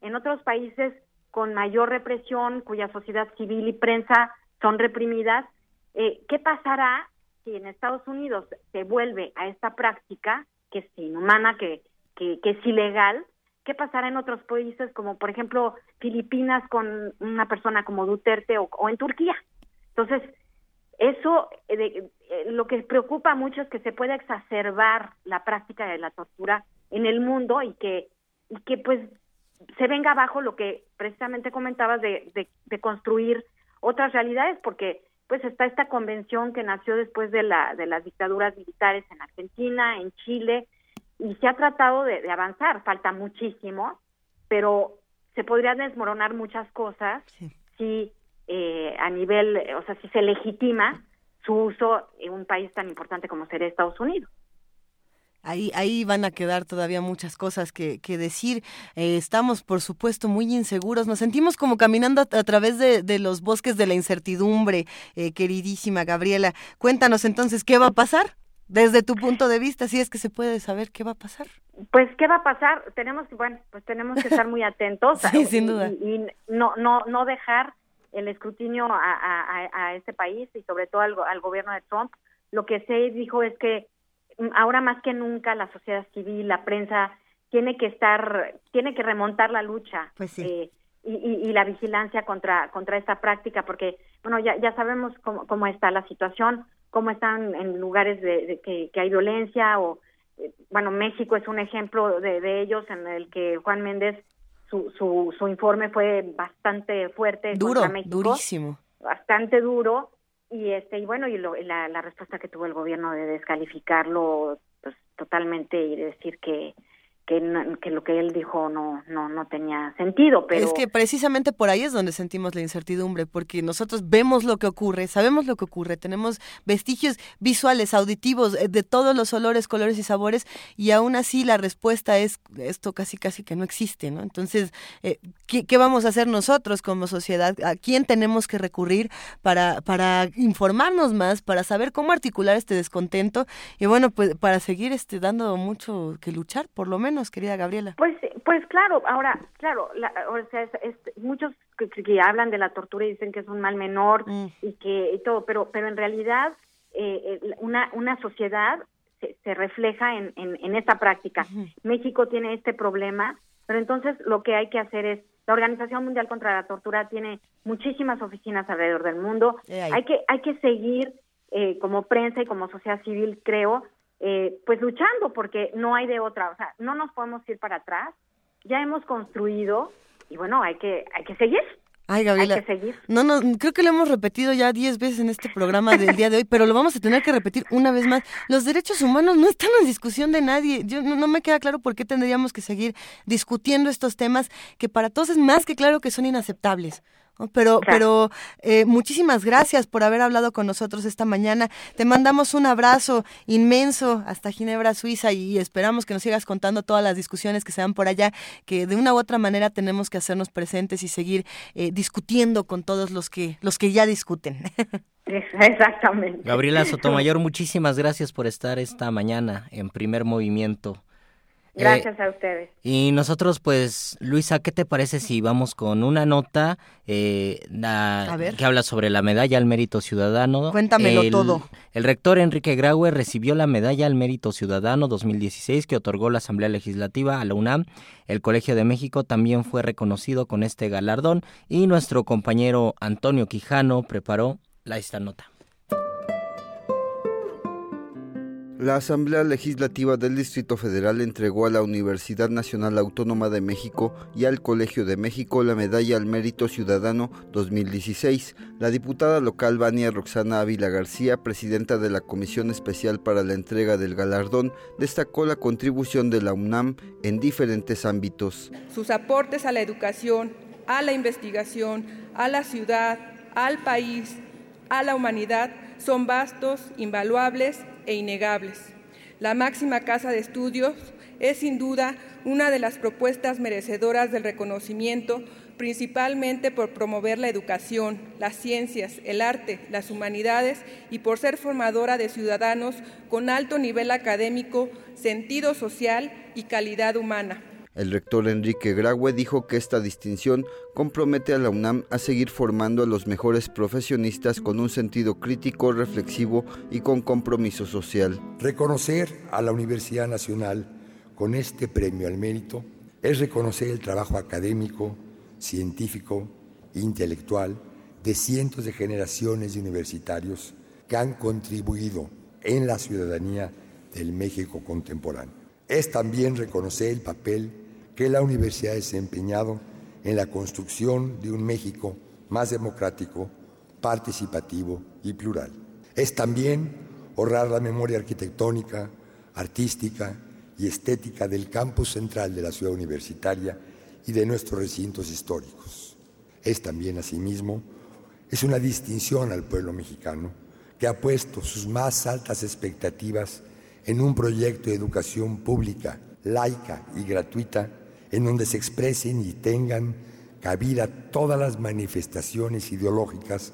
en otros países con mayor represión, cuya sociedad civil y prensa son reprimidas, eh, ¿qué pasará si en Estados Unidos se vuelve a esta práctica, que es inhumana, que, que, es ilegal? ¿Qué pasará en otros países como, por ejemplo, Filipinas con una persona como Duterte o, en Turquía? Entonces, eso, eh, eh, lo que preocupa mucho es que se pueda exacerbar la práctica de la tortura en el mundo y que, y que pues se venga abajo lo que precisamente comentabas de, de, construir otras realidades, porque pues está esta convención que nació después de, la, de las dictaduras militares en Argentina, en Chile, y se ha tratado de, avanzar, falta muchísimo, pero se podrían desmoronar muchas cosas si eh, a nivel, o sea, si se legitima su uso en un país tan importante como sería Estados Unidos. Ahí, ahí van a quedar todavía muchas cosas que, que decir. Eh, estamos, por supuesto, muy inseguros. Nos sentimos como caminando a, través de, de, los bosques de la incertidumbre, eh, queridísima Gabriela. Cuéntanos entonces, ¿qué va a pasar? Desde tu punto de vista, si es que se puede saber qué va a pasar. Pues, ¿qué va a pasar? Tenemos, bueno, pues tenemos que estar muy atentos. sí, sin duda. Y, no, no, no dejar el escrutinio a, a, a, este país y sobre todo al, al gobierno de Trump. Lo que se dijo es que ahora más que nunca la sociedad civil, la prensa, tiene que estar, tiene que remontar la lucha pues eh, y, y, la vigilancia contra, contra esta práctica, porque, bueno, ya, ya sabemos cómo, cómo está la situación, cómo están en lugares de, que, que, hay violencia, o, eh, bueno, México es un ejemplo de, de ellos en el que Juan Méndez, su, su, su informe fue bastante fuerte. Duro, México, durísimo. Bastante duro y este y bueno y la, la respuesta que tuvo el gobierno de descalificarlo pues totalmente y decir que que, lo que él dijo no, no, no tenía sentido. Pero... Es que precisamente por ahí es donde sentimos la incertidumbre, porque nosotros vemos lo que ocurre, sabemos lo que ocurre, tenemos vestigios visuales, auditivos, eh, de todos los olores, colores y sabores, y aún así la respuesta es esto casi casi que no existe, ¿no? Entonces, eh, ¿qué, vamos a hacer nosotros como sociedad? ¿A quién tenemos que recurrir para, para informarnos más, para saber cómo articular este descontento? Y bueno, pues para seguir este, dando mucho que luchar, por lo menos querida Gabriela. Pues, pues claro, ahora, claro, o sea, muchos que, hablan de la tortura y dicen que es un mal menor mm. y que y todo, pero, pero en realidad eh, una, una sociedad se, refleja en, en, esta práctica. México tiene este problema, pero entonces lo que hay que hacer es la Organización Mundial contra la Tortura tiene muchísimas oficinas alrededor del mundo. hay que hay que seguir eh, como prensa y como sociedad civil, creo, eh, pues luchando porque no hay de otra, o sea, no nos podemos ir para atrás, ya hemos construido y bueno, hay que, hay que seguir. Ay, Gabriela. Hay que seguir. No, no, creo que lo hemos repetido ya diez veces en este programa del día de hoy, pero lo vamos a tener que repetir una vez más. Los derechos humanos no están en discusión de nadie. Yo no, no, me queda claro por qué tendríamos que seguir discutiendo estos temas que para todos es más que claro que son inaceptables. Pero, pero eh, muchísimas gracias por haber hablado con nosotros esta mañana. Te mandamos un abrazo inmenso hasta Ginebra, Suiza, y esperamos que nos sigas contando todas las discusiones que se dan por allá, que de una u otra manera tenemos que hacernos presentes y seguir eh, discutiendo con todos los que, los que ya discuten. Exactamente. Gabriela Sotomayor, muchísimas gracias por estar esta mañana en primer movimiento. Gracias a ustedes. Y nosotros, pues, Luisa, ¿qué te parece si vamos con una nota eh, que habla sobre la medalla al mérito ciudadano? Cuéntamelo todo. El rector Enrique Graue recibió la medalla al mérito ciudadano 2016 que otorgó la Asamblea Legislativa a la UNAM. El Colegio de México también fue reconocido con este galardón y nuestro compañero Antonio Quijano preparó la esta nota. La Asamblea Legislativa del Distrito Federal entregó a la Universidad Nacional Autónoma de México y al Colegio de México la Medalla al Mérito Ciudadano 2016. La diputada local Vania Roxana Ávila García, presidenta de la Comisión Especial para la entrega del galardón, destacó la contribución de la UNAM en diferentes ámbitos. Sus aportes a la educación, a la investigación, a la ciudad, al país, a la humanidad son vastos, invaluables e innegables. La máxima casa de estudios es sin duda una de las propuestas merecedoras del reconocimiento principalmente por promover la educación, las ciencias, el arte, las humanidades y por ser formadora de ciudadanos con alto nivel académico, sentido social y calidad humana. El rector Enrique Graue dijo que esta distinción compromete a la UNAM a seguir formando a los mejores profesionistas con un sentido crítico, reflexivo y con compromiso social. Reconocer a la Universidad Nacional con este premio al mérito es reconocer el trabajo académico, científico intelectual de cientos de generaciones de universitarios que han contribuido en la ciudadanía del México contemporáneo. Es también reconocer el papel que la universidad ha desempeñado en la construcción de un México más democrático, participativo y plural. Es también honrar la memoria arquitectónica, artística y estética del campus central de la ciudad universitaria y de nuestros recintos históricos. Es también, asimismo, es una distinción al pueblo mexicano que ha puesto sus más altas expectativas en un proyecto de educación pública, laica y gratuita, en donde se expresen y tengan cabida todas las manifestaciones ideológicas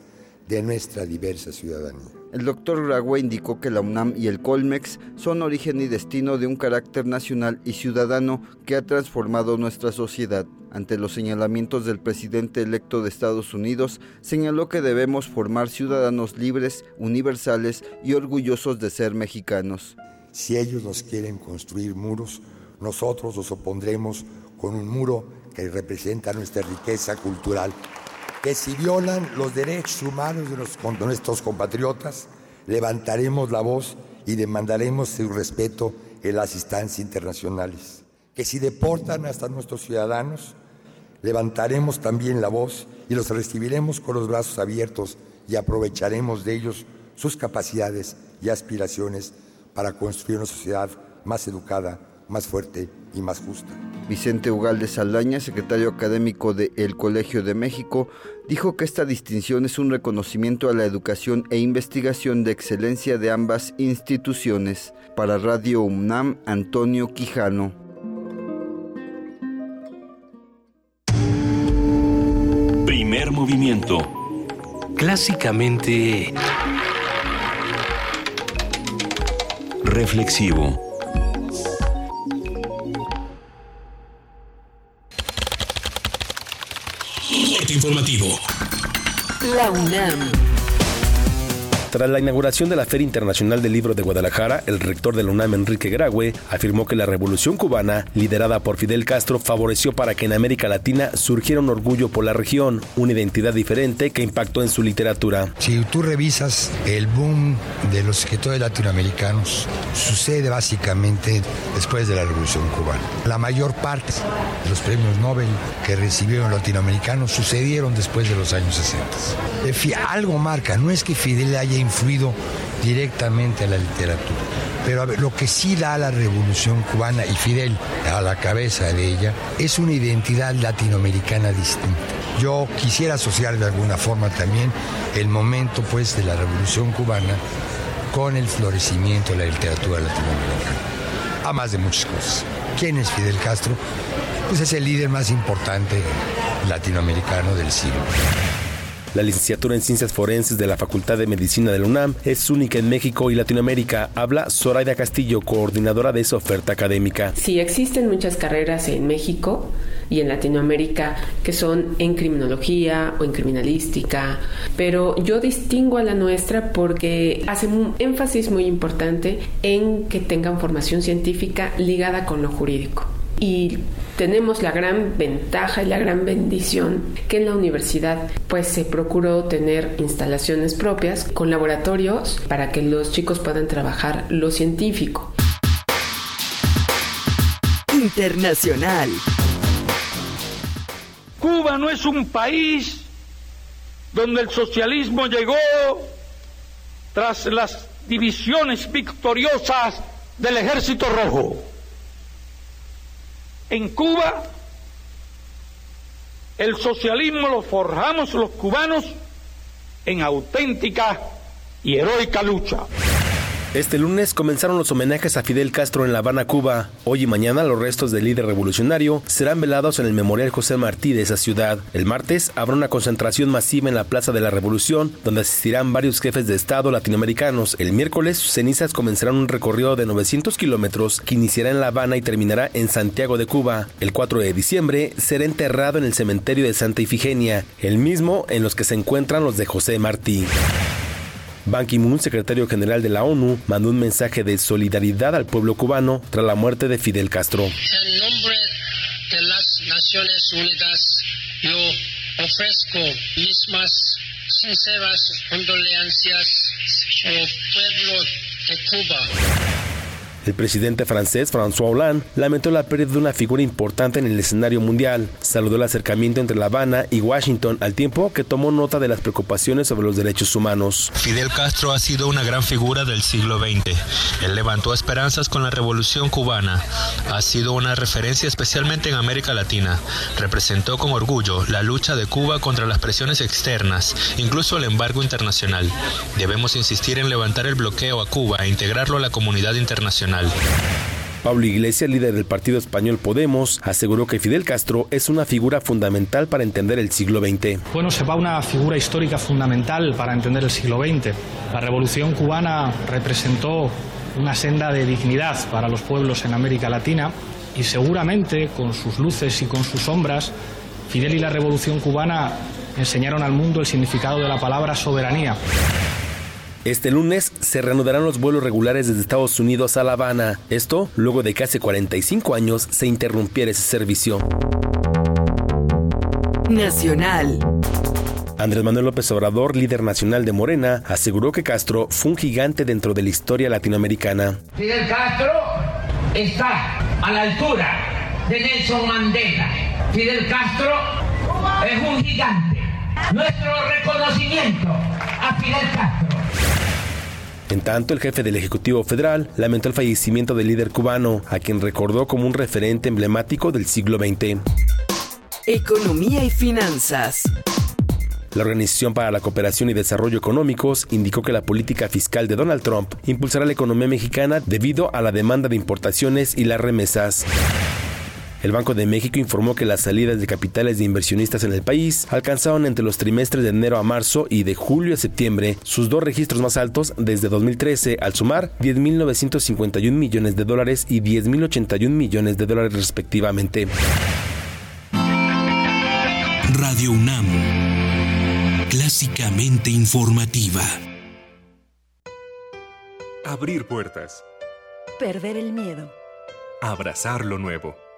de nuestra diversa ciudadanía. El doctor Ragüe indicó que la UNAM y el Colmex son origen y destino de un carácter nacional y ciudadano que ha transformado nuestra sociedad. Ante los señalamientos del presidente electo de Estados Unidos, señaló que debemos formar ciudadanos libres, universales y orgullosos de ser mexicanos. Si ellos nos quieren construir muros, nosotros los opondremos con un muro que representa nuestra riqueza cultural que si violan los derechos humanos de, nuestros compatriotas, levantaremos la voz y demandaremos su respeto en las instancias internacionales. Que si deportan hasta nuestros ciudadanos, levantaremos también la voz y los recibiremos con los brazos abiertos y aprovecharemos de ellos sus capacidades y aspiraciones para construir una sociedad más educada, más fuerte y más justa. Vicente Ugalde Saldaña, secretario académico del El Colegio de México, dijo que esta distinción es un reconocimiento a la educación e investigación de excelencia de ambas instituciones. Para Radio UNAM, Antonio Quijano. Primer movimiento. Clásicamente... Reflexivo. Informativo. La UNAM. Tras la inauguración de la Feria Internacional del Libro de Guadalajara, el rector de la UNAM, Enrique Graue, afirmó que la revolución cubana, liderada por Fidel Castro, favoreció para que en América Latina surgiera un orgullo por la región, una identidad diferente que impactó en su literatura. Si tú revisas el boom de los escritores latinoamericanos, sucede básicamente después de la revolución cubana. La mayor parte de los premios Nobel que recibieron latinoamericanos sucedieron después de los años 60. Algo marca, no es que Fidel haya influido directamente a la literatura. Pero lo que sí da a la revolución cubana y Fidel a la cabeza de ella es una identidad latinoamericana distinta. Yo quisiera asociar de alguna forma también el momento pues de la revolución cubana con el florecimiento de la literatura latinoamericana. A más de muchas cosas. ¿Quién es Fidel Castro? Pues es el líder más importante latinoamericano del siglo. La licenciatura en Ciencias Forenses de la Facultad de Medicina de la UNAM es única en México y Latinoamérica. Habla Zoraida Castillo, coordinadora de esa oferta académica. Sí, existen muchas carreras en México y en Latinoamérica que son en criminología o en criminalística, pero yo distingo a la nuestra porque hace un énfasis muy importante en que tengan formación científica ligada con lo jurídico. Y tenemos la gran ventaja y la gran bendición que en la universidad pues se procuró tener instalaciones propias con laboratorios para que los chicos puedan trabajar lo científico. Internacional. Cuba no es un país donde el socialismo llegó tras las divisiones victoriosas del ejército rojo. En Cuba, el socialismo lo forjamos los cubanos en auténtica y heroica lucha. Este lunes comenzaron los homenajes a Fidel Castro en La Habana, Cuba. Hoy y mañana los restos del líder revolucionario serán velados en el Memorial José Martí de esa ciudad. El martes habrá una concentración masiva en la Plaza de la Revolución, donde asistirán varios jefes de Estado latinoamericanos. El miércoles, sus cenizas comenzarán un recorrido de 900 kilómetros que iniciará en La Habana y terminará en Santiago de Cuba. El 4 de diciembre será enterrado en el cementerio de Santa Ifigenia, el mismo en los que se encuentran los de José Martí. Ban Ki-moon, secretario general de la ONU, mandó un mensaje de solidaridad al pueblo cubano tras la muerte de Fidel Castro. En nombre de las Naciones Unidas, yo ofrezco mis más sinceras condolencias al pueblo de Cuba. El presidente francés François Hollande lamentó la pérdida de una figura importante en el escenario mundial. Saludó el acercamiento entre La Habana y Washington al tiempo que tomó nota de las preocupaciones sobre los derechos humanos. Fidel Castro ha sido una gran figura del siglo XX. Él levantó esperanzas con la revolución cubana. Ha sido una referencia especialmente en América Latina. Representó con orgullo la lucha de Cuba contra las presiones externas, incluso el embargo internacional. Debemos insistir en levantar el bloqueo a Cuba e integrarlo a la comunidad internacional. Pablo Iglesias, líder del partido español Podemos, aseguró que Fidel Castro es una figura fundamental para entender el siglo XX. Bueno, se va una figura histórica fundamental para entender el siglo XX. La revolución cubana representó una senda de dignidad para los pueblos en América Latina y seguramente con sus luces y con sus sombras, Fidel y la revolución cubana enseñaron al mundo el significado de la palabra soberanía. Este lunes se reanudarán los vuelos regulares desde Estados Unidos a La Habana. Esto luego de que hace 45 años se interrumpiera ese servicio. Nacional. Andrés Manuel López Obrador, líder nacional de Morena, aseguró que Castro fue un gigante dentro de la historia latinoamericana. Fidel Castro está a la altura de Nelson Mandela. Fidel Castro es un gigante. Nuestro reconocimiento a Fidel Castro. En tanto, el jefe del Ejecutivo Federal lamentó el fallecimiento del líder cubano, a quien recordó como un referente emblemático del siglo XX. Economía y finanzas. La Organización para la Cooperación y Desarrollo Económicos indicó que la política fiscal de Donald Trump impulsará la economía mexicana debido a la demanda de importaciones y las remesas. El Banco de México informó que las salidas de capitales de inversionistas en el país alcanzaron entre los trimestres de enero a marzo y de julio a septiembre sus dos registros más altos desde 2013, al sumar 10.951 millones de dólares y 10.081 millones de dólares respectivamente. Radio UNAM, clásicamente informativa. Abrir puertas. Perder el miedo. Abrazar lo nuevo.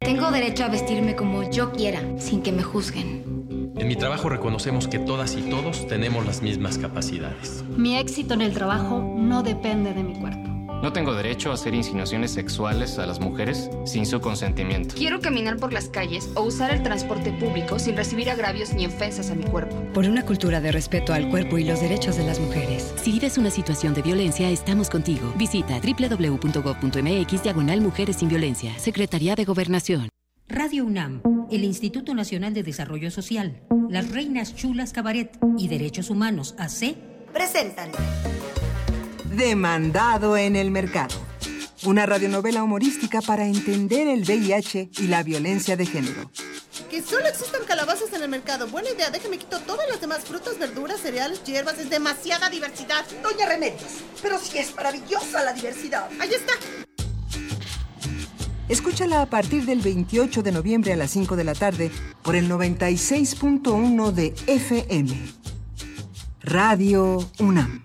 Tengo derecho a vestirme como yo quiera, sin que me juzguen. En mi trabajo reconocemos que todas y todos tenemos las mismas capacidades. Mi éxito en el trabajo no depende de mi cuerpo. No tengo derecho a hacer insinuaciones sexuales a las mujeres sin su consentimiento. Quiero caminar por las calles o usar el transporte público sin recibir agravios ni ofensas a mi cuerpo. Por una cultura de respeto al cuerpo y los derechos de las mujeres. Si vives una situación de violencia, estamos contigo. Visita www.gov.mx diagonal Mujeres sin Violencia. Secretaría de Gobernación. Radio UNAM, el Instituto Nacional de Desarrollo Social, Las Reinas Chulas Cabaret y Derechos Humanos AC presentan Demandado en el Mercado. Una radionovela humorística para entender el VIH y la violencia de género. Que solo existan calabazas en el mercado. Buena idea, déjame quito todas las demás frutas, verduras, cereales, hierbas. Es demasiada diversidad. Doña Remedios, pero si es maravillosa la diversidad. Ahí está. Escúchala a partir del 28 de noviembre a las 5 de la tarde por el 96.1 de FM. Radio UNAM.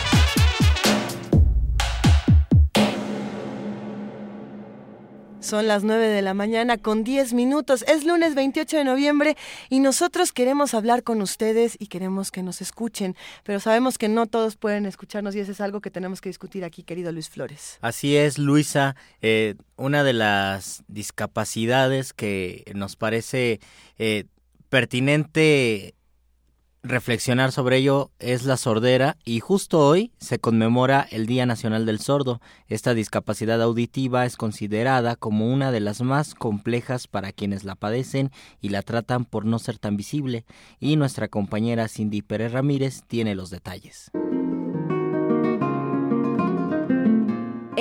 Son las 9 de la mañana con 10 minutos. Es lunes 28 de noviembre y nosotros queremos hablar con ustedes y queremos que nos escuchen, pero sabemos que no todos pueden escucharnos y eso es algo que tenemos que discutir aquí, querido Luis Flores. Así es, Luisa. Eh, una de las discapacidades que nos parece eh, pertinente reflexionar sobre ello es la sordera y justo hoy se conmemora el Día Nacional del Sordo. Esta discapacidad auditiva es considerada como una de las más complejas para quienes la padecen y la tratan por no ser tan visible y nuestra compañera Cindy Pérez Ramírez tiene los detalles.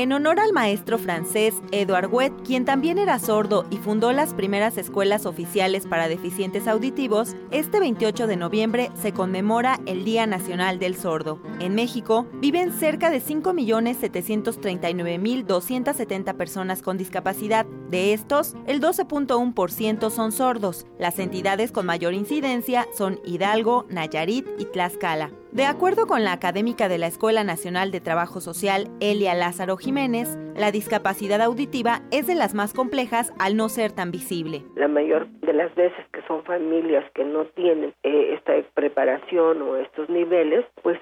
En honor al maestro francés Edouard Huet, quien también era sordo y fundó las primeras escuelas oficiales para deficientes auditivos, este 28 de noviembre se conmemora el Día Nacional del Sordo. En México viven cerca de 5.739.270 personas con discapacidad. De estos, el 12.1% son sordos. Las entidades con mayor incidencia son Hidalgo, Nayarit y Tlaxcala. De acuerdo con la académica de la Escuela Nacional de Trabajo Social, Elia Lázaro Jiménez, la discapacidad auditiva es de las más complejas al no ser tan visible. La mayor de las veces que son familias que no tienen eh, esta preparación o estos niveles, pues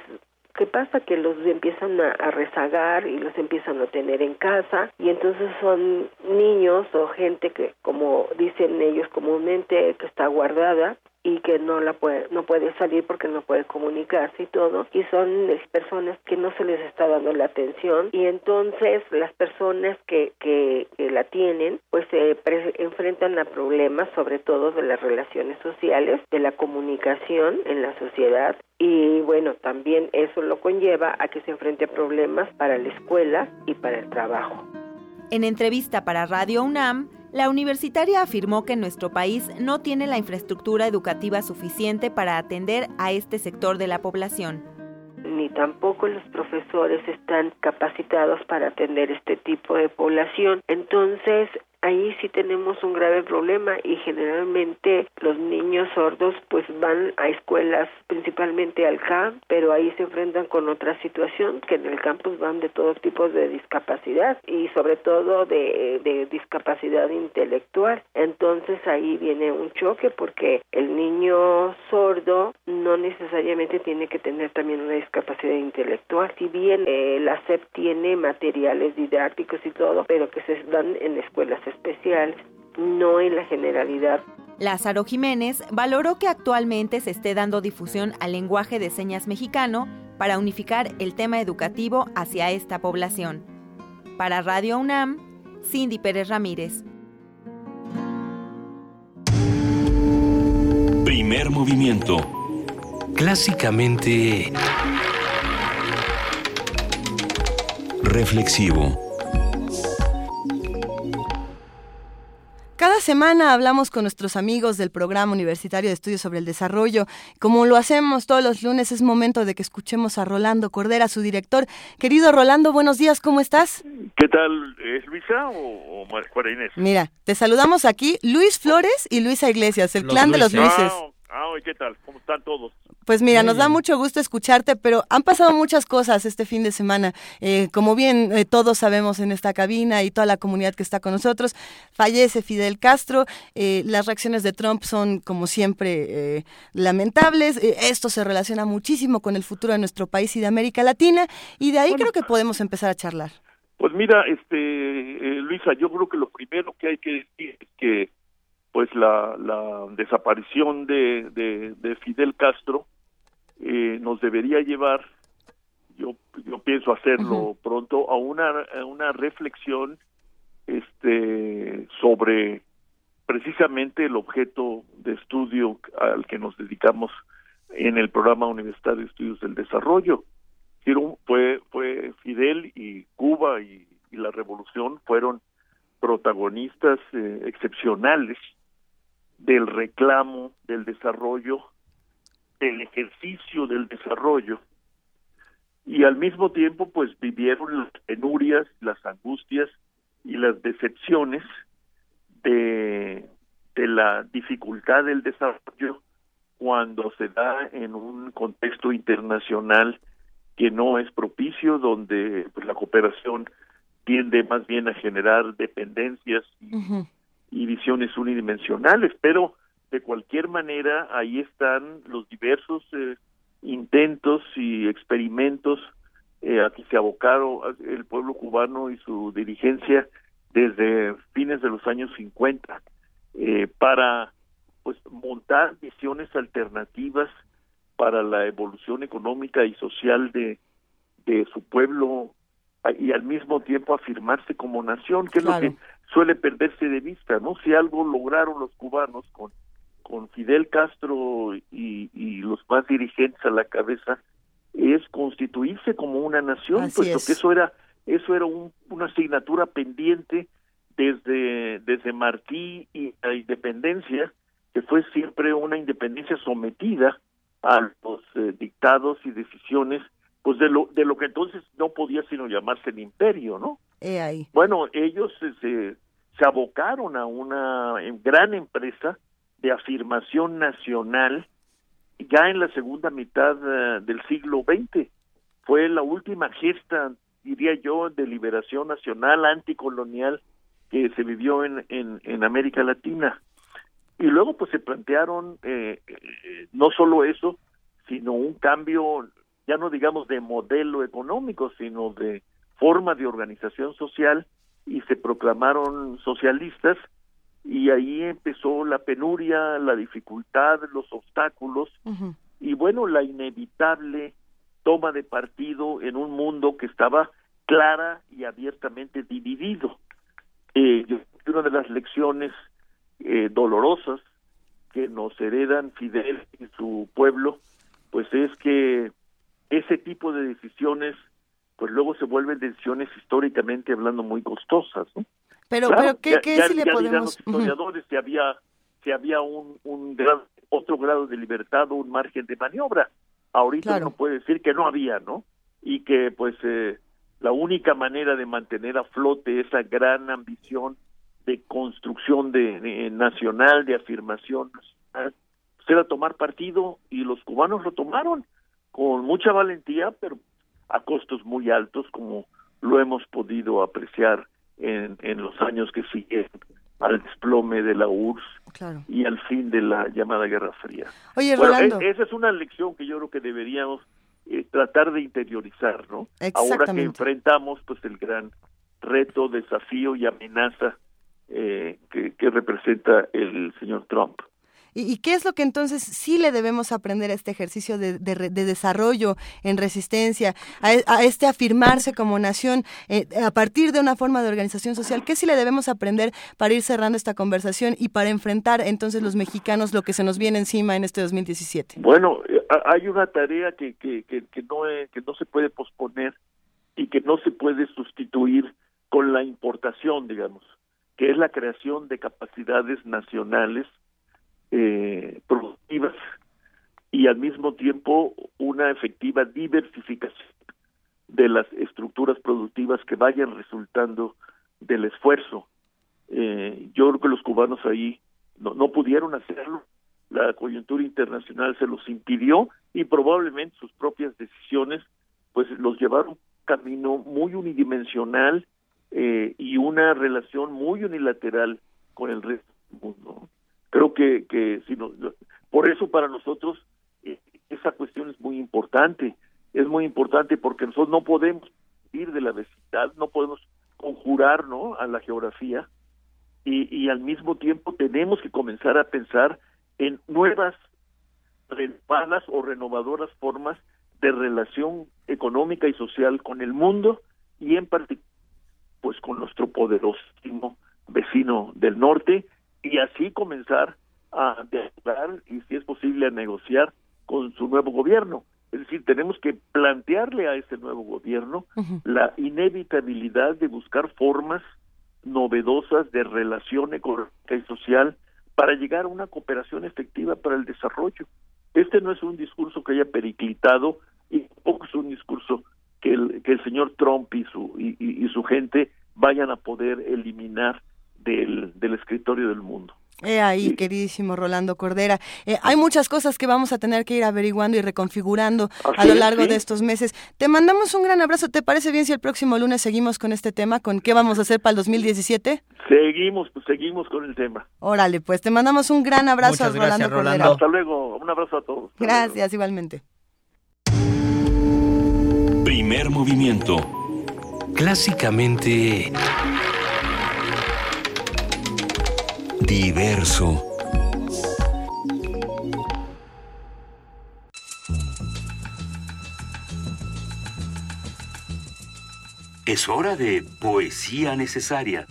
¿Qué pasa? Que los empiezan a, a, rezagar y los empiezan a tener en casa y entonces son niños o gente que, como dicen ellos comúnmente, que está guardada y que no la puede no puede salir porque no puede comunicarse y todo y son personas que no se les está dando la atención y entonces las personas que, que, la tienen pues se enfrentan a problemas sobre todo de las relaciones sociales de la comunicación en la sociedad y bueno también eso lo conlleva a que se enfrente a problemas para la escuela y para el trabajo. En entrevista para Radio UNAM la universitaria afirmó que nuestro país no tiene la infraestructura educativa suficiente para atender a este sector de la población. Ni tampoco los profesores están capacitados para atender este tipo de población. Entonces, ahí sí tenemos un grave problema y generalmente los niños sordos pues van a escuelas principalmente al camp, pero ahí se enfrentan con otra situación que en el campus van de todos tipos de discapacidad y sobre todo de, de discapacidad intelectual. Entonces ahí viene un choque porque el niño sordo no necesariamente tiene que tener también una discapacidad intelectual. Si bien eh, la SEP tiene materiales didácticos y todo, pero que se dan en escuelas especial, no en la generalidad. Lázaro Jiménez valoró que actualmente se esté dando difusión al lenguaje de señas mexicano para unificar el tema educativo hacia esta población. Para Radio UNAM, Cindy Pérez Ramírez. Primer movimiento. Clásicamente... Reflexivo. Cada semana hablamos con nuestros amigos del Programa Universitario de Estudios sobre el Desarrollo. Como lo hacemos todos los lunes, es momento de que escuchemos a Rolando Cordera, su director. Querido Rolando, buenos días, ¿cómo estás? ¿Qué tal? ¿Es Luisa o, o Inés? Mira, te saludamos aquí Luis Flores y Luisa Iglesias, el clan de los Luises. Ah, ah, ¿qué tal? ¿Cómo están todos? Pues mira, nos da mucho gusto escucharte, pero han pasado muchas cosas este fin de semana. Eh, como bien eh, todos sabemos en esta cabina y toda la comunidad que está con nosotros, fallece Fidel Castro. Eh, las reacciones de Trump son, como siempre, lamentables. esto se relaciona muchísimo con el futuro de nuestro país y de América Latina, y de ahí creo que podemos empezar a charlar. Pues mira, este Luisa, yo creo que lo primero que hay que decir es que pues la, la desaparición de, de Fidel Castro eh, nos debería llevar, yo, yo pienso hacerlo pronto, a una, una reflexión este, sobre precisamente el objeto de estudio al que nos dedicamos en el programa Universitario de Estudios del Desarrollo. Fue, fue Fidel y Cuba y, la revolución fueron protagonistas eh, excepcionales del reclamo del desarrollo el ejercicio del desarrollo y al mismo tiempo pues vivieron las penurias, las angustias y las decepciones de, de la dificultad del desarrollo cuando se da en un contexto internacional que no es propicio, donde pues, la cooperación tiende más bien a generar dependencias y visiones unidimensionales, pero de cualquier manera ahí están los diversos eh, intentos y experimentos eh, a que se abocaron el pueblo cubano y su dirigencia desde fines de los años 50 eh, para pues montar visiones alternativas para la evolución económica y social de, de su pueblo y al mismo tiempo afirmarse como nación, que es lo que suele perderse de vista, ¿no? Si algo lograron los cubanos con con Fidel Castro y, y los más dirigentes a la cabeza es constituirse como una nación, puesto que eso era eso era una asignatura pendiente desde desde Martí y la independencia, que fue siempre una independencia sometida a los eh, dictados y decisiones pues de lo de lo que entonces no podía sino llamarse el imperio, ¿no? ahí. Bueno, ellos se, se abocaron a una gran empresa de afirmación nacional ya en la segunda mitad eh, del siglo XX. Fue la última gesta, diría yo, de liberación nacional anticolonial que se vivió en, en, América Latina. Y luego pues se plantearon eh, eh, no solo eso, sino un cambio, ya no digamos de modelo económico, sino de forma de organización social y se proclamaron socialistas y ahí empezó la penuria, la dificultad, los obstáculos y bueno, la inevitable toma de partido en un mundo que estaba clara y abiertamente dividido. Eh, una de las lecciones eh, dolorosas que nos heredan Fidel y su pueblo, pues es que ese tipo de decisiones, pues luego se vuelven decisiones históricamente hablando muy costosas, ¿no? Pero, pero ¿qué, qué si le podemos...? los historiadores si había, si había un, un otro grado de libertad o un margen de maniobra. Ahorita uno puede decir que no había, ¿no? Y que pues eh, la única manera de mantener a flote esa gran ambición de construcción de, nacional, de afirmación nacional, pues era tomar partido y los cubanos lo tomaron con mucha valentía, pero a costos muy altos, como lo hemos podido apreciar en, en los años que siguen al desplome de la URSS y al fin de la llamada Guerra Fría. Oye, Rolando. esa es una lección que yo creo que deberíamos eh, tratar de interiorizar, ¿no? Ahora que enfrentamos pues el gran reto, desafío y amenaza eh, que, que representa el señor Trump. ¿Y, qué es lo que entonces sí le debemos aprender a este ejercicio de, desarrollo en resistencia, a, este afirmarse como nación eh, a partir de una forma de organización social? ¿Qué sí le debemos aprender para ir cerrando esta conversación y para enfrentar entonces los mexicanos lo que se nos viene encima en este 2017? Bueno, hay una tarea que, que, que, no, que no se puede posponer y que no se puede sustituir con la importación, digamos, que es la creación de capacidades nacionales eh, productivas y al mismo tiempo una efectiva diversificación de las estructuras productivas que vayan resultando del esfuerzo. Eh, yo creo que los cubanos ahí no, no pudieron hacerlo la coyuntura internacional se los impidió y probablemente sus propias decisiones pues los llevaron camino muy unidimensional eh, y una relación muy unilateral con el resto del mundo. Creo que, que si no, por eso para nosotros eh, esa cuestión es muy importante, es muy importante porque nosotros no podemos ir de la vecindad, no podemos conjurar ¿no? a la geografía y, y al mismo tiempo tenemos que comenzar a pensar en nuevas renovadas o renovadoras formas de relación económica y social con el mundo y en particular pues con nuestro poderosísimo vecino del norte y así comenzar a dialogar y si es posible a negociar con su nuevo gobierno. Es decir, tenemos que plantearle a ese nuevo gobierno la inevitabilidad de buscar formas novedosas de relación económica y social para llegar a una cooperación efectiva para el desarrollo. Este no es un discurso que haya periclitado y tampoco es un discurso que el, que el señor Trump y su, y, y su gente vayan a poder eliminar del, del escritorio del mundo. He ahí, queridísimo Rolando Cordera. Eh, hay muchas cosas que vamos a tener que ir averiguando y reconfigurando a lo largo de estos meses. Te mandamos un gran abrazo. ¿Te parece bien si el próximo lunes seguimos con este tema? ¿Con qué vamos a hacer para el 2017? Seguimos, pues seguimos con el tema. Órale, pues te mandamos un gran abrazo a Rolando, Cordera. Hasta luego, un abrazo a todos. gracias, igualmente. Primer movimiento. Clásicamente... Diverso. Es hora de poesía necesaria.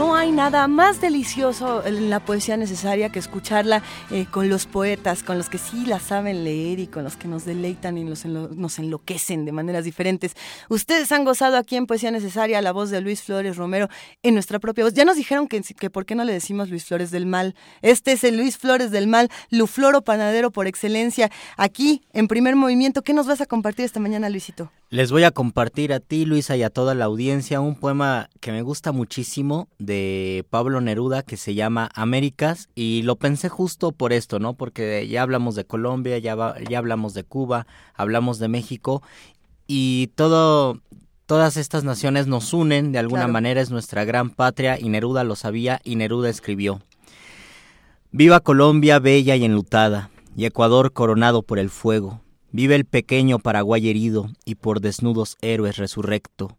No hay nada más delicioso en la poesía necesaria que escucharla eh, con los poetas, con los que sí la saben leer y con los que nos deleitan y enlo nos enloquecen de maneras diferentes. Ustedes han gozado aquí en Poesía Necesaria la voz de Luis Flores Romero en nuestra propia voz. Ya nos dijeron que, que por qué no le decimos Luis Flores del Mal. Este es el Luis Flores del Mal, Lufloro Panadero por excelencia. Aquí, en primer movimiento, ¿qué nos vas a compartir esta mañana, Luisito? Les voy a compartir a ti, Luisa, y a toda la audiencia un poema que me gusta muchísimo de Pablo Neruda que se llama Américas y lo pensé justo por esto, ¿no? Porque ya hablamos de Colombia, ya, va, ya hablamos de Cuba, hablamos de México y todo todas estas naciones nos unen, de alguna claro. manera es nuestra gran patria y Neruda lo sabía y Neruda escribió. Viva Colombia bella y enlutada y Ecuador coronado por el fuego. Vive el pequeño Paraguay herido y por desnudos héroes resurrecto.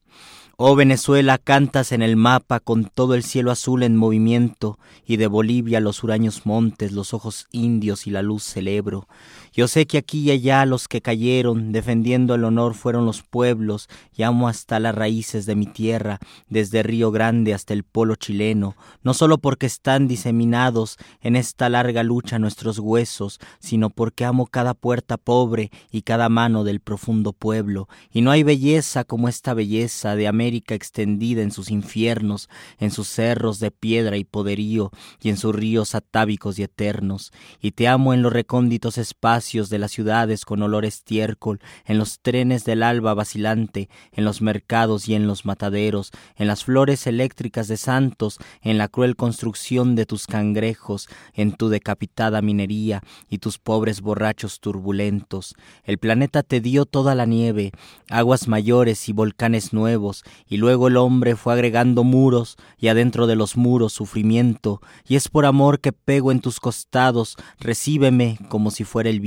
Oh Venezuela, cantas en el mapa con todo el cielo azul en movimiento, y de Bolivia los huraños montes, los ojos indios y la luz celebro. Yo sé que aquí y allá los que cayeron, defendiendo el honor, fueron los pueblos, y amo hasta las raíces de mi tierra, desde Río Grande hasta el polo chileno, no solo porque están diseminados en esta larga lucha nuestros huesos, sino porque amo cada puerta pobre y cada mano del profundo pueblo, y no hay belleza como esta belleza de América extendida en sus infiernos, en sus cerros de piedra y poderío, y en sus ríos atávicos y eternos, y te amo en los recónditos espacios de las ciudades con olor estiércol, en los trenes del alba vacilante, en los mercados y en los mataderos, en las flores eléctricas de santos, en la cruel construcción de tus cangrejos, en tu decapitada minería y tus pobres borrachos turbulentos. El planeta te dio toda la nieve, aguas mayores y volcanes nuevos, y luego el hombre fue agregando muros, y adentro de los muros sufrimiento, y es por amor que pego en tus costados, recíbeme como si fuera el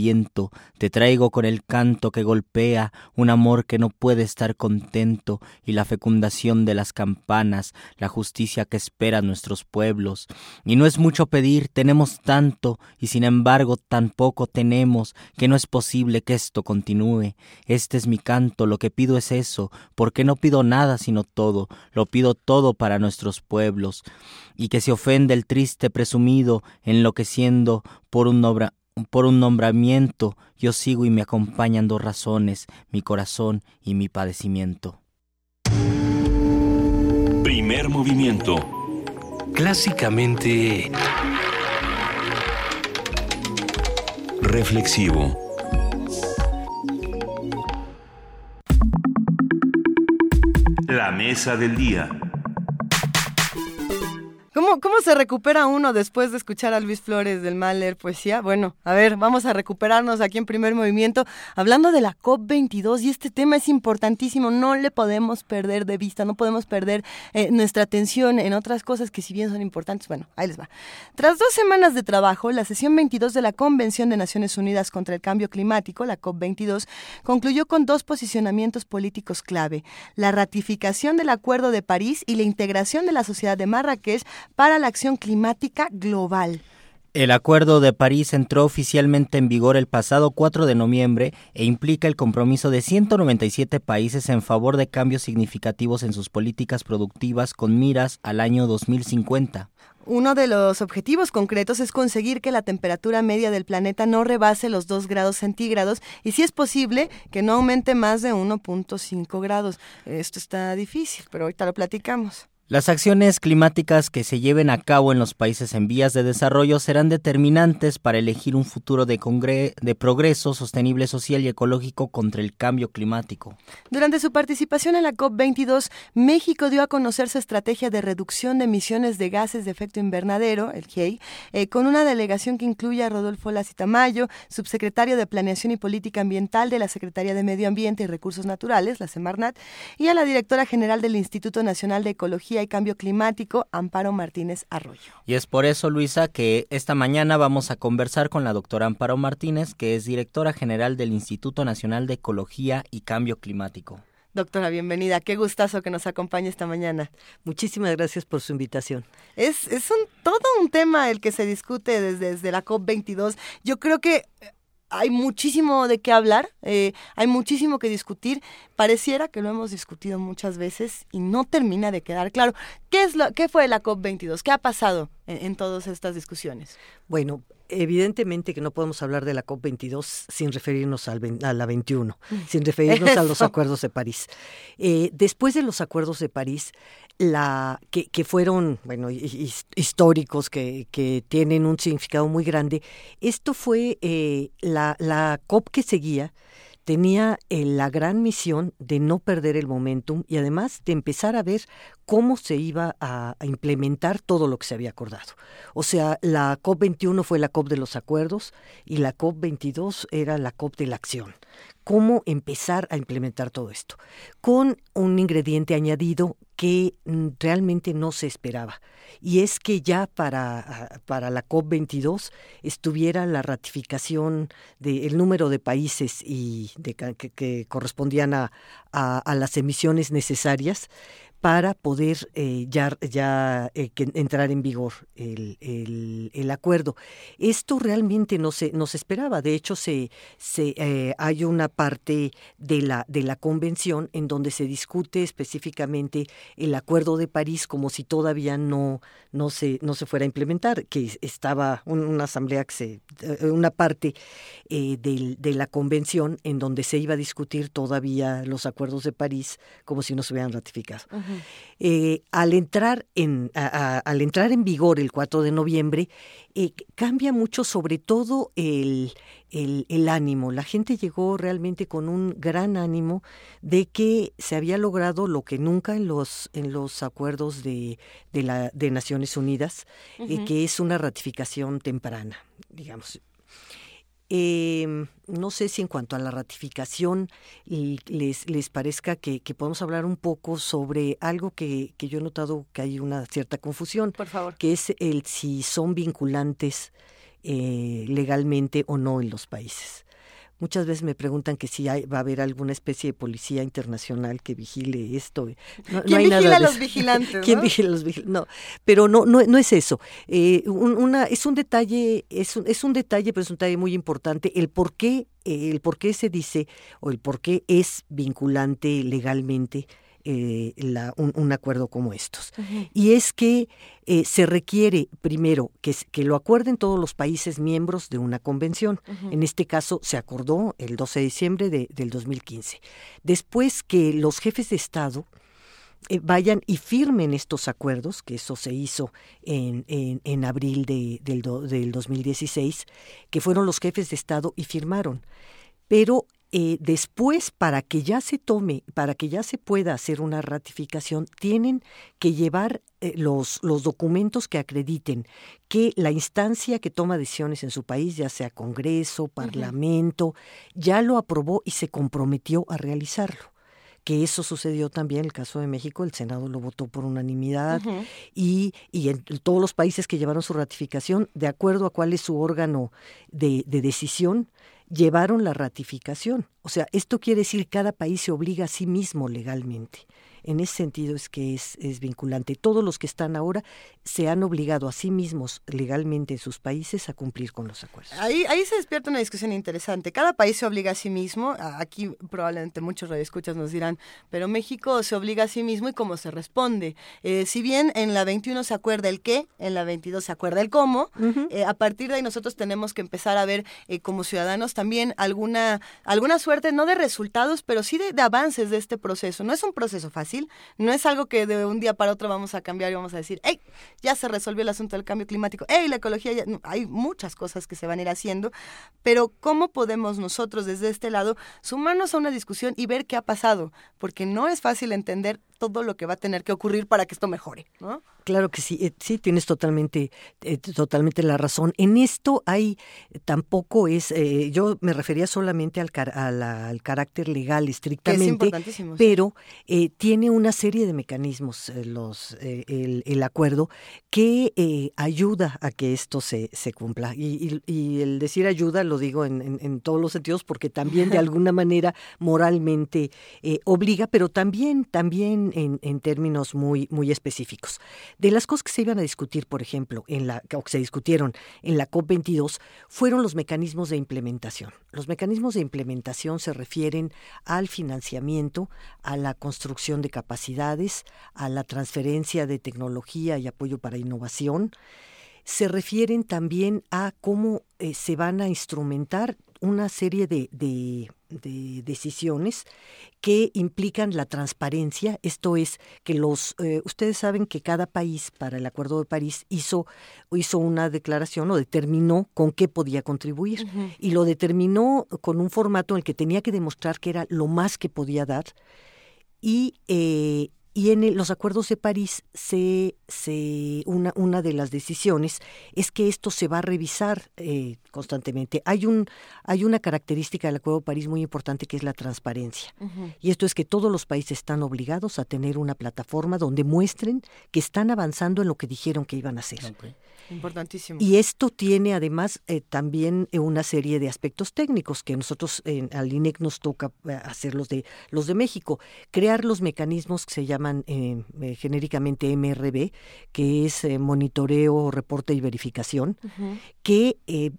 te traigo con el canto que golpea, un amor que no puede estar contento, y la fecundación de las campanas, la justicia que espera nuestros pueblos. Y no es mucho pedir, tenemos tanto, y sin embargo tan poco tenemos, que no es posible que esto continúe. Este es mi canto, lo que pido es eso, porque no pido nada sino todo, lo pido todo para nuestros pueblos, y que se ofende el triste presumido, enloqueciendo por un obra por un nombramiento, yo sigo y me acompañan dos razones, mi corazón y mi padecimiento. Primer movimiento. Clásicamente... Reflexivo. La mesa del día. ¿Cómo, ¿Cómo se recupera uno después de escuchar a Luis Flores del mal leer poesía? Bueno, a ver, vamos a recuperarnos aquí en primer movimiento hablando de la COP22 y este tema es importantísimo, no le podemos perder de vista, no podemos perder eh, nuestra atención en otras cosas que si bien son importantes, bueno, ahí les va. Tras dos semanas de trabajo, la sesión 22 de la Convención de Naciones Unidas contra el Cambio Climático, la COP22, concluyó con dos posicionamientos políticos clave, la ratificación del Acuerdo de París y la integración de la sociedad de Marrakech para la acción climática global. El Acuerdo de París entró oficialmente en vigor el pasado 4 de noviembre e implica el compromiso de 197 países en favor de cambios significativos en sus políticas productivas con miras al año 2050. Uno de los objetivos concretos es conseguir que la temperatura media del planeta no rebase los 2 grados centígrados y si es posible que no aumente más de 1.5 grados. Esto está difícil, pero ahorita lo platicamos. Las acciones climáticas que se lleven a cabo en los países en vías de desarrollo serán determinantes para elegir un futuro de, progreso sostenible social y ecológico contra el cambio climático. Durante su participación en la COP22, México dio a conocer su estrategia de reducción de emisiones de gases de efecto invernadero, el GEI, eh, con una delegación que incluye a Rodolfo Lacitamayo, subsecretario de Planeación y Política Ambiental de la Secretaría de Medio Ambiente y Recursos Naturales, la Semarnat, y a la directora general del Instituto Nacional de Ecología y Cambio Climático, Amparo Martínez Arroyo. Y es por eso, Luisa, que esta mañana vamos a conversar con la doctora Amparo Martínez, que es directora general del Instituto Nacional de Ecología y Cambio Climático. Doctora, bienvenida. Qué gustazo que nos acompañe esta mañana. Muchísimas gracias por su invitación. Es, es un, todo un tema el que se discute desde, desde la COP22. Yo creo que hay muchísimo de qué hablar, eh, hay muchísimo que discutir. Pareciera que lo hemos discutido muchas veces y no termina de quedar claro. ¿Qué, es lo, qué fue la COP22? ¿Qué ha pasado en, todas estas discusiones? Bueno, evidentemente que no podemos hablar de la COP22 sin referirnos al, a la 21, mm. sin referirnos a los acuerdos de París. Eh, después de los acuerdos de París, la que, que fueron bueno históricos que, que, tienen un significado muy grande esto fue eh, la, la COP que seguía tenía eh, la gran misión de no perder el momentum y además de empezar a ver cómo se iba a, implementar todo lo que se había acordado. O sea, la COP21 fue la COP de los acuerdos y la COP22 era la COP de la acción. Cómo empezar a implementar todo esto, con un ingrediente añadido que mm, realmente no se esperaba. Y es que ya para, para la COP22 estuviera la ratificación del número de países y de, que, correspondían a, a las emisiones necesarias para poder eh, ya, eh, entrar en vigor el, acuerdo. Esto realmente no se, no se esperaba. De hecho, se, se, eh, hay una parte de la, de la convención en donde se discute específicamente el acuerdo de París como si todavía no, no, se, no se fuera a implementar, que estaba una asamblea, que se, una parte de, de la convención en donde se iba a discutir todavía los acuerdos de París como si no se hubieran ratificado. Eh, al, entrar en, al entrar en vigor el 4 de noviembre, eh, cambia mucho sobre todo el, el, ánimo. La gente llegó realmente con un gran ánimo de que se había logrado lo que nunca en los, en los acuerdos de, de, la, de Naciones Unidas, eh, que es una ratificación temprana, digamos. Eh, no sé si en cuanto a la ratificación les, les parezca que, que podemos hablar un poco sobre algo que, que, yo he notado que hay una cierta confusión, Por favor. que es el si son vinculantes eh, legalmente o no en los países. Muchas veces me preguntan que si hay, va a haber alguna especie de policía internacional que vigile esto. No, ¿Quién vigila a los vigilantes? ¿Quién vigila a los vigilantes? No, pero no, no, no es eso. Eh, una, es un detalle, es un, es un detalle, pero es un detalle muy importante. El por qué, el por qué se dice o el por qué es vinculante legalmente eh, la, un, acuerdo como estos. Y es que eh, se requiere primero que, que, lo acuerden todos los países miembros de una convención. En este caso se acordó el 12 de diciembre de, del 2015. Después que los jefes de Estado eh, vayan y firmen estos acuerdos, que eso se hizo en, en, en abril de, del, del 2016, que fueron los jefes de Estado y firmaron. Pero eh, después, para que ya se tome, para que ya se pueda hacer una ratificación, tienen que llevar eh, los, los documentos que acrediten que la instancia que toma decisiones en su país, ya sea Congreso, Parlamento, ya lo aprobó y se comprometió a realizarlo. Que eso sucedió también en el caso de México, el Senado lo votó por unanimidad y, y en todos los países que llevaron su ratificación, de acuerdo a cuál es su órgano de, de decisión, llevaron la ratificación. O sea, esto quiere decir cada país se obliga a sí mismo legalmente en ese sentido es que es, es vinculante. Todos los que están ahora se han obligado a sí mismos legalmente en sus países a cumplir con los acuerdos. Ahí, ahí se despierta una discusión interesante. Cada país se obliga a sí mismo. Aquí probablemente muchos radioescuchas nos dirán, pero México se obliga a sí mismo y cómo se responde. Eh, si bien en la 21 se acuerda el qué, en la 22 se acuerda el cómo, eh, a partir de ahí nosotros tenemos que empezar a ver eh, como ciudadanos también alguna, alguna suerte, no de resultados, pero sí de, de avances de este proceso. No es un proceso fácil no es algo que de un día para otro vamos a cambiar y vamos a decir, hey, ya se resolvió el asunto del cambio climático, hey, la ecología, ya... hay muchas cosas que se van a ir haciendo, pero ¿cómo podemos nosotros desde este lado sumarnos a una discusión y ver qué ha pasado? Porque no es fácil entender todo lo que va a tener que ocurrir para que esto mejore, ¿no? Claro que sí, eh, sí tienes totalmente, eh, totalmente la razón. En esto hay, tampoco es, eh, yo me refería solamente al, al carácter legal estrictamente, pero tiene una serie de mecanismos los el, el, acuerdo que ayuda a que esto se, se cumpla. Y, y, el decir ayuda lo digo en, en, todos los sentidos porque también de alguna manera moralmente obliga, pero también, también en, términos muy, muy específicos. De las cosas que se iban a discutir, por ejemplo, en la, o que se discutieron en la COP22, fueron los mecanismos de implementación. Los mecanismos de implementación se refieren al financiamiento, a la construcción de capacidades, a la transferencia de tecnología y apoyo para innovación. Se refieren también a cómo eh, se van a instrumentar una serie de, decisiones que implican la transparencia, esto es que los eh, ustedes saben que cada país para el Acuerdo de París hizo hizo una declaración o determinó con qué podía contribuir y lo determinó con un formato en el que tenía que demostrar que era lo más que podía dar y eh, y en los acuerdos de París se, se una, una de las decisiones es que esto se va a revisar eh, constantemente. Hay un hay una característica del Acuerdo de París muy importante que es la transparencia. Y esto es que todos los países están obligados a tener una plataforma donde muestren que están avanzando en lo que dijeron que iban a hacer. Importantísimo. Y esto tiene además eh, también eh, una serie de aspectos técnicos que nosotros en, al INEC nos toca eh, hacer los de, los de México. Crear los mecanismos que se llaman genéricamente MRB, que es monitoreo, reporte y verificación, que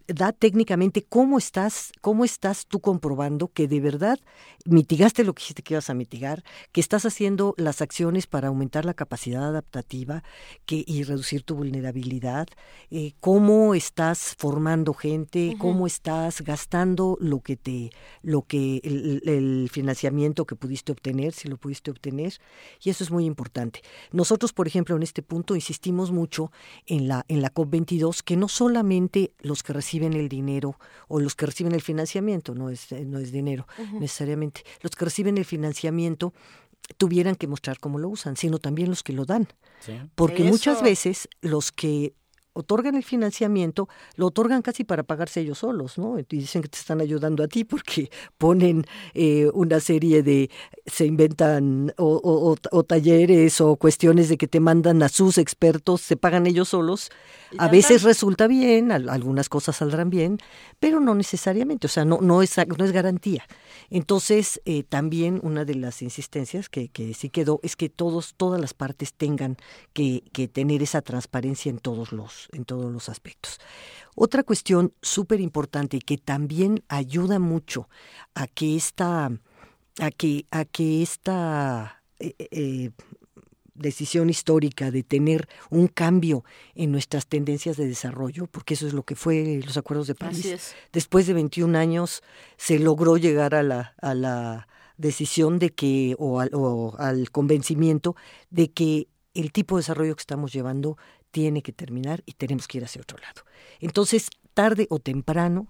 da técnicamente cómo estás, cómo estás tú comprobando que de verdad mitigaste lo que dijiste que ibas a mitigar, que estás haciendo las acciones para aumentar la capacidad adaptativa que, y reducir tu vulnerabilidad, eh, cómo estás formando gente, cómo estás gastando lo que te, lo que el, financiamiento que pudiste obtener, si lo pudiste obtener, y eso es muy importante. Nosotros, por ejemplo, en este punto insistimos mucho en la en la COP 22 que no solamente los que reciben el dinero o los que reciben el financiamiento, no es no es dinero necesariamente, los que reciben el financiamiento tuvieran que mostrar cómo lo usan, sino también los que lo dan. Porque muchas veces los que otorgan el financiamiento, lo otorgan casi para pagarse ellos solos, ¿no? Y dicen que te están ayudando a ti porque ponen eh, una serie de, se inventan o, talleres o cuestiones de que te mandan a sus expertos, se pagan ellos solos. A veces resulta bien, algunas cosas saldrán bien, pero no necesariamente, o sea, no, no, es, no es garantía. Entonces, eh, también una de las insistencias que, que sí quedó es que todos, todas las partes tengan que, que tener esa transparencia en todos los, en todos los aspectos. Otra cuestión súper importante y que también ayuda mucho a que esta, a que, a que esta eh, eh, decisión histórica de tener un cambio en nuestras tendencias de desarrollo, porque eso es lo que fue los acuerdos de París. Después de 21 años se logró llegar a la, a la decisión de que, o al, o al convencimiento de que el tipo de desarrollo que estamos llevando tiene que terminar y tenemos que ir hacia otro lado. Entonces, tarde o temprano,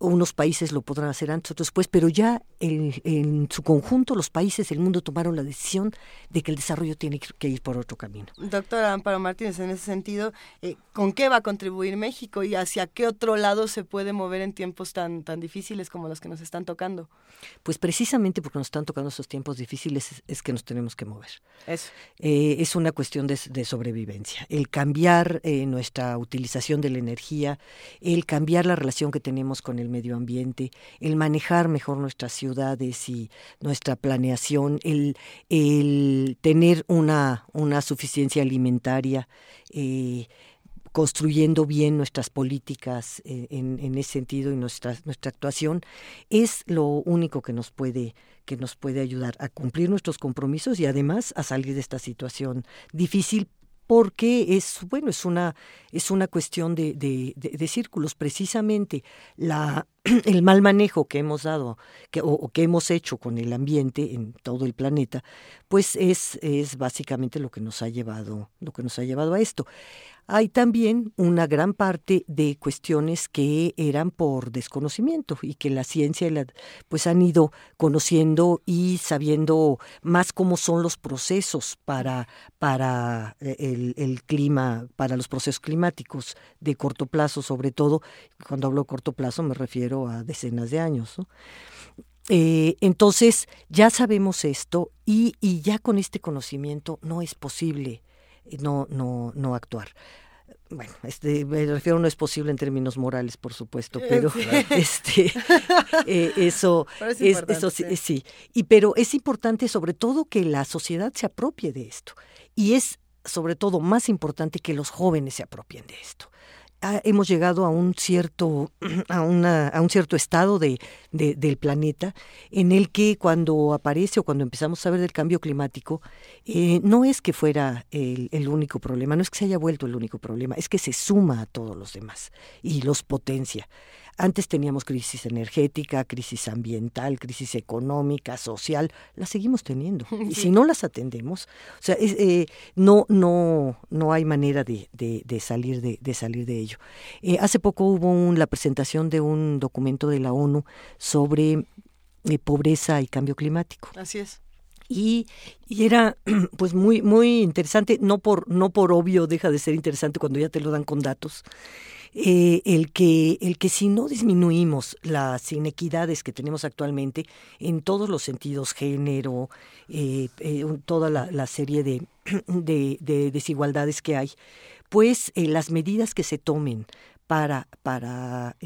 unos países lo podrán hacer antes, otros después, pero ya en su conjunto los países del mundo tomaron la decisión de que el desarrollo tiene que ir por otro camino. Doctora Amparo Martínez, en ese sentido, eh, ¿con qué va a contribuir México y hacia qué otro lado se puede mover en tiempos tan, tan difíciles como los que nos están tocando? Pues precisamente porque nos están tocando esos tiempos difíciles es, que nos tenemos que mover. Eso. Eh, es una cuestión de, sobrevivencia. El cambiar eh, nuestra utilización de la energía, el cambiar la relación que tenemos con el medio ambiente, el manejar mejor nuestras ciudades y nuestra planeación, el, el tener una, una suficiencia alimentaria, eh, construyendo bien nuestras políticas eh, en, ese sentido y nuestra, nuestra actuación, es lo único que nos puede que nos puede ayudar a cumplir nuestros compromisos y además a salir de esta situación difícil porque es bueno es una es una cuestión de, de, círculos. Precisamente la el mal manejo que hemos dado que, o, que hemos hecho con el ambiente en todo el planeta pues es es básicamente lo que nos ha llevado lo que nos ha llevado a esto hay también una gran parte de cuestiones que eran por desconocimiento y que la ciencia pues han ido conociendo y sabiendo más cómo son los procesos para, para eh, el, clima, para los procesos climáticos de corto plazo, sobre todo. Cuando hablo de corto plazo me refiero a decenas de años. Eh, entonces, ya sabemos esto y, y ya con este conocimiento no es posible no, no, no actuar. Bueno, este, me refiero no es posible en términos morales, por supuesto, pero este, eh, eso, es, eso sí, sí, y pero es importante sobre todo que la sociedad se apropie de esto. Y es sobre todo más importante que los jóvenes se apropien de esto hemos llegado a un cierto, a, una, a un cierto estado de, del planeta en el que cuando aparece o cuando empezamos a saber del cambio climático, eh, no es que fuera el, el, único problema, no es que se haya vuelto el único problema, es que se suma a todos los demás y los potencia. Antes teníamos crisis energética, crisis ambiental, crisis económica, social, las seguimos teniendo. Y si no las atendemos, o sea, eh, no, no, no hay manera de, de, salir, de, de, salir de ello. Eh, hace poco hubo un, la presentación de un documento de la ONU sobre eh, pobreza y cambio climático. Así es. Y, y, era pues muy muy interesante no por no por obvio deja de ser interesante cuando ya te lo dan con datos eh, el, que, el que si no disminuimos las inequidades que tenemos actualmente en todos los sentidos, género, eh, eh, toda la, serie de, de, desigualdades que hay, pues las medidas que se tomen para, para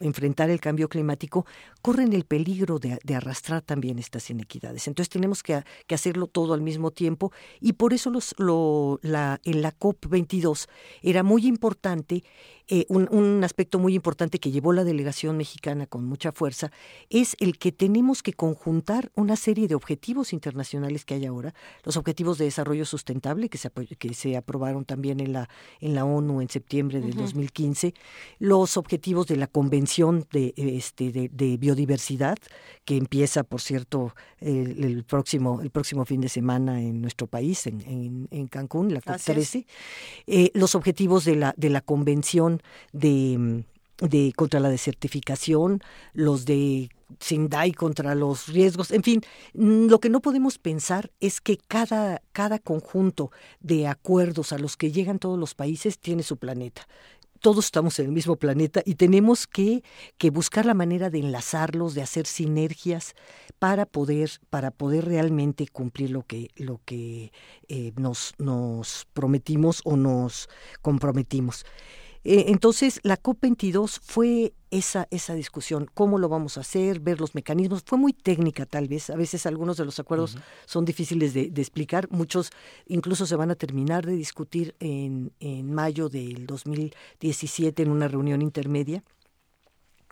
enfrentar el cambio climático corren el peligro de, arrastrar también estas inequidades. Entonces tenemos que, que, hacerlo todo al mismo tiempo y por eso los, lo, la, en la COP22 era muy importante eh, un, aspecto muy importante que llevó la delegación mexicana con mucha fuerza es el que tenemos que conjuntar una serie de objetivos internacionales que hay ahora, los objetivos de desarrollo sustentable que se, que se aprobaron también en la, en la ONU en septiembre del 2015, los objetivos de la Convención de, este, de, Biodiversidad, que empieza, por cierto, el, próximo, el próximo fin de semana en nuestro país, en, en, Cancún, la COP13, eh, los objetivos de la, de la Convención de, de contra la desertificación, los de Sindai contra los riesgos, en fin, lo que no podemos pensar es que cada, cada conjunto de acuerdos a los que llegan todos los países tiene su planeta todos estamos en el mismo planeta y tenemos que, que, buscar la manera de enlazarlos, de hacer sinergias para poder, para poder realmente cumplir lo que, lo que eh, nos, nos prometimos o nos comprometimos. Eh, entonces, la COP22 fue esa, esa discusión, cómo lo vamos a hacer, ver los mecanismos, fue muy técnica tal vez, a veces algunos de los acuerdos son difíciles de, explicar, muchos incluso se van a terminar de discutir en, en mayo del 2017 en una reunión intermedia.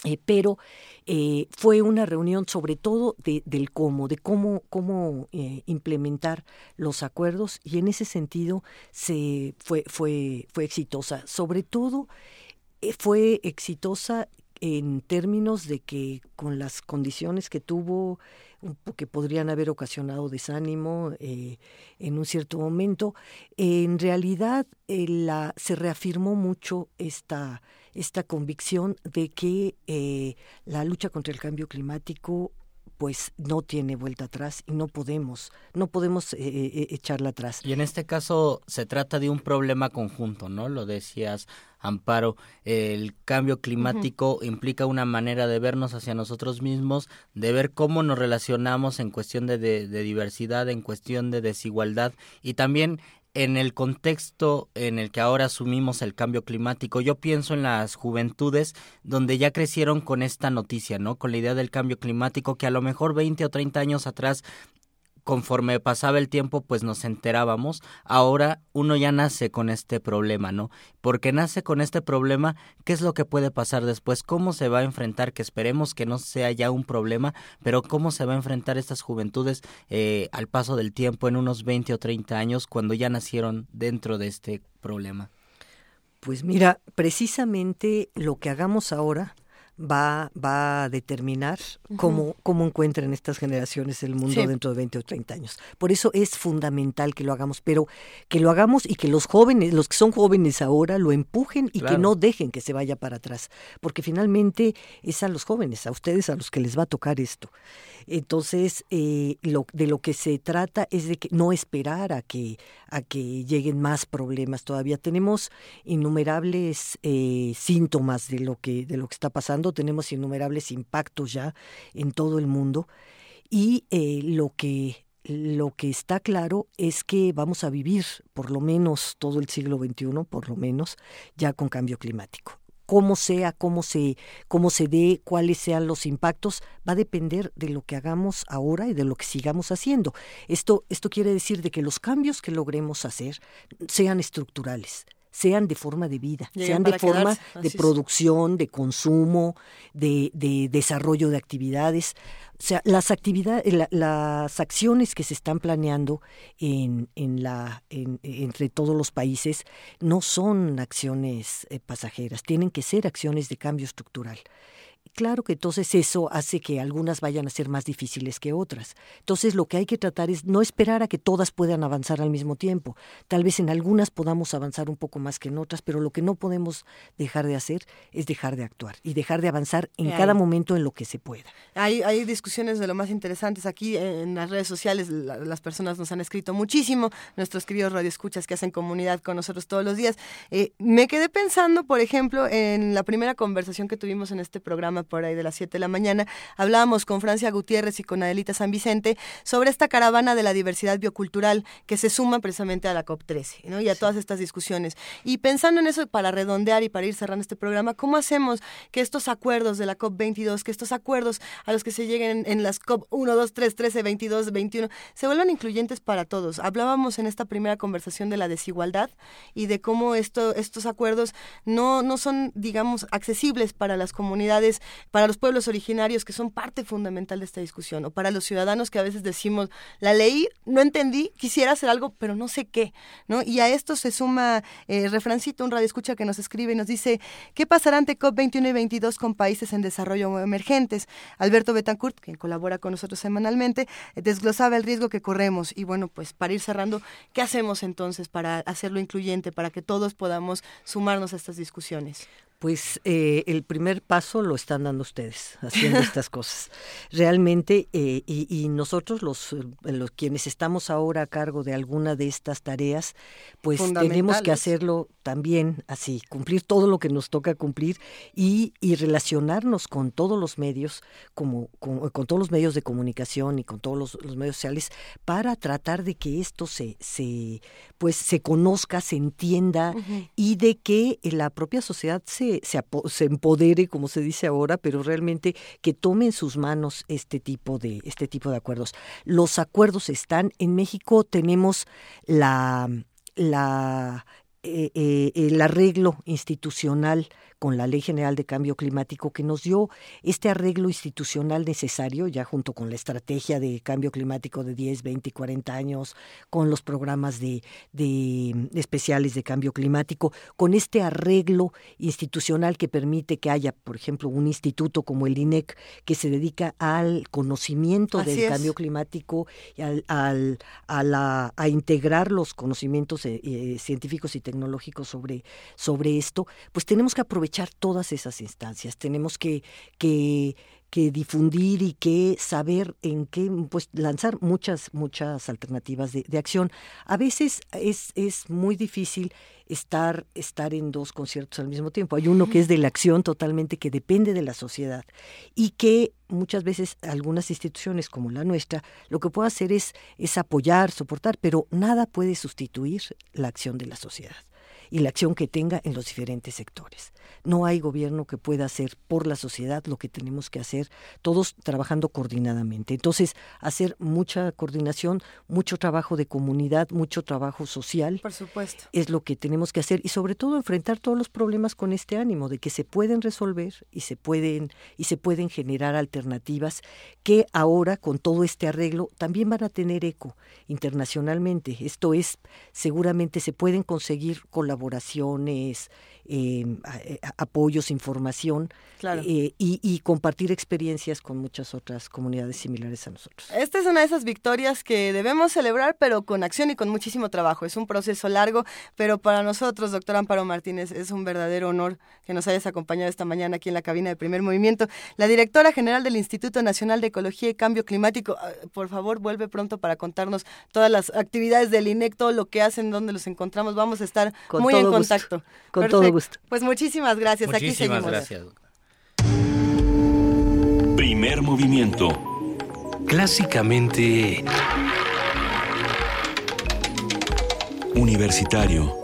Eh, pero eh, fue una reunión sobre todo de, del cómo, de cómo, cómo eh, implementar los acuerdos y en ese sentido se fue, fue, fue exitosa. Sobre todo fue exitosa en términos de que con las condiciones que tuvo, que podrían haber ocasionado desánimo en un cierto momento, en realidad se reafirmó mucho esta esta convicción de que eh, la lucha contra el cambio climático pues no tiene vuelta atrás y no podemos, no podemos eh, eh, echarla atrás. Y en este caso se trata de un problema conjunto, ¿no? Lo decías, Amparo, el cambio climático implica una manera de vernos hacia nosotros mismos, de ver cómo nos relacionamos en cuestión de, de diversidad, en cuestión de desigualdad y también en el contexto en el que ahora asumimos el cambio climático, yo pienso en las juventudes donde ya crecieron con esta noticia, ¿no? Con la idea del cambio climático que a lo mejor 20 o 30 años atrás conforme pasaba el tiempo, pues nos enterábamos. Ahora uno ya nace con este problema, ¿no? Porque nace con este problema, ¿qué es lo que puede pasar después? ¿Cómo se va a enfrentar? Que esperemos que no sea ya un problema, pero ¿cómo se va a enfrentar estas juventudes eh, al paso del tiempo en unos 20 o 30 años cuando ya nacieron dentro de este problema? Pues mira, precisamente lo que hagamos ahora va, va a determinar cómo, cómo encuentran estas generaciones el mundo dentro de 20 o 30 años. Por eso es fundamental que lo hagamos, pero que lo hagamos y que los jóvenes, los que son jóvenes ahora, lo empujen y que no dejen que se vaya para atrás, porque finalmente es a los jóvenes, a ustedes a los que les va a tocar esto. Entonces, eh, lo, de lo que se trata es de que no esperar a que, a que lleguen más problemas. Todavía tenemos innumerables eh, síntomas de lo que, de lo que está pasando, tenemos innumerables impactos ya en todo el mundo. Y eh, lo que lo que está claro es que vamos a vivir por lo menos todo el siglo XXI, por lo menos, ya con cambio climático. Cómo sea, cómo se, cómo se dé, cuáles sean los impactos, va a depender de lo que hagamos ahora y de lo que sigamos haciendo. Esto, esto quiere decir de que los cambios que logremos hacer sean estructurales, sean de forma de vida, sean de forma de producción, de consumo, de, de, desarrollo de actividades. O sea, las actividades, las acciones que se están planeando en, en la, entre todos los países no son acciones eh, pasajeras, tienen que ser acciones de cambio estructural. Claro que entonces eso hace que algunas vayan a ser más difíciles que otras. Entonces lo que hay que tratar es no esperar a que todas puedan avanzar al mismo tiempo. Tal vez en algunas podamos avanzar un poco más que en otras, pero lo que no podemos dejar de hacer es dejar de actuar y dejar de avanzar en cada momento en lo que se pueda. Hay, hay discusiones de lo más interesantes aquí en las redes sociales. las personas nos han escrito muchísimo, nuestros queridos radioescuchas que hacen comunidad con nosotros todos los días. Eh, me quedé pensando, por ejemplo, en la primera conversación que tuvimos en este programa por ahí de las 7 de la mañana, hablábamos con Francia Gutiérrez y con Adelita San Vicente sobre esta caravana de la diversidad biocultural que se suma precisamente a la COP13 ¿no? y a todas estas discusiones. Y pensando en eso, para redondear y para ir cerrando este programa, ¿cómo hacemos que estos acuerdos de la COP22, que estos acuerdos a los que se lleguen en las COP 1, 2, 3, 13, 22, 21, se vuelvan incluyentes para todos? Hablábamos en esta primera conversación de la desigualdad y de cómo esto, estos acuerdos no, no son, digamos, accesibles para las comunidades para los pueblos originarios que son parte fundamental de esta discusión, o para los ciudadanos que a veces decimos, la leí, no entendí, quisiera hacer algo, pero no sé qué, ¿no? Y a esto se suma eh, Refrancito, un radio escucha que nos escribe y nos dice, ¿qué pasará ante COP21 y 22 con países en desarrollo emergentes? Alberto Betancourt, quien colabora con nosotros semanalmente, desglosaba el riesgo que corremos y bueno, pues para ir cerrando, ¿qué hacemos entonces para hacerlo incluyente, para que todos podamos sumarnos a estas discusiones? Pues eh, el primer paso lo están dando ustedes, haciendo estas cosas. Realmente, eh, y, nosotros, los, eh, los quienes estamos ahora a cargo de alguna de estas tareas, pues tenemos que hacerlo también así, cumplir todo lo que nos toca cumplir y, y relacionarnos con todos los medios, como con, todos los medios de comunicación y con todos los, medios sociales, para tratar de que esto se, se pues se conozca, se entienda y de que la propia sociedad se se, empodere, como se dice ahora, pero realmente que tome en sus manos este tipo de, este tipo de acuerdos. Los acuerdos están, en México tenemos la, la eh, eh, el arreglo institucional con la Ley General de Cambio Climático que nos dio este arreglo institucional necesario, ya junto con la estrategia de cambio climático de 10, 20 y 40 años, con los programas de, de especiales de cambio climático, con este arreglo institucional que permite que haya, por ejemplo, un instituto como el INEC que se dedica al conocimiento del cambio climático y al, al, a, la, a integrar los conocimientos eh, eh, científicos y tecnológicos sobre, sobre esto, pues tenemos que aprovechar aprovechar todas esas instancias. Tenemos que, que que difundir y que saber en qué, pues lanzar muchas, muchas alternativas de, de acción. A veces es, es muy difícil estar, estar en dos conciertos al mismo tiempo. Hay uno que es de la acción totalmente, que depende de la sociedad y que muchas veces algunas instituciones como la nuestra lo que puede hacer es, es apoyar, soportar, pero nada puede sustituir la acción de la sociedad y la acción que tenga en los diferentes sectores. No hay gobierno que pueda hacer por la sociedad lo que tenemos que hacer, todos trabajando coordinadamente. Entonces, hacer mucha coordinación, mucho trabajo de comunidad, mucho trabajo social. Por supuesto. Es lo que tenemos que hacer y sobre todo enfrentar todos los problemas con este ánimo de que se pueden resolver y se pueden y se pueden generar alternativas que ahora con todo este arreglo también van a tener eco internacionalmente. Esto es seguramente se pueden conseguir colaboraciones, Em, eh, apoyos, información eh, y, compartir experiencias con muchas otras comunidades similares a nosotros. Esta es una de esas victorias que debemos celebrar, pero con acción y con muchísimo trabajo. Es un proceso largo, pero para nosotros, doctor Amparo Martínez, es un verdadero honor que nos hayas acompañado esta mañana aquí en la cabina de primer movimiento. La directora general del Instituto Nacional de Ecología y Cambio Climático, ah, por favor, vuelve pronto para contarnos todas las actividades del INEC, todo lo que hacen, dónde los encontramos. Vamos a estar muy en contacto. Con todo gusto. Pues muchísimas gracias. Aquí seguimos. gracias. Primer movimiento. Clásicamente... Universitario.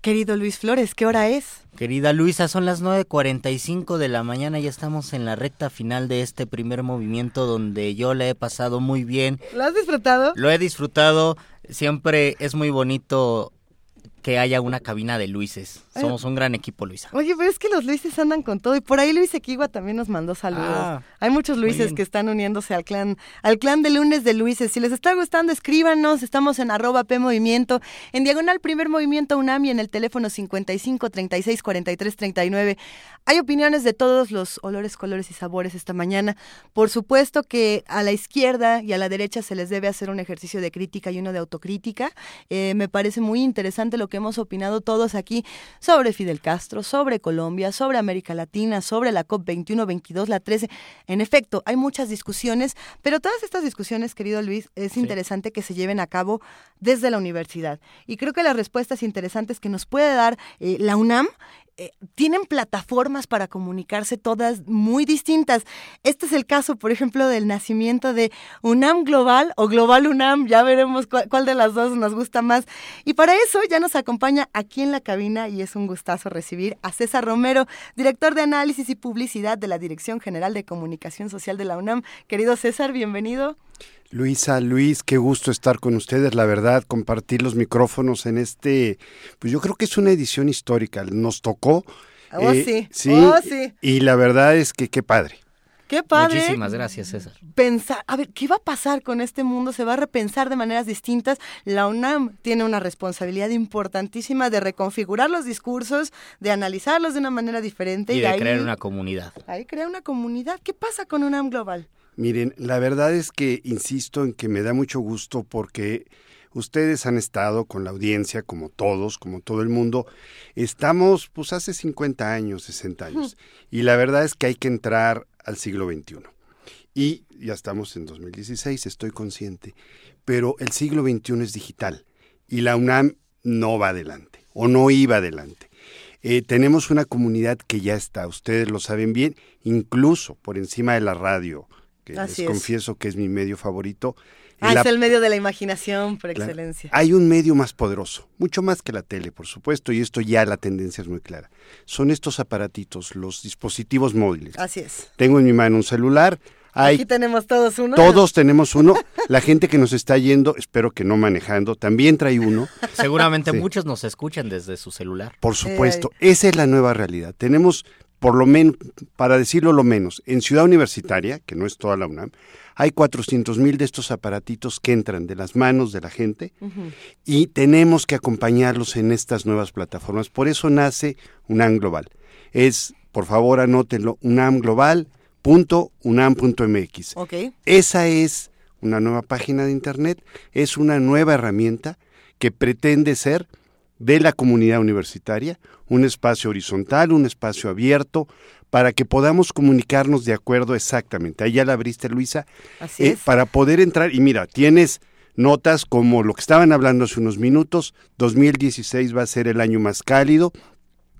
Querido Luis Flores, ¿qué hora es? Querida Luisa, son las 9.45 de la mañana y estamos en la recta final de este primer movimiento donde yo la he pasado muy bien. ¿Lo has disfrutado? Lo he disfrutado. Siempre es muy bonito que haya una cabina de Luises. Somos un gran equipo, Luisa. Oye, pero es que los Luises andan con todo. Y por ahí Luis Equigua también nos mandó saludos. Ah, Hay muchos Luises que están uniéndose al clan, al clan de lunes de Luises. Si les está gustando, escríbanos. Estamos en arroba P Movimiento, en diagonal Primer Movimiento UNAMI, en el teléfono 55 36 43 39. Hay opiniones de todos los olores, colores y sabores esta mañana. Por supuesto que a la izquierda y a la derecha se les debe hacer un ejercicio de crítica y uno de autocrítica. Eh, me parece muy interesante lo que hemos opinado todos aquí sobre Fidel Castro, sobre Colombia, sobre América Latina, sobre la COP 21, 22, la 13. En efecto, hay muchas discusiones, pero todas estas discusiones, querido Luis, es interesante que se lleven a cabo desde la universidad. Y creo que las respuestas interesantes que nos puede dar eh, la UNAM eh, tienen plataformas para comunicarse todas muy distintas. Este es el caso, por ejemplo, del nacimiento de UNAM Global o Global UNAM, ya veremos cuál, de las dos nos gusta más. Y para eso ya nos acompaña aquí en la cabina y es un gustazo recibir a César Romero, director de análisis y publicidad de la Dirección General de Comunicación Social de la UNAM. Querido César, bienvenido. Luisa, Luis, qué gusto estar con ustedes, la verdad, compartir los micrófonos en este, pues yo creo que es una edición histórica, nos tocó. Oh, eh, sí, sí, oh, sí. Y la verdad es que qué padre. Qué padre. Muchísimas gracias, César. Pensar, a ver, ¿qué va a pasar con este mundo? Se va a repensar de maneras distintas. La UNAM tiene una responsabilidad importantísima de reconfigurar los discursos, de analizarlos de una manera diferente. Y, de, crear una comunidad. Ahí crea una comunidad. ¿Qué pasa con UNAM Global? Miren, la verdad es que insisto en que me da mucho gusto porque ustedes han estado con la audiencia, como todos, como todo el mundo. Estamos, pues, hace 50 años, 60 años. Y la verdad es que hay que entrar al siglo XXI. Y ya estamos en 2016, estoy consciente. Pero el siglo XXI es digital y la UNAM no va adelante o no iba adelante. Eh, tenemos una comunidad que ya está, ustedes lo saben bien, incluso por encima de la radio, les confieso que es mi medio favorito. Ah, es el medio de la imaginación por excelencia. Hay un medio más poderoso, mucho más que la tele, por supuesto, y esto ya la tendencia es muy clara. Son estos aparatitos, los dispositivos móviles. Así es. Tengo en mi mano un celular. Aquí tenemos todos uno. Todos tenemos uno. La gente que nos está yendo, espero que no manejando, también trae uno. Seguramente muchos nos escuchan desde su celular. Por supuesto, esa es la nueva realidad. Tenemos por lo menos, para decirlo lo menos, en Ciudad Universitaria, que no es toda la UNAM, hay 400 mil de estos aparatitos que entran de las manos de la gente y tenemos que acompañarlos en estas nuevas plataformas. Por eso nace UNAM Global. Es, por favor, anótenlo, unamglobal.unam.mx. Okay. Esa es una nueva página de Internet, es una nueva herramienta que pretende ser de la comunidad universitaria, un espacio horizontal, un espacio abierto, para que podamos comunicarnos de acuerdo exactamente. Ahí ya la abriste, Luisa, Así eh, es. para poder entrar. Y mira, tienes notas como lo que estaban hablando hace unos minutos, 2016 va a ser el año más cálido.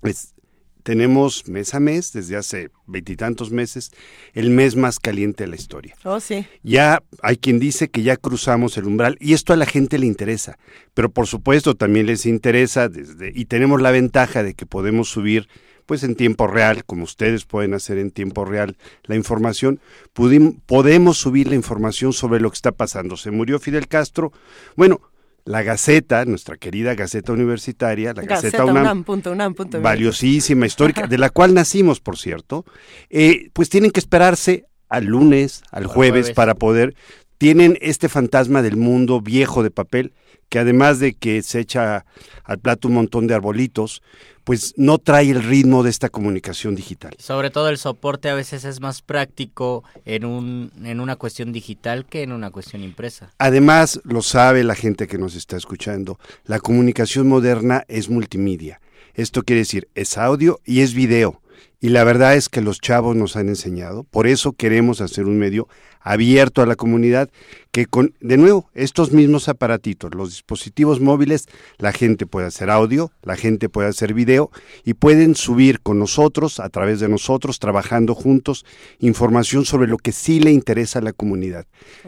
Es- tenemos mes a mes, desde hace veintitantos meses, el mes más caliente de la historia. Oh, sí. Ya hay quien dice que ya cruzamos el umbral y esto a la gente le interesa, pero por supuesto también les interesa desde y tenemos la ventaja de que podemos subir pues en tiempo real, como ustedes pueden hacer en tiempo real la información, pudim- podemos subir la información sobre lo que está pasando. Se murió Fidel Castro. Bueno, la Gaceta, nuestra querida Gaceta Universitaria, la Gaceta, Gaceta UNAM, UNAM, punto UNAM, punto valiosísima, histórica, de la cual nacimos, por cierto, eh, pues tienen que esperarse al lunes, al jueves, jueves. para poder, tienen este fantasma del mundo viejo de papel, que además de que se echa al plato un montón de arbolitos, pues no trae el ritmo de esta comunicación digital. Sobre todo el soporte a veces es más práctico en, un, en una cuestión digital que en una cuestión impresa. Además, lo sabe la gente que nos está escuchando, la comunicación moderna es multimedia. Esto quiere decir, es audio y es video. Y la verdad es que los chavos nos han enseñado, por eso queremos hacer un medio abierto a la comunidad, que con, de nuevo, estos mismos aparatitos, los dispositivos móviles, la gente puede hacer audio, la gente puede hacer video y pueden subir con nosotros, a través de nosotros, trabajando juntos, información sobre lo que sí le interesa a la comunidad.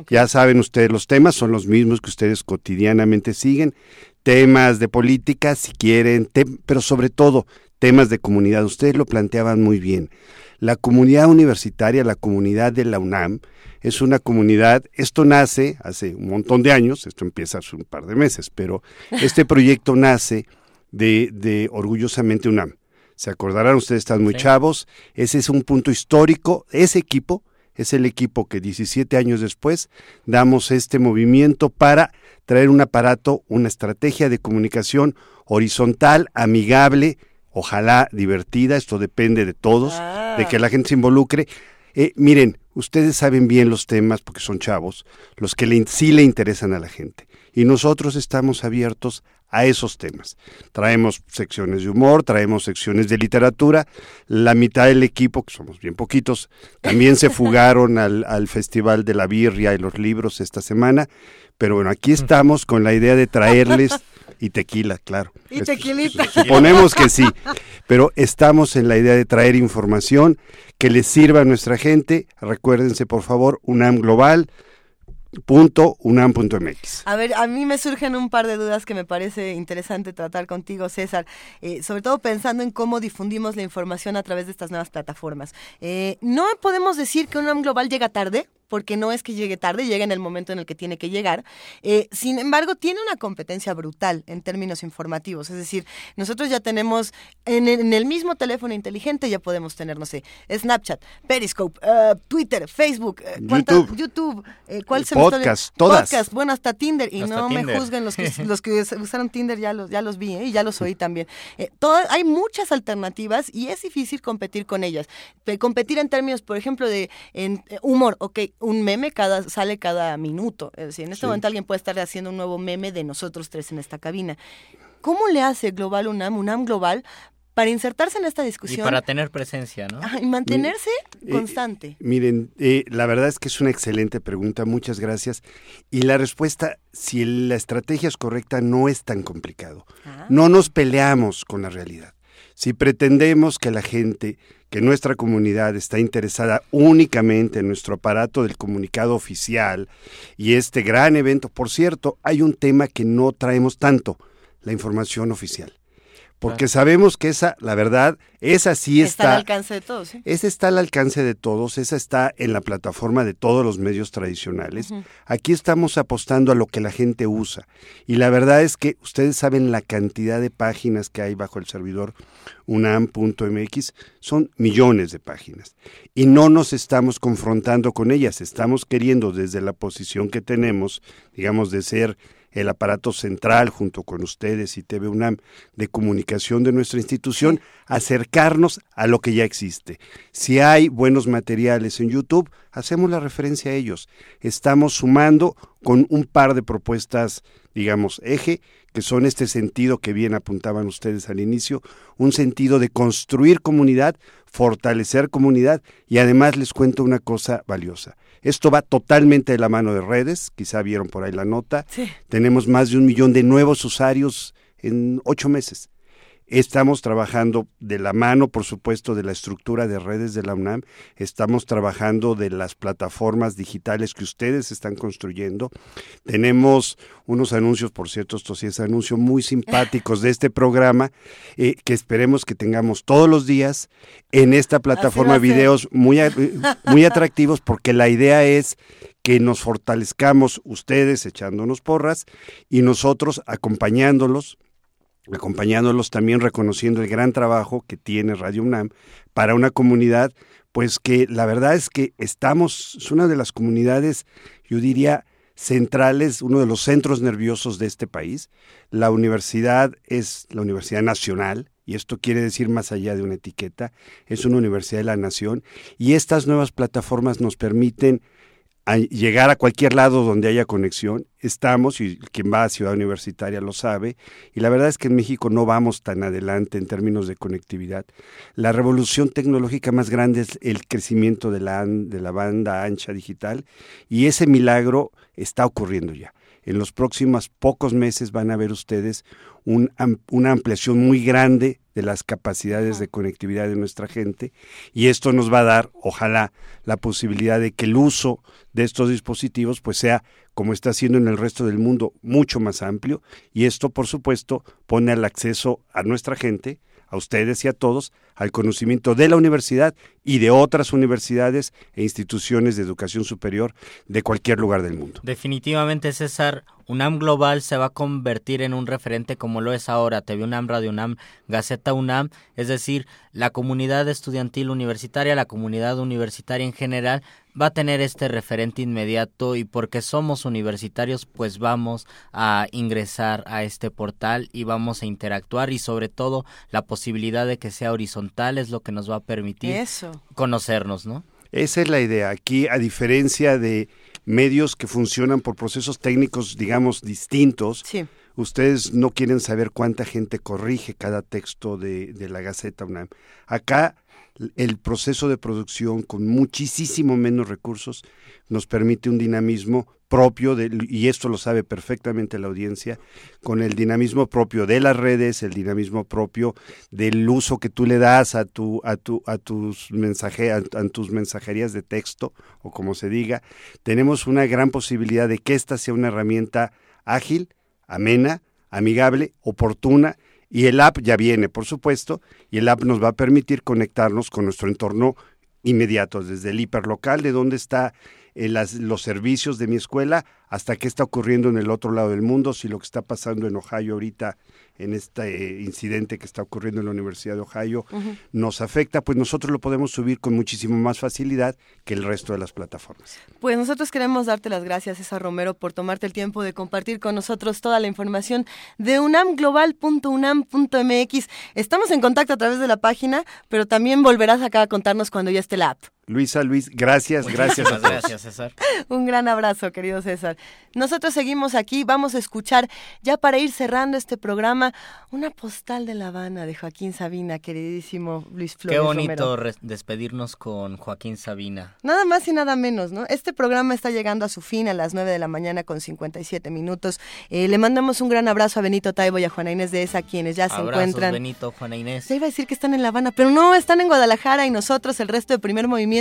Ya saben ustedes, los temas son los mismos que ustedes cotidianamente siguen, temas de política, si quieren, pero sobre todo temas de comunidad. Ustedes lo planteaban muy bien. La comunidad universitaria, la comunidad de la UNAM, es una comunidad, esto nace hace un montón de años, esto empieza hace un par de meses, pero este proyecto nace de, de Orgullosamente UNAM. Se acordarán, ustedes están muy Sí. chavos, ese es un punto histórico, ese equipo es el equipo que 17 años después damos este movimiento para traer un aparato, una estrategia de comunicación horizontal, amigable, ojalá divertida, esto depende de todos, de que la gente se involucre. Eh, miren, ustedes saben bien los temas porque son chavos, los que le sí le interesan a la gente. Y nosotros estamos abiertos a esos temas. Traemos secciones de humor, traemos secciones de literatura. La mitad del equipo, que somos bien poquitos, también se fugaron al, al Festival de la Birria y los Libros esta semana. Pero bueno, aquí estamos con la idea de traerles, y tequila, claro. Y tequilita. Suponemos que sí, pero estamos en la idea de traer información que les sirva a nuestra gente. Recuérdense, por favor, UNAM Global punto unam.mx. A ver, a mí me surgen un par de dudas que me parece interesante tratar contigo, César, eh, sobre todo pensando en cómo difundimos la información a través de estas nuevas plataformas. Eh, no podemos decir que UNAM Global llega tarde, porque no es que llegue tarde, llega en el momento en el que tiene que llegar. Eh, sin embargo, tiene una competencia brutal en términos informativos. Es decir, nosotros ya tenemos en el, en el mismo teléfono inteligente, ya podemos tener, no sé, Snapchat, Periscope, eh, Twitter, Facebook, eh, ¿cuántas- YouTube. YouTube, eh, ¿cuál se me Podcast, todas. Podcast, bueno, hasta Tinder. Y Hasta no me juzguen los que, los que usaron Tinder, ya los, ya los vi ¿eh? y ya los oí también. Eh, toda- hay muchas alternativas y es difícil competir con ellas. Pe- competir en términos, por ejemplo, de en, eh, humor. Ok, un meme cada, sale cada minuto. Es decir, en este Sí. momento alguien puede estar haciendo un nuevo meme de nosotros tres en esta cabina. ¿Cómo le hace Global UNAM, UNAM Global, para insertarse en esta Y discusión para tener presencia, ¿no? Y mantenerse Eh, constante? Miren, eh, la verdad es que es una excelente pregunta, muchas gracias. Y la respuesta, si la estrategia es correcta, no es tan complicado. No nos peleamos con la realidad. Si pretendemos que la gente, que nuestra comunidad está interesada únicamente en nuestro aparato del comunicado oficial y este gran evento, por cierto, hay un tema que no traemos tanto, la información oficial. Porque sabemos que esa, la verdad, esa sí Está al está alcance de todos. ¿sí? esa está al alcance de todos, esa está en la plataforma de todos los medios tradicionales. Aquí estamos apostando a lo que la gente usa. Y la verdad es que ustedes saben la cantidad de páginas que hay bajo el servidor unam.mx, son millones de páginas. Y no nos estamos confrontando con ellas, estamos queriendo desde la posición que tenemos, digamos, de ser el aparato central junto con ustedes y TV UNAM de comunicación de nuestra institución, acercarnos a lo que ya existe. Si hay buenos materiales en YouTube, hacemos la referencia a ellos. Estamos sumando con un par de propuestas, digamos, eje, que son este sentido que bien apuntaban ustedes al inicio, un sentido de construir comunidad, fortalecer comunidad y además les cuento una cosa valiosa. Esto va totalmente de la mano de redes, quizá vieron por ahí la nota. Tenemos más de un millón de nuevos usuarios en ocho meses. Estamos trabajando de la mano, por supuesto, de la estructura de redes de la UNAM. Estamos trabajando de las plataformas digitales que ustedes están construyendo. Tenemos unos anuncios, por cierto, estos sí es anuncios muy simpáticos de este programa, eh, que esperemos que tengamos todos los días en esta plataforma videos muy, muy atractivos, porque la idea es que nos fortalezcamos ustedes echándonos porras y nosotros acompañándolos acompañándolos también reconociendo el gran trabajo que tiene Radio UNAM para una comunidad, pues que la verdad es que estamos, es una de las comunidades, yo diría, centrales, uno de los centros nerviosos de este país. La universidad es la Universidad Nacional, y esto quiere decir más allá de una etiqueta, es una universidad de la nación, y estas nuevas plataformas nos permiten a llegar a cualquier lado donde haya conexión. Estamos, y quien va a Ciudad Universitaria lo sabe, y la verdad es que en México no vamos tan adelante en términos de conectividad. La revolución tecnológica más grande es el crecimiento de la, de la banda ancha digital, y ese milagro está ocurriendo ya. En los próximos pocos meses van a ver ustedes una ampliación muy grande de las capacidades de conectividad de nuestra gente y esto nos va a dar, ojalá, la posibilidad de que el uso de estos dispositivos pues sea como está haciendo en el resto del mundo mucho más amplio y esto por supuesto pone al acceso a nuestra gente a ustedes y a todos al conocimiento de la universidad y de otras universidades e instituciones de educación superior de cualquier lugar del mundo. Definitivamente, César, UNAM Global se va a convertir en un referente como lo es ahora, TV UNAM, Radio UNAM, Gaceta UNAM, es decir, la comunidad estudiantil universitaria, la comunidad universitaria en general, va a tener este referente inmediato y porque somos universitarios pues vamos a ingresar a este portal y vamos a interactuar y sobre todo la posibilidad de que sea horizontal es lo que nos va a permitir conocernos, ¿no? Esa es la idea. Aquí, a diferencia de medios que funcionan por procesos técnicos, digamos, distintos, ustedes no quieren saber cuánta gente corrige cada texto de, de la Gaceta UNAM. Acá el proceso de producción con muchísimo menos recursos nos permite un dinamismo propio, de, y esto lo sabe perfectamente la audiencia, con el dinamismo propio de las redes, el dinamismo propio del uso que tú le das a, tu, a, tu, a, tus, mensaje, a, tus mensajerías de texto, o como se diga, tenemos una gran posibilidad de que esta sea una herramienta ágil, amena, amigable, oportuna, y el app ya viene, por supuesto, y el app nos va a permitir conectarnos con nuestro entorno inmediato, desde el hiperlocal, de donde está eh, los servicios de mi escuela, hasta qué está ocurriendo en el otro lado del mundo, si lo que está pasando en Ohio ahorita en este eh, incidente que está ocurriendo en la Universidad de Ohio nos afecta, pues nosotros lo podemos subir con muchísimo más facilidad que el resto de las plataformas. Pues nosotros queremos darte las gracias, César Romero, por tomarte el tiempo de compartir con nosotros toda la información de unamglobal.unam.mx. Estamos en contacto a través de la página, pero también volverás acá a contarnos cuando ya esté la app. Luisa, Luis, gracias, gracias. A gracias, César. Un gran abrazo, querido César. Nosotros seguimos aquí, vamos a escuchar, ya para ir cerrando este programa, una postal de La Habana de Joaquín Sabina, queridísimo Luis Flores. Qué bonito despedirnos con Joaquín Sabina. Nada más y nada menos, ¿no? Este programa está llegando a su fin a las 9 de la mañana con 57 minutos. Eh, le mandamos un gran abrazo a Benito Taibo y a Juana Inés de esa, quienes ya se encuentran. Benito, Juana Inés. Se iba a decir que están en La Habana, pero no, están en Guadalajara y nosotros, el resto de primer movimiento,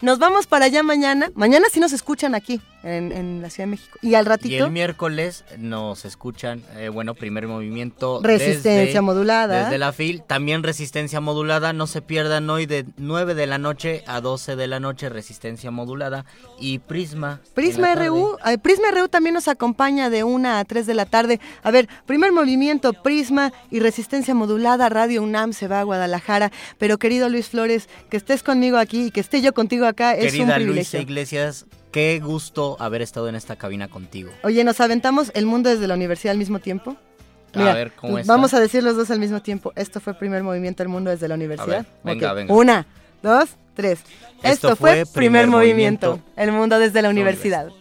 nos vamos para allá mañana. Mañana sí nos escuchan aquí, en, la Ciudad de México. Y al ratito. Y el miércoles nos escuchan, eh, bueno, primer movimiento. Resistencia modulada. Desde la FIL. También resistencia modulada. No se pierdan hoy de 9 de la noche a 12 de la noche, resistencia modulada. Y Prisma. Prisma RU. Prisma RU también nos acompaña de 1 a 3 de la tarde. A ver, primer movimiento, Prisma y resistencia modulada. Radio UNAM se va a Guadalajara. Pero querido Luis Flores, que estés conmigo aquí y que esté yo contigo acá es un privilegio. Luisa Iglesias qué gusto haber estado en esta cabina contigo. Oye, ¿nos aventamos el mundo desde la universidad al mismo tiempo? a ver, ¿cómo está? Vamos a decir los dos al mismo tiempo. Esto fue primer movimiento del mundo desde la universidad. venga, venga. Una, dos, tres. Esto, fue, primer, movimiento, el mundo desde la universidad.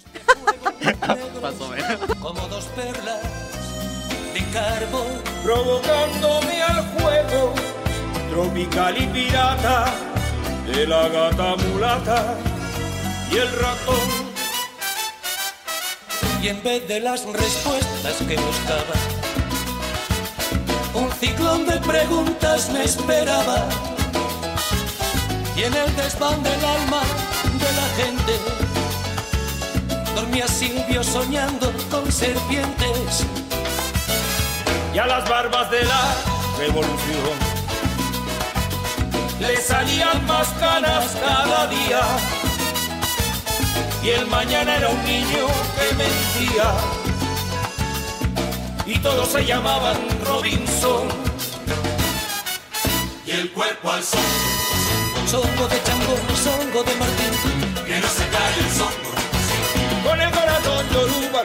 Como dos perlas de carbón, provocándome al juego, tropical y pirata, de la gata mulata y el ratón. Y en vez de las respuestas que buscaba, un ciclón de preguntas me esperaba. Y en el desván del alma de la gente, dormía Silvio soñando con serpientes. Y a las barbas de la revolución le salían más canas cada día. Y el mañana era un niño que mentía y todos se llamaban Robinson. Y el cuerpo al son, songo de chango, songo de Martín, que no se cae el songo. Con el corazón yoruba,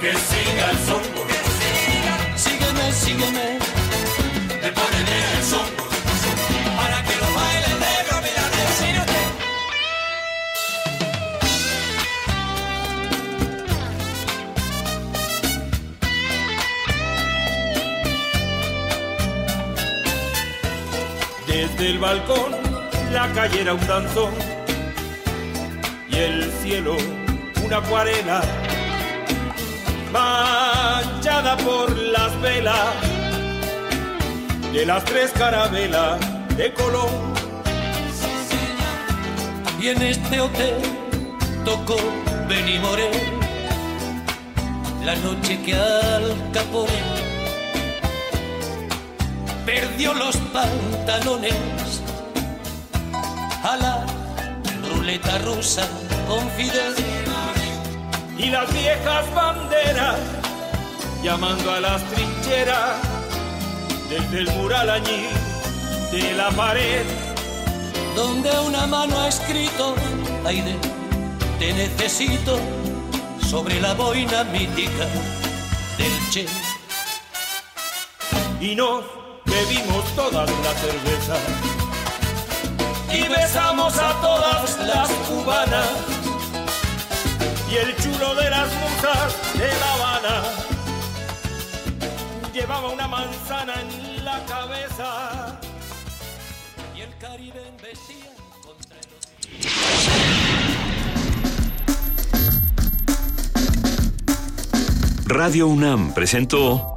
que siga el songo. Sígueme, sígueme, Desde el balcón la calle era un danzón y el cielo una acuarela manchada por las velas de las tres carabelas de Colón. Y en este hotel tocó Benny Moré la noche que Al Capone perdió los pantalones. A la ruleta rusa con Fidel. Y las viejas banderas llamando a las trincheras desde el mural allí de la pared donde una mano ha escrito Aide te necesito sobre la boina mítica del Che. Y nos bebimos todas la cerveza y besamos a todas las cubanas. Y el chulo de las musas de La Habana llevaba una manzana en la cabeza. Y el Caribe embestía contra Radio UNAM presentó